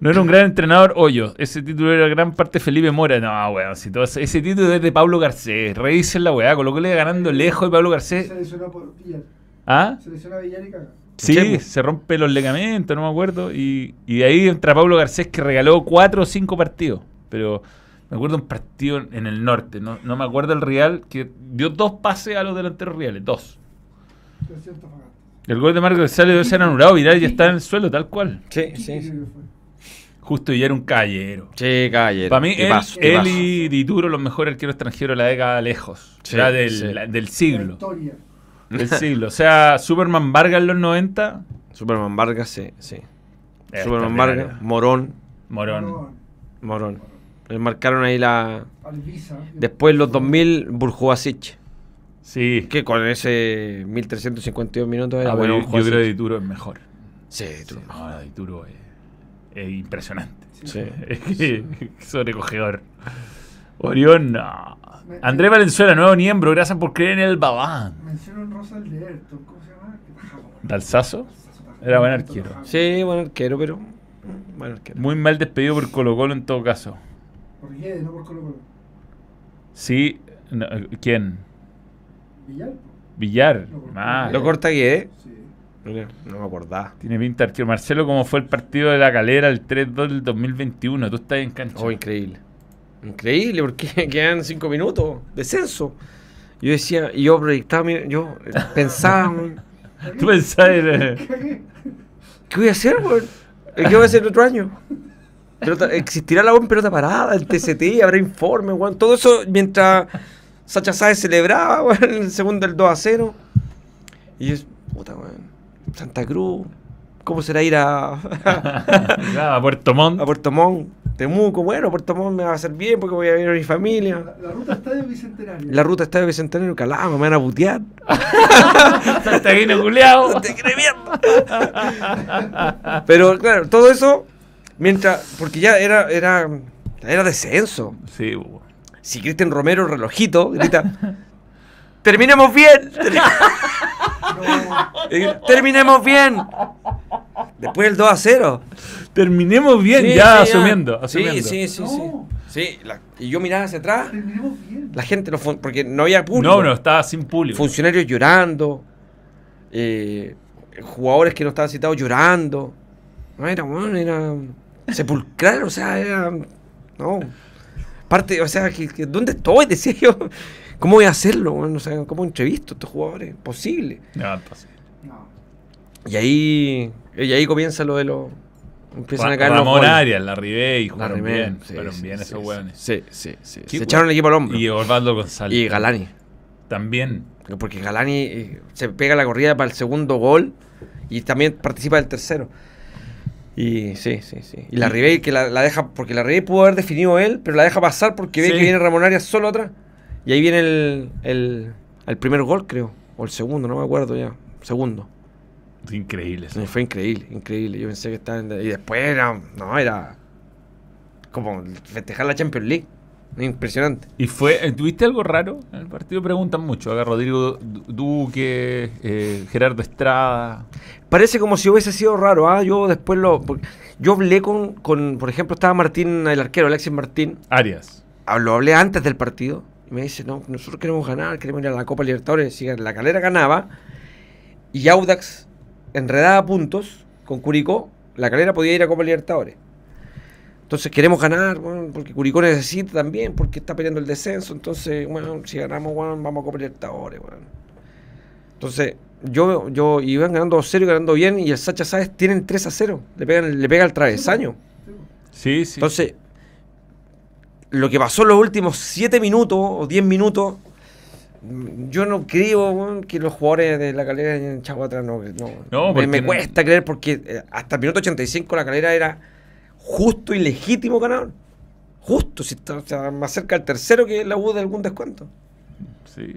No era un gran entrenador, Hoyo. Ese título era gran parte Felipe Mora. No, weón. Si todo ese, ese título es de Pablo Garcés. Revisen la weá. Colocóle ganando lejos y Pablo Se Garcés. lesionó por Villar. ¿Ah? Se lesionó a Villar y caga. Sí, se rompe los ligamentos, no me acuerdo. Y, y de ahí entra Pablo Garcés que regaló cuatro o cinco partidos. Pero me acuerdo un partido en el norte. No, no me acuerdo el Real que dio dos pases a los delanteros reales. Dos. El gol de Marco González debe ser anulado. Viral ya está en el suelo, tal cual. Sí, sí. Justo y era un caballero. Sí, caballero. Para mí, él, tipazo. y Dituro, los mejores arqueros extranjeros de la década lejos. Sí, ya del, sí. la- del La siglo. historia. Del siglo. O sea, Superman Vargas en los 90. Superman Vargas, sí, sí. eh, Superman. Vargas, Morón, Morón. Morón. Le marcaron ahí la... Alvisa. Después los 2000, Burjuasic. Sí. Que con ese 1352 minutos era Ah, bueno. yo, creo que Dituro es mejor. Sí, tú. Sí, no, Dituro es, es impresionante. Sí. Es que- sobrecogedor. Orión, no. André Valenzuela, nuevo miembro. Gracias por creer en el Babán. Menciono en Rosa Ayrton. ¿Cómo se llama? ¿Dalsazo? Era buen arquero. Sí, buen arquero, pero... Buen arquero. Muy mal despedido por Colo Colo en todo caso. Por Guedes, no por Colo Colo. Sí. no, ¿Quién? Villar. Villar. Lo- Mal. Lo corta Guede. Sí. No me acordaba. Tiene pinta de arquero. Marcelo, ¿cómo fue el partido de la calera el 3-2 del 2021? Tú estás en cancha. Oh, increíble. Increíble, porque quedan cinco minutos. Descenso. Yo decía, y yo proyectaba, yo pensaba, weón, Tú pensabas en, eh. ¿qué voy a hacer, weón? ¿Qué voy a hacer el otro año? Pelota- ¿Existirá la weón pelota parada, el TCT, habrá informe, weón? Todo eso mientras Sacha Sáez celebraba, weón, el segundo del 2 a 0. Y yo, puta, weón, Santa Cruz, ¿cómo será ir a, a Puerto Montt. a Puerto Montt? Temuco, bueno, Puerto Montt me va a hacer bien porque voy a ver a mi familia. La, la ruta Estadio Bicentenario. La ruta está de Bicentenario, calama, me van a putear. Santaguino culeado. Te cree mierda. Pero claro, todo eso, mientras, porque ya era, era, era descenso. Sí, bo. Si Cristian Romero, relojito, grita, terminemos bien, No, terminemos bien. Después el 2 a 0. Terminemos bien, Sí, ya sí, asumiendo. Sí, asumiendo. sí, sí, sí. No. Sí, la- y yo miraba hacia atrás, terminemos bien. la gente, no fun- porque no había público. No, no, estaba sin público. funcionarios llorando, eh, jugadores que no estaban citados llorando. No era, bueno, era sepulcral, o sea, era. No. Parte, o sea, que, que- ¿dónde estoy? Decía yo. ¿Cómo voy a hacerlo? Bueno, o sea, ¿cómo entrevisto a estos jugadores? Posible. No, imposible. No. Y ahí, y ahí comienza lo de los. Empiezan Ra- a caer los Ramón. Arias, la Ribey, jugaron bien. sí, sí, bien sí, esos hueones. Sí, sí, sí. Qué Se echaron el equipo al hombro. Y Osvaldo González. Y Galani. También. Porque Galani eh, se pega la corrida para el segundo gol y también participa del tercero. Y sí, sí, sí. Y la Ribey que la, la deja, porque la Ribey pudo haber definido él, pero la deja pasar porque ve que viene Ramón Arias solo atrás. Y ahí viene el, el, el primer gol, creo. O el segundo, no me acuerdo ya. Segundo. Increíble. eso. Sí, Fue increíble, increíble. Yo pensé que estaba en... Y después era... No, era... Como festejar la Champions League. Impresionante. ¿Y fue, eh, tuviste algo raro en el partido? Preguntan mucho. Acá Rodrigo Du- Duque, eh, Gerardo Estrada. Parece como si hubiese sido raro, ¿ah? Yo después lo... yo hablé con, con, por ejemplo, estaba Martín, el arquero, Alexis Martín. Arias. ah, lo hablé antes del partido. Y me dice, no, nosotros queremos ganar, queremos ir a la Copa Libertadores. Si la calera ganaba y Audax enredaba puntos con Curicó, la calera podía ir a Copa Libertadores. Entonces queremos ganar, porque Curicó necesita también, porque está peleando el descenso. Entonces, bueno, si ganamos, weón, vamos a Copa Libertadores. Entonces, yo, yo iban ganando 2-0 y ganando bien, y el Sacha Sáez tienen 3 a 0. Le pegan, le pega el travesaño. Sí, sí. Entonces, lo que pasó en los últimos 7 minutos o 10 minutos, yo no creo que los jugadores de la calera en Chaguatra no. no, No, me, cuesta creer porque eh, hasta el minuto 85 la calera era justo y legítimo ganador. Justo, si está o sea, más cerca del tercero que la U de algún descuento. Sí,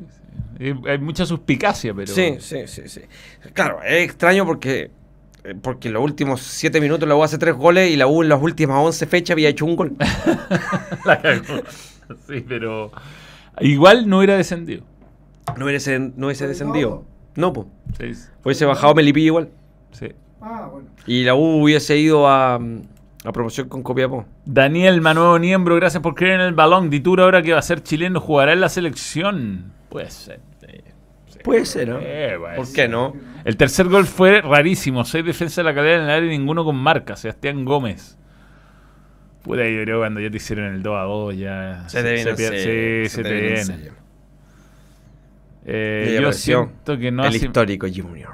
sí. Hay mucha suspicacia, pero. Sí, sí, sí, sí. Claro, es extraño porque. eh, Porque en los últimos 7 minutos la U hace 3 goles y la U en las últimas 11 fechas había hecho un gol. Sí, pero. Igual no hubiera descendido. No hubiese, no hubiese descendido. No, pues. Sí, sí. Hubiese bajado Melipilla igual. sí. Ah, bueno. Y la U hubiese ido a, a promoción con Copiapó. Daniel Manuevo Niembro, gracias por creer en el balón. Dituro ahora que va a ser chileno, jugará en la selección. Puede ser. sí. Puede ser, ¿no? Eh, puede ¿Por ser. qué no? El tercer gol fue rarísimo. Seis defensas de la calera en el área y ninguno con marca. Sebastián Gómez. Puta, yo creo cuando ya te hicieron el 2 a 2 ya. Se te viene serio, Sí, se, te viene en viene. Eh, yo siento que no el hace- histórico Junior.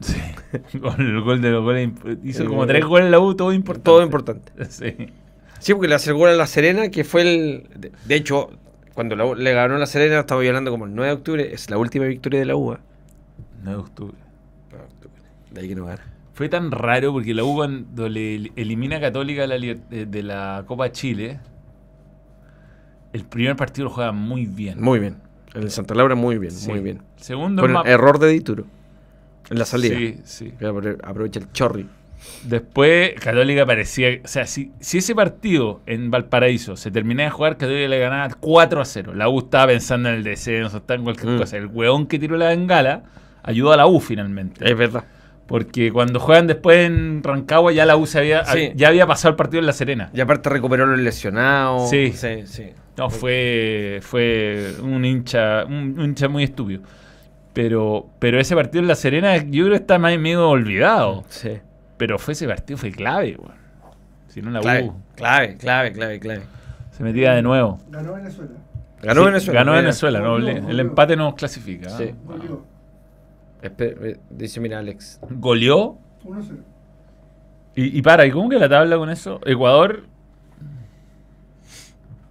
Sí. Con el gol de los goles. Hizo El como gol. tres goles en la U, todo importante. Todo importante. Sí. Sí, porque le hace el gol a la Serena, que fue el. De, hecho, cuando la U le ganó la Serena, estaba hablando como el 9 de octubre, es la última victoria de la U. ¿eh? 9 de octubre. 9 de octubre. De ahí que no gana. Fue tan raro porque la U cuando le elimina a Católica de la Copa Chile, el primer partido lo juega muy bien. Muy bien. En el Santa Laura, muy bien, Sí. muy bien. Segundo Con error de Dituro. En la salida. Sí, sí. Aprovecha el chorri. Después Católica parecía, o sea, si, si ese partido en Valparaíso se terminaba de jugar, Católica le ganaba 4 a 0. La U estaba pensando en el descenso, estaba en cualquier Mm. cosa. El weón que tiró la bengala ayudó a la U finalmente. Es verdad. Porque cuando juegan después en Rancagua ya la U se había, Sí. ya había pasado el partido en La Serena. Y aparte recuperó los lesionados. Sí. sí, sí. No, fue, fue un hincha, un, un hincha muy estúpido. Pero, pero ese partido en La Serena yo creo que está más medio olvidado. Sí. Pero fue ese partido, fue clave, weón. Si no la Clave, U clave, clave, clave, clave. se metía de nuevo. Ganó Venezuela. Ganó Sí, Venezuela. Ganó. Venezuela, no, el empate nos clasifica. Sí. ¿ah? Wow. Eh, dice, mira, Alex. Goleó. 1-0. Y, y para, ¿y cómo que la tabla con eso? Ecuador.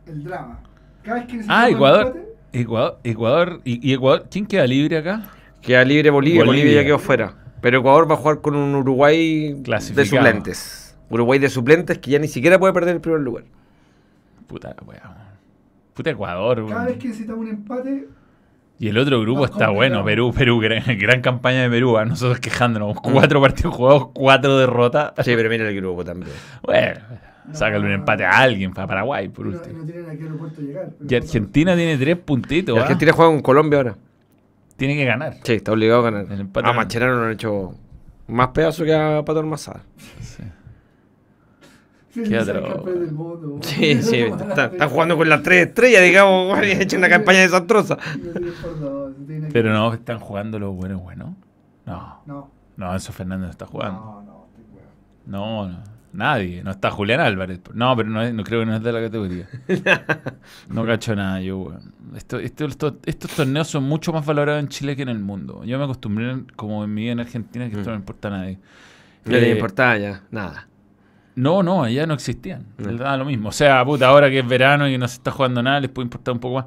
El drama. Cada vez que necesitamos Ah, Ecuador. empate, Ecuador. Ecuador. ¿Y, y Ecuador? ¿Quién queda libre acá? Queda libre Bolivia. Bolivia. Bolivia ya quedó fuera. Pero Ecuador va a jugar con un Uruguay de suplentes. Uruguay de suplentes que ya ni siquiera puede perder el primer lugar. Puta, weón. Puta Ecuador, cada vez que necesitamos un empate, Y el otro grupo está complicado. bueno, Perú, Perú, gran, gran campaña de Perú, a nosotros quejándonos. Mm. Cuatro partidos jugados, cuatro derrotas. Sí, pero mira el grupo también. Bueno, sácale un empate a alguien, para Paraguay, por no, último. no tienen a qué aeropuerto llegar. Y Argentina tiene tres puntitos. ¿ah? Argentina juega con Colombia ahora. Tiene que ganar. Sí, está obligado a ganar. El empate A no. Macherano lo han hecho más pedazo que a Pato Almazada. Sí. Qué sí, otro- campeón del mundo. Sí, sí, está- están jugando con las tres estrellas, digamos, bueno, y han hecho una campaña desastrosa. Pero no, están jugando los buenos, buenos. No, No, no, Enzo Fernández no está jugando. no, no. estoy weón. No, no, nadie. No está Julián Álvarez. No, pero no, es- no creo que no es de la categoría. No cacho nada yo, weón. Esto, esto- esto- estos torneos son mucho más valorados en Chile que en el mundo. Yo me acostumbré, como en mi vida en Argentina, que esto no le importa a nadie. No le Eh, importaba ya, nada. No, no, allá no existían. No. Daba lo mismo. O sea, puta, ahora que es verano y que no se está jugando nada, les puede importar un poco más.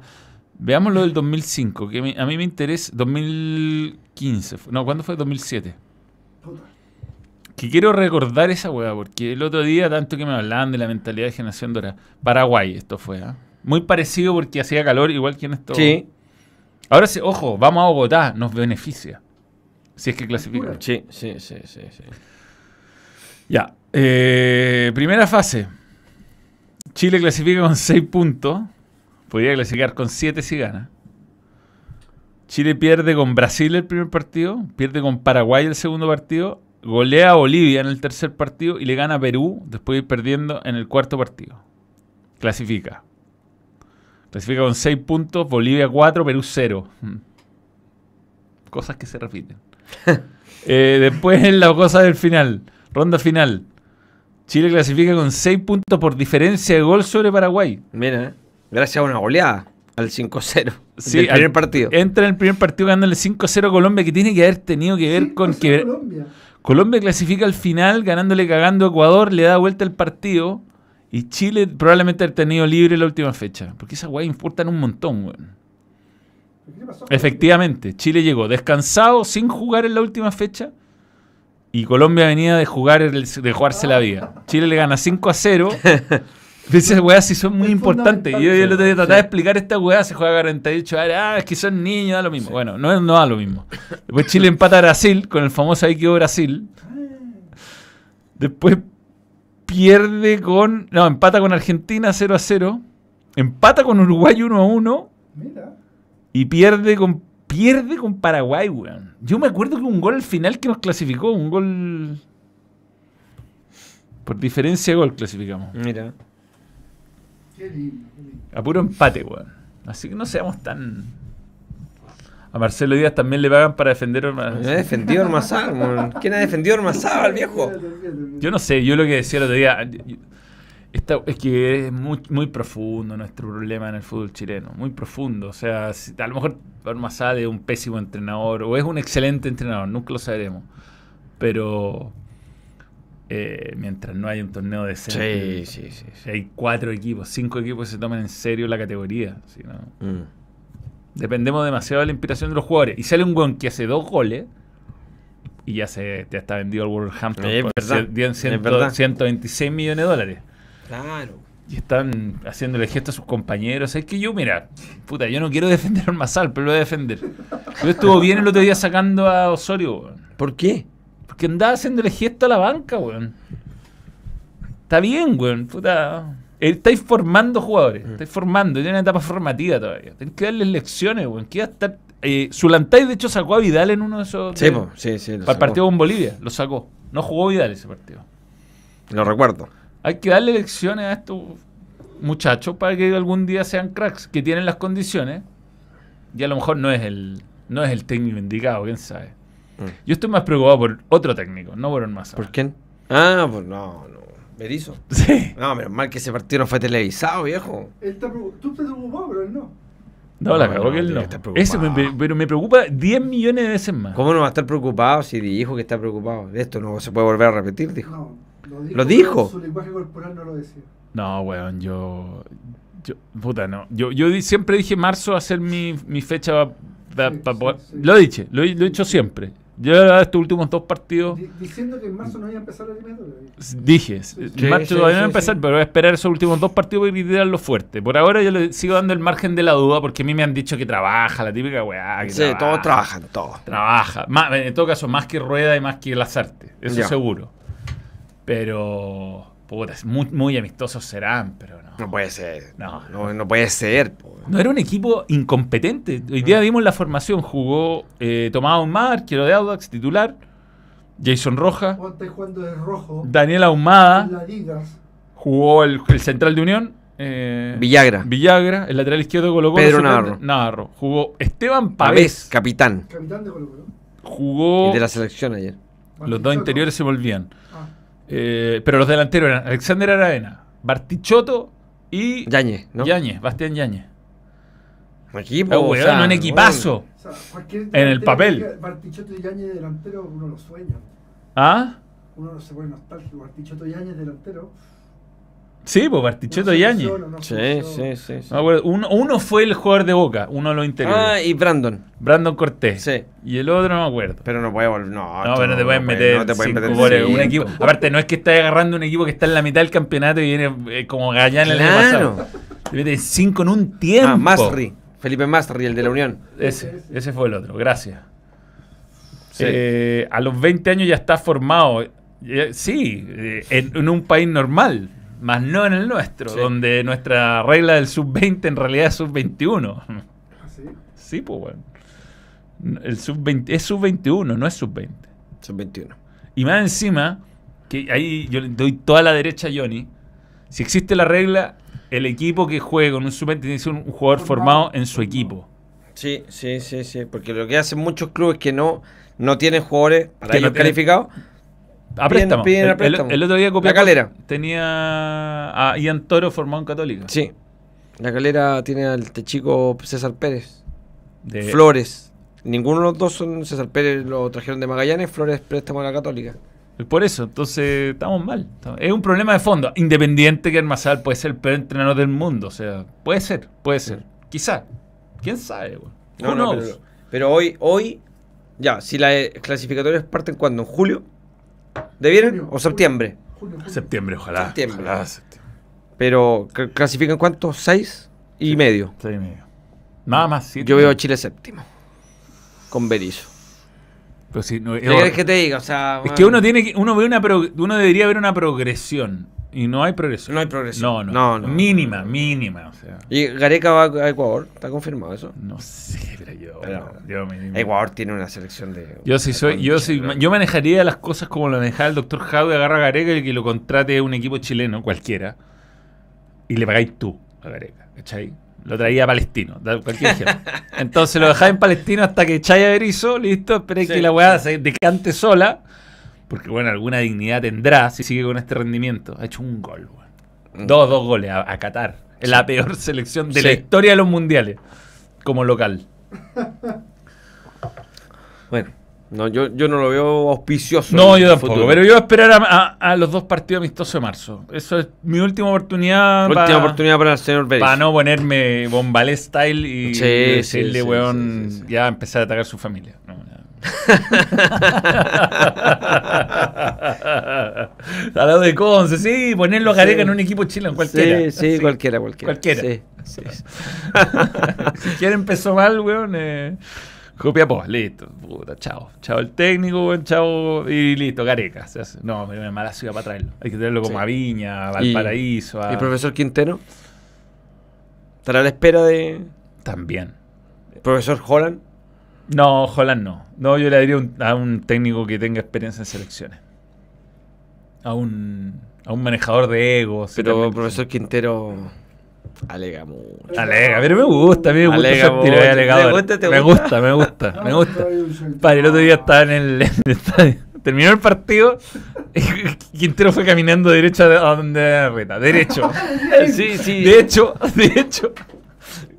Veamos lo del 2005, que a mí me interesa. 2015. fue- No, ¿cuándo fue? 2007. Puta. Que quiero recordar esa weá, porque el otro día, tanto que me hablaban de la mentalidad de generación dorada. Paraguay, esto fue, ¿ah? Muy parecido porque hacía calor, igual que en esto. Sí, Ahora sí, ojo, vamos a Bogotá, nos beneficia. Si es que clasifica. sí, sí, sí, sí. sí. Ya. Eh, primera fase. Chile clasifica con 6 puntos. Podría clasificar con 7 si gana. Chile pierde con Brasil el primer partido. Pierde con Paraguay el segundo partido. Golea a Bolivia en el tercer partido. Y le gana a Perú después de ir perdiendo en el cuarto partido. Clasifica. Clasifica con 6 puntos, Bolivia 4, Perú 0. Mm. Cosas que se repiten. Eh, después en la cosa del final, ronda final. Chile clasifica con 6 puntos por diferencia de gol sobre Paraguay. Mira, eh, gracias a una goleada al 5-0 Sí, del primer al- partido. Entra en el primer partido ganándole 5-0 a Colombia, que tiene que haber tenido que ver con 5-0 que Colombia. Colombia clasifica al final ganándole cagando a Ecuador, le da vuelta el partido y Chile probablemente ha tenido libre la última fecha. Porque esas weas importan un montón, weón. ¿Qué le pasó a Efectivamente, Chile llegó descansado sin jugar en la última fecha y Colombia venía de jugar el- de jugarse la vida. Chile le gana 5 a 0. Esas weas sí son muy Es importantes. Yo, fundamental, yo lo sí. trataba de explicar esta weá, se juega 48 horas, ah, es que son niños, da lo mismo. Bueno, no, no da lo mismo. Después Chile empata a Brasil con el famoso ahí quedó Brasil. Después pierde con. No, empata con Argentina 0 a 0. Empata con Uruguay 1 a 1. Mira. Y pierde con. Pierde con Paraguay, weón. Yo me acuerdo que un gol al final que nos clasificó. Un gol. Por diferencia de gol clasificamos. Mira. Qué lindo, qué lindo. A puro empate, weón. Así que no seamos tan. A Marcelo Díaz también le pagan para defender. a- ¿Me ha defendido Ormazábal? weón? ¿Quién ha defendido Ormazábal, viejo? Yo no sé, yo lo que decía el otro día. yo- esta- es que es muy, muy profundo nuestro problema en el fútbol chileno. Muy profundo. O sea, si- a lo mejor Ormazábal es un pésimo entrenador o es un excelente entrenador, nunca lo sabremos. Pero. eh, mientras no haya un torneo decente. Sí, sí, sí. sí. si Hay cuatro equipos, cinco equipos que se toman en serio la categoría. si no- Mm. Dependemos demasiado de la inspiración de los jugadores. Y sale un weón que hace dos goles y ya se ya está vendido al Wolverhampton Es por verdad, cien- dieron es ciento- verdad. 126 millones de dólares. Claro. Y están haciéndole gesto a sus compañeros. Es que yo, mira, puta, yo no quiero defender al Masal, pero lo voy a defender. Pero estuvo bien el otro día sacando a Osorio, weón. ¿Por qué? Porque andaba haciéndole gesto a la banca, weón. Está bien, weón. Puta. Eh, Estáis formando jugadores. Estáis formando. Tiene una etapa formativa todavía. Tenéis que darles lecciones, weón. Que estar. Eh, Zulantay, de hecho, sacó a Vidal en uno de esos. Sí, de- sí, sí. para el partido con Bolivia. Lo sacó. No jugó Vidal ese partido. Lo recuerdo. Hay que darle lecciones a estos muchachos para que algún día sean cracks que tienen las condiciones. Y a lo mejor no es el, no es el técnico indicado, quién sabe. Mm. Yo estoy más preocupado por otro técnico, no por el más. ¿Por quién? Ah, pues no, no. Berizzo. Sí. No, menos mal que ese partido no fue televisado, viejo. Él está Tú estás preocupado, pero él no. No, la cagó no, que él no. Eso me- me- pero me preocupa 10 millones de veces más. ¿Cómo no va a estar preocupado si dijo que está preocupado? Esto no se puede volver a repetir, dijo. No. Lo dijo. ¿Lo dijo? pero Su lenguaje corporal no lo decía. No, weón, yo. yo puta, no. Yo, yo di- siempre dije marzo va a ser mi, mi fecha para Sí, sí, sí. Lo he dicho, lo, he- lo he dicho siempre. Yo estos últimos dos partidos Di- diciendo que en marzo no iba a empezar la eliminatoria. dije, Sí, marzo sí, todavía no va a empezar, sí. pero voy a esperar esos últimos dos partidos para tirarlo fuerte. Por ahora yo le sigo dando el margen de la duda porque a mí me han dicho que trabaja, la típica weá. Que Sí, trabaja. todos trabajan, todos. Trabaja. Más- en todo caso, más que Rueda y más que Lazarte. Eso Ya. seguro. Pero. Puta, muy, muy amistosos serán, pero no. No puede ser. No. No, no puede ser. po. No era un equipo incompetente. Hoy día vimos la formación. Jugó eh, Tomás Ahumada, arquero de Audax, titular. Jason Roja. De rojo. Daniel Ahumada. La. Jugó el, el central de Unión. eh, Villagra. Villagra, el lateral izquierdo de Colo Colo. Pedro Navarro. Navarro. Jugó Esteban Pavés, Pavés. capitán. Capitán de Colo Colo. Jugó. Y de la selección ayer. Los dos interiores se volvían. Eh, pero los delanteros eran Alexander Aravena, Bartichotto y Yañez, ¿no? Yáñez, Bastián Yáñez. Equipo. Ah, o weón, sea, un equipazo. o sea, En el papel. diga Bartichotto y Yañez delantero, uno lo sueña. ¿Ah? Uno se pone nostálgico. Bartichotto y Yañez delantero. Sí, pues Bartichotto no y no Sí, sí, sí. sí. No me acuerdo. Uno, uno fue el jugador de Boca, uno de los interiores. Ah, y Brandon. Brandon Cortés. Sí. Y el otro no me acuerdo. Pero no puede volver. No, No, pero no te pueden puede- meter no te pueden cinco meter goles un equipo. Aparte, no es que estás agarrando un equipo que está en la mitad del campeonato y viene eh, como Gallán el año pasado. Te metes cinco en un tiempo. Ah, Masri. Felipe Masri, el de la Unión. Ese, ese fue el otro, gracias. Sí. Eh, a los 20 años ya está formado. Eh, Sí, eh, en, en un país normal, más no en el nuestro, Sí. donde nuestra regla del sub-20 en realidad es sub-21. Así. Sí, pues bueno. El sub-20 es sub-21, no es sub-20. Son 21. Y más encima, que ahí yo le doy toda la derecha a Johnny, si existe la regla el equipo que juegue con un suplente tiene que ser un jugador formado en su equipo. Sí, sí, sí, sí. Porque lo que hacen muchos clubes que no, no tienen jugadores para Que no ellos tienen- calificados. A Piden- préstamo. piden a El- el, préstamo. el otro día La Copiapó Calera. tenía a Ian Toro formado en Católica. Sí. La calera tiene al este chico César Pérez. De- Flores. Ninguno de los dos son César Pérez, lo trajeron de Magallanes, Flores préstamo a la Católica. Por eso, entonces estamos mal. Es un problema de fondo. Independiente que Armazal puede ser el peor entrenador del mundo. O sea, puede ser, puede ser. Quizá. ¿Quién sabe? No, no, pero, pero hoy, hoy, ya, si las clasificatorias parten cuando, ¿en julio? ¿Debieren? Junio, ¿O septiembre? Septiembre, ojalá. Septiembre. Ojalá, septiembre. Pero, ¿cl- ¿clasifican cuántos? ¿Seis? Y medio. Seis y medio. Nada más, sí. Yo veo a Chile séptimo. Con Berizzo. Pero sí, no, ¿Qué que te diga? O sea, Es que uno tiene que, uno ve una pro- uno debería ver una progresión. Y no hay progresión. No hay progresión. No, no. No, no. Mínima, mínima. O sea. Y Gareca va a Ecuador, está confirmado eso. No sé, pero yo. Pero- yo, me- Ecuador tiene una selección de. Yo sí soy, yo sí, yo manejaría las cosas como lo manejaba el doctor Javi, agarra a Gareca y que lo contrate un equipo chileno, cualquiera, y le pagáis tú a Gareca, ¿cachai? Lo traía a Palestino, cualquier ejemplo. Entonces lo dejáis en Palestino hasta que echáis a Berizzo, listo, esperéis Sí. que la weá se decante sola, porque bueno, alguna dignidad tendrá si sigue con este rendimiento. Ha hecho un gol, weón. Dos, dos goles a, a Qatar. Es la peor selección de la Sí. historia de los mundiales, como local. Bueno, no, yo, yo no lo veo auspicioso. No, yo tampoco. futuro. Pero yo voy a esperar a, a- a los dos partidos amistosos de marzo. Eso es mi última oportunidad. Última pa- oportunidad para el señor Berizzo. Para no ponerme bombalé style y Sí, decirle, sí, sí, weón, sí, sí, sí. ya empezar a atacar a su familia. No, ya. Al lado de Conce, sí, ponerlo a Gareca en un equipo chileno, cualquiera. Sí, sí, cualquiera, cualquiera. Cualquiera. Sí, sí, sí. si quieren empezó mal, weón, eh, Copiapó, listo. Puta, chao. Chao el técnico, weón, chao. Y listo, Gareca. se hace. No, me mala ciudad para traerlo. Hay que traerlo como a Viña, a Valparaíso, a... ¿Y el profesor Quintero? ¿Estará a la espera de También. profesor Holland? No, Holland no. No, yo le daría un- a un técnico que tenga experiencia en selecciones. A un, a un manejador de egos. Pero profesor Quintero alega mucho. Alega, pero me gusta, a mí me gusta Alega alegador. ¿Te gusta, te me gusta? me gusta, No, me gusta. Padre, el otro día estaba en el, en el estadio. Terminó el partido y Quintero fue caminando derecho a donde era la reta. Derecho. Sí, sí. De hecho, de hecho,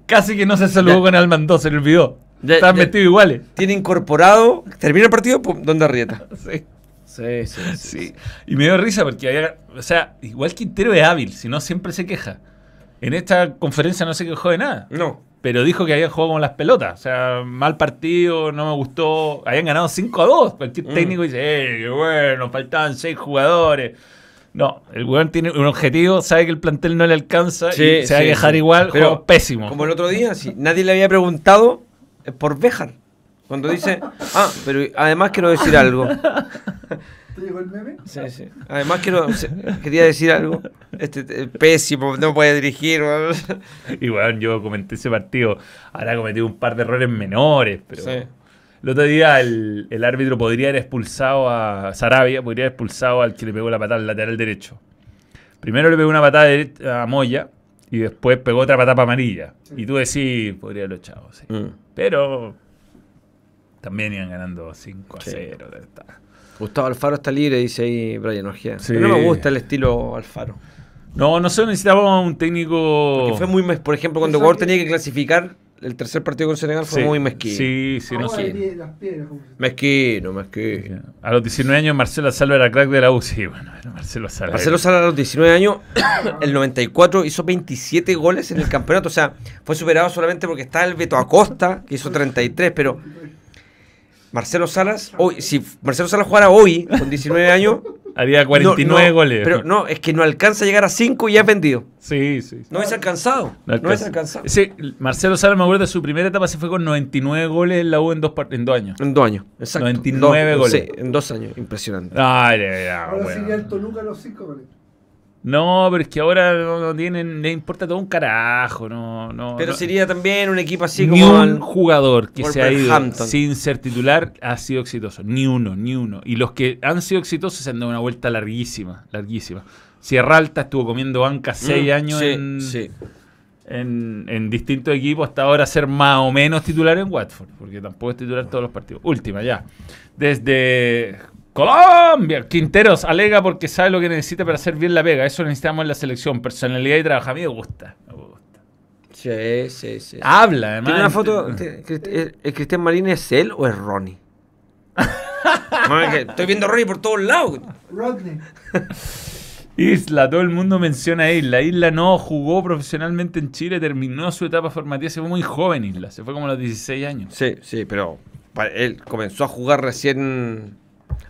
casi que no se saludó Ya. con Almandó, se le olvidó. Ya, Estaban ya. vestidos iguales. Tiene incorporado. Termina el partido, pum, donde arrieta. Sí. Sí, sí, Sí. Y me dio risa porque había. O sea, igual Quintero es hábil, si no siempre se queja. En esta conferencia no se quejó de nada. No. Pero dijo que habían jugado con las pelotas. O sea, mal partido, no me gustó. Habían ganado 5 a 2. Cualquier Mm. técnico dice, eh, qué bueno, faltaban 6 jugadores. No, el weón tiene un objetivo, sabe que el plantel no le alcanza Sí, y se va a quejar sí. igual, Pero, juego pésimo. Como el otro día, sí, nadie le había preguntado por Béjar. Cuando dice, ah, pero además quiero decir algo. ¿Te llegó el meme? Sí, sí. Además quiero, quería decir algo. Este, eh, pésimo, no puede dirigir. Y weón, yo comenté ese partido. Ahora cometido un par de errores menores, pero. Sí. El otro día el, el árbitro podría haber expulsado a Sarabia, podría haber expulsado al que le pegó la patada al lateral derecho. Primero le pegó una patada a Moya y después pegó otra patada para amarilla. Y tú decís, podría haberlo echado, sí. Mm. Pero también iban ganando 5 a Sí. 0. ya está. Gustavo Alfaro está libre, dice ahí Brian Ojea. Sí. Pero no me gusta el estilo Alfaro. No, nosotros necesitábamos un técnico. Que fue muy, mes- por ejemplo, cuando Ecuador tenía que clasificar el tercer partido con Senegal fue Sí, muy mezquino. Sí, sí, no sé. Mezquino, mezquino. A los 19 años Marcelo Salva era crack de la U. Sí, bueno, era Marcelo Salva. Marcelo Sala a los 19 años, el 94 hizo 27 goles en el campeonato. O sea, fue superado solamente porque está el Beto Acosta, que hizo 33, pero Marcelo Salas, hoy, si Marcelo Salas jugara hoy, con 19 años, Haría 49 no, no, goles. Pero no, es que no alcanza a llegar a 5 y ya es vendido. Sí, sí. sí. No es alcanzado. No, alcanza. es alcanzado. Sí, Marcelo Sala, me acuerdo de su primera etapa, se fue con 99 goles en la U en dos, en dos años. En dos años, exacto. 99 Dos- goles. Sí, en dos años, impresionante. Ay, ya, ya, Ahora bueno. sería el Toluca los cinco goles. No, pero es que ahora no, no tienen, le importa todo un carajo, no, no. Pero no. sería también un equipo así ni como... un al- jugador que se ha ido sin ser titular ha sido exitoso. Ni uno, ni uno. Y los que han sido exitosos se han dado una vuelta larguísima, larguísima. Sierra Alta estuvo comiendo banca seis Mm, años sí, en, sí. en, en distintos equipos hasta ahora ser más o menos titular en Watford, porque tampoco es titular todos los partidos. Última, ya. Desde Colombia, Quinteros alega porque sabe lo que necesita para hacer bien la pega. Eso necesitamos en la selección, personalidad y trabajo. A mí me gusta. me gusta. Sí, sí, sí. Habla, además. ¿Tiene una foto? ¿El, el- el Cristian Marín es él o es Ronnie? No, es que estoy viendo a Ronnie por todos lados. Rodney. Isla, todo el mundo menciona a Isla. Isla no jugó profesionalmente en Chile, terminó su etapa formativa, se fue muy joven Isla, se fue como a los 16 años. Sí, sí, pero él comenzó a jugar recién.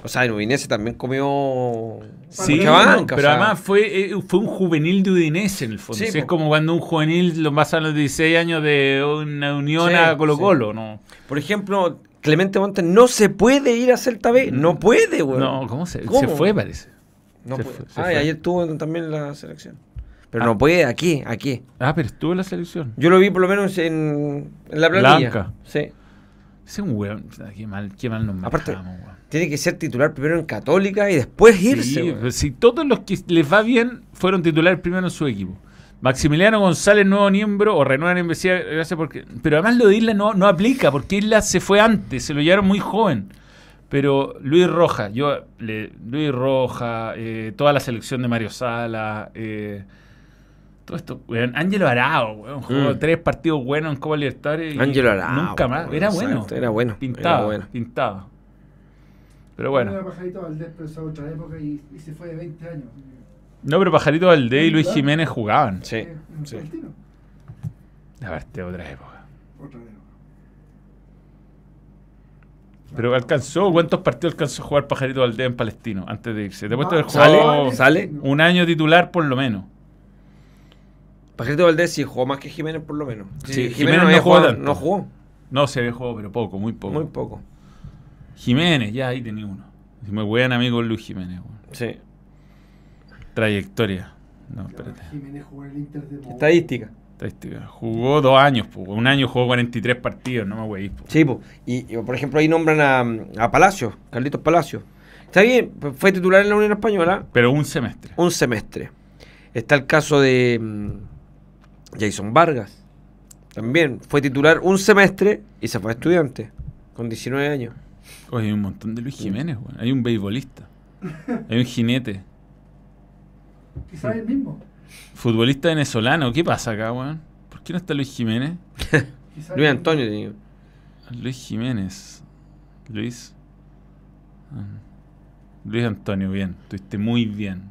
O sea, en Udinese también comió. Sí, mucha banca, pero o sea, además fue, eh, fue un juvenil de Udinese en el fondo. Sí, es como cuando un juvenil lo pasa a los 16 años de una unión Sí, a Colo Colo, ¿no? Por ejemplo, Clemente Montes no se puede ir a Celta B. No puede, güey. No, ¿cómo se, ¿Cómo? se fue, parece? No Se puede. fue, se ah, fue. ayer estuvo también en la selección. Pero Ah. no puede, aquí, aquí. Ah, pero estuvo en la selección. Yo lo vi por lo menos en, en la planilla. Blanca. Sí. Ese es un weón. Qué mal, qué mal nos Aparte, manejamos, weón. Tiene que ser titular primero en Católica y después irse. Sí, pues si todos los que les va bien fueron titulares primero en su equipo. Maximiliano González, nuevo miembro, o renueva la investigación, gracias porque. Pero además lo de Isla no, no aplica, porque Isla se fue antes, se lo llevaron muy joven. Pero Luis Roja, yo, le- Luis Roja, eh, toda la selección de Mario Sala, eh, todo esto, weón, Ángelo Arao, weón, jugó Mm. tres partidos buenos en Copa Libertadores. y Ángelo Arao, Nunca más, weón, era bueno. exacto, era bueno, Pintaba, era bueno. pintaba. Pero bueno. Pajarito Valdés, pero esa otra época y, y se fue de 20 años. No, pero Pajarito Valdés y Luis Jiménez jugaban. Sí, Eh, en sí. A ver, este otra época. Otra época. Pero alcanzó, ¿cuántos partidos alcanzó a jugar Pajarito Valdés en Palestino antes de irse? Te he puesto haber ¿Sale? jugado ¿Sale? un año titular por lo menos. Pajarito Valdés sí jugó más que Jiménez por lo menos. Sí, Jiménez, Jiménez no, no había jugó jugado, no jugó. No se había jugado, pero poco, muy poco. Muy poco. Jiménez, ya ahí tenía uno. Si me wean amigo Luis Jiménez. Sí. Trayectoria. No, espérate. Jiménez jugó en el Inter de Estadística. Estadística. Jugó dos años, po. un año jugó 43 partidos, no me weís. po. Sí, po. Y, y, por ejemplo ahí nombran a, a Palacio, Carlitos Palacio. Está bien, pues, fue titular en la Unión Española Pero un semestre. un semestre. Está el caso de mm, Jason Vargas. También fue titular un semestre y se fue a estudiante con 19 años. Oye, hay un montón de Luis Jiménez, weón. Hay un beisbolista. Hay un jinete. Quizás el mismo. Futbolista venezolano. ¿Qué pasa acá, weón? ¿Por qué no está Luis Jiménez? Luis Antonio tenía. Luis Jiménez. Luis. Ah. Luis Antonio, bien. Estuviste muy bien.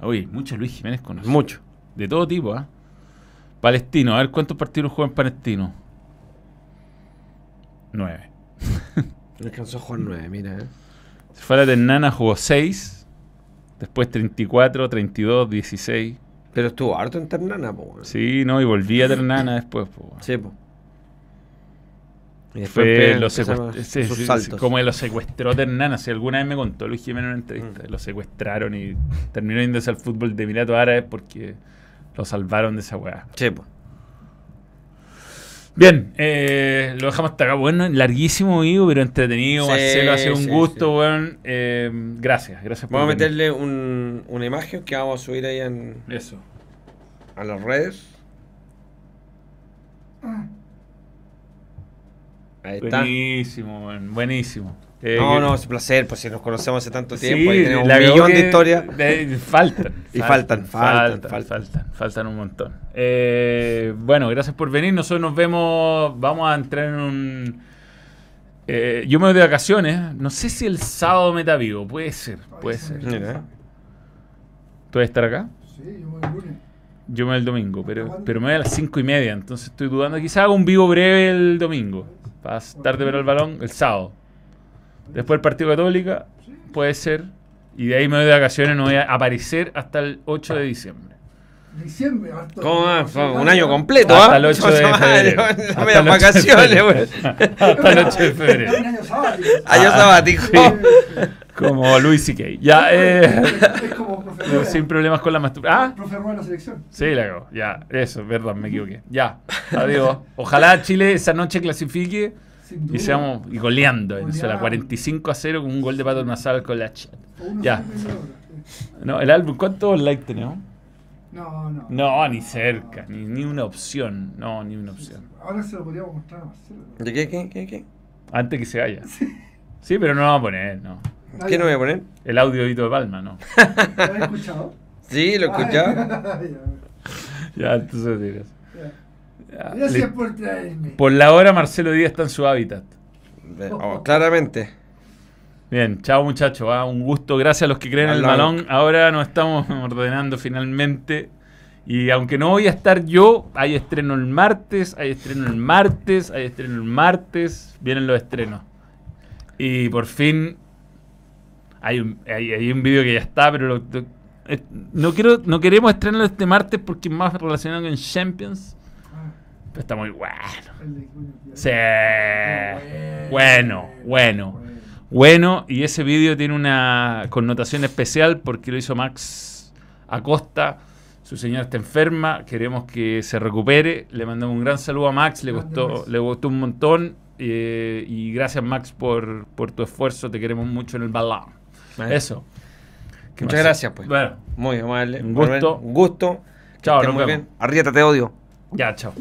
Oye, muchos Luis Jiménez conocidos. Mucho. De todo tipo, ¿ah? Palestino, a ver cuántos partidos juega en Palestino. Nueve. Alcanzó a jugar 9, mira. eh. Se fue a la Ternana, jugó seis. Después 34, 32, 16. Pero estuvo harto en Ternana, po. Sí, no, y volví a Ternana después. po. Sí, po. Y Fue después lo empezaron secuest- sí, sí, como lo secuestró Ternana. Si alguna vez me contó Luis Jiménez en una entrevista, Mm. lo secuestraron y terminó yéndose al fútbol de Emiratos Árabes porque lo salvaron de esa weá. Sí, po. Bien, eh, lo dejamos hasta acá. Bueno, larguísimo, vivo, pero entretenido. Sí, Marcelo, ha sido un sí, gusto, sí. weón. Eh, gracias, gracias Vamos a meterle un, una imagen que vamos a subir ahí en, Eso. a las redes. Ahí está. Buenísimo, weón, buenísimo. Eh, No, no, es un placer, pues si nos conocemos hace tanto Sí, tiempo y tenemos un millón que de historias. de- faltan. Y faltan, faltan, faltan, faltan. faltan, faltan un montón. Eh, bueno, gracias por venir. Nosotros nos vemos. Vamos a entrar en un. eh, yo me voy de vacaciones. No sé si el sábado meta vivo. Puede ser, puede ser. Mira. ¿Tú vas a estar acá? Sí, yo voy el lunes. Yo me voy el domingo, pero, pero me voy a las cinco y media. Entonces estoy dudando. Quizá haga un vivo breve el domingo. Para tarde ver el balón el sábado. Después el partido Católica. Puede ser. Y de ahí me voy de vacaciones. No voy a aparecer hasta el 8 de diciembre. Diciembre, harto. ¿Cómo va? Fue un año completo, Hasta ¿ah? el 8 de febrero. Hasta medias el 8 de vacaciones, güey. Hasta el 8 de febrero. Año sabático. Año sabático. Como Luis C.K. Ya, eh. Es como profe Rueda. Sin problemas con la masturbación. Ah, Profe en la selección. sí, la cago. Ya, eso, perdón, me equivoqué. Ya, adiós. Ojalá Chile esa noche clasifique. Y, seamos, y goleando a Venezuela, Goleando. 45 a 0 con un gol de Pato Nasal con la ch- Uno Ya. No, el álbum, ¿cuántos likes tenemos? No, no. No, ni cerca, ni, ni una opción. No, ni una opción. Ahora se lo podríamos mostrar a Marcelo. ¿De qué, qué, qué, qué? Antes que se vaya. Sí, pero no lo vamos a poner, no. ¿Qué no voy a poner? El audio de Vito de Palma, no. ¿Lo has escuchado? Sí, lo escuchaba. Ay, Ya, entonces digas. Gracias por traerme. Por la hora Marcelo Díaz está en su hábitat. Oh, claramente. Bien, chao muchachos, un gusto, gracias a los que creen en el Balón. Ahora nos estamos ordenando finalmente. Y aunque no voy a estar yo, hay estreno el martes, hay estreno el martes, hay estreno el martes, vienen los estrenos. Y por fin hay un, hay, hay un vídeo que ya está, pero lo- lo- eh, no, quiero, no queremos estrenarlo este martes porque es más relacionado con Champions. Pero está muy bueno. Sí. Bueno, bueno. Bueno, y ese vídeo tiene una connotación especial porque lo hizo Max Acosta. Su señora está enferma, queremos que se recupere. Le mandamos un gran saludo a Max, le Max. le gustó un montón. eh, y gracias Max por, por tu esfuerzo, te queremos mucho en el balón. Vale. Eso. ¿Qué Muchas más? gracias, pues. Bueno, Muy amable. Un gusto. Un gusto. Chao, nos muy vemos. bien. Arrieta, te odio. ya, chao.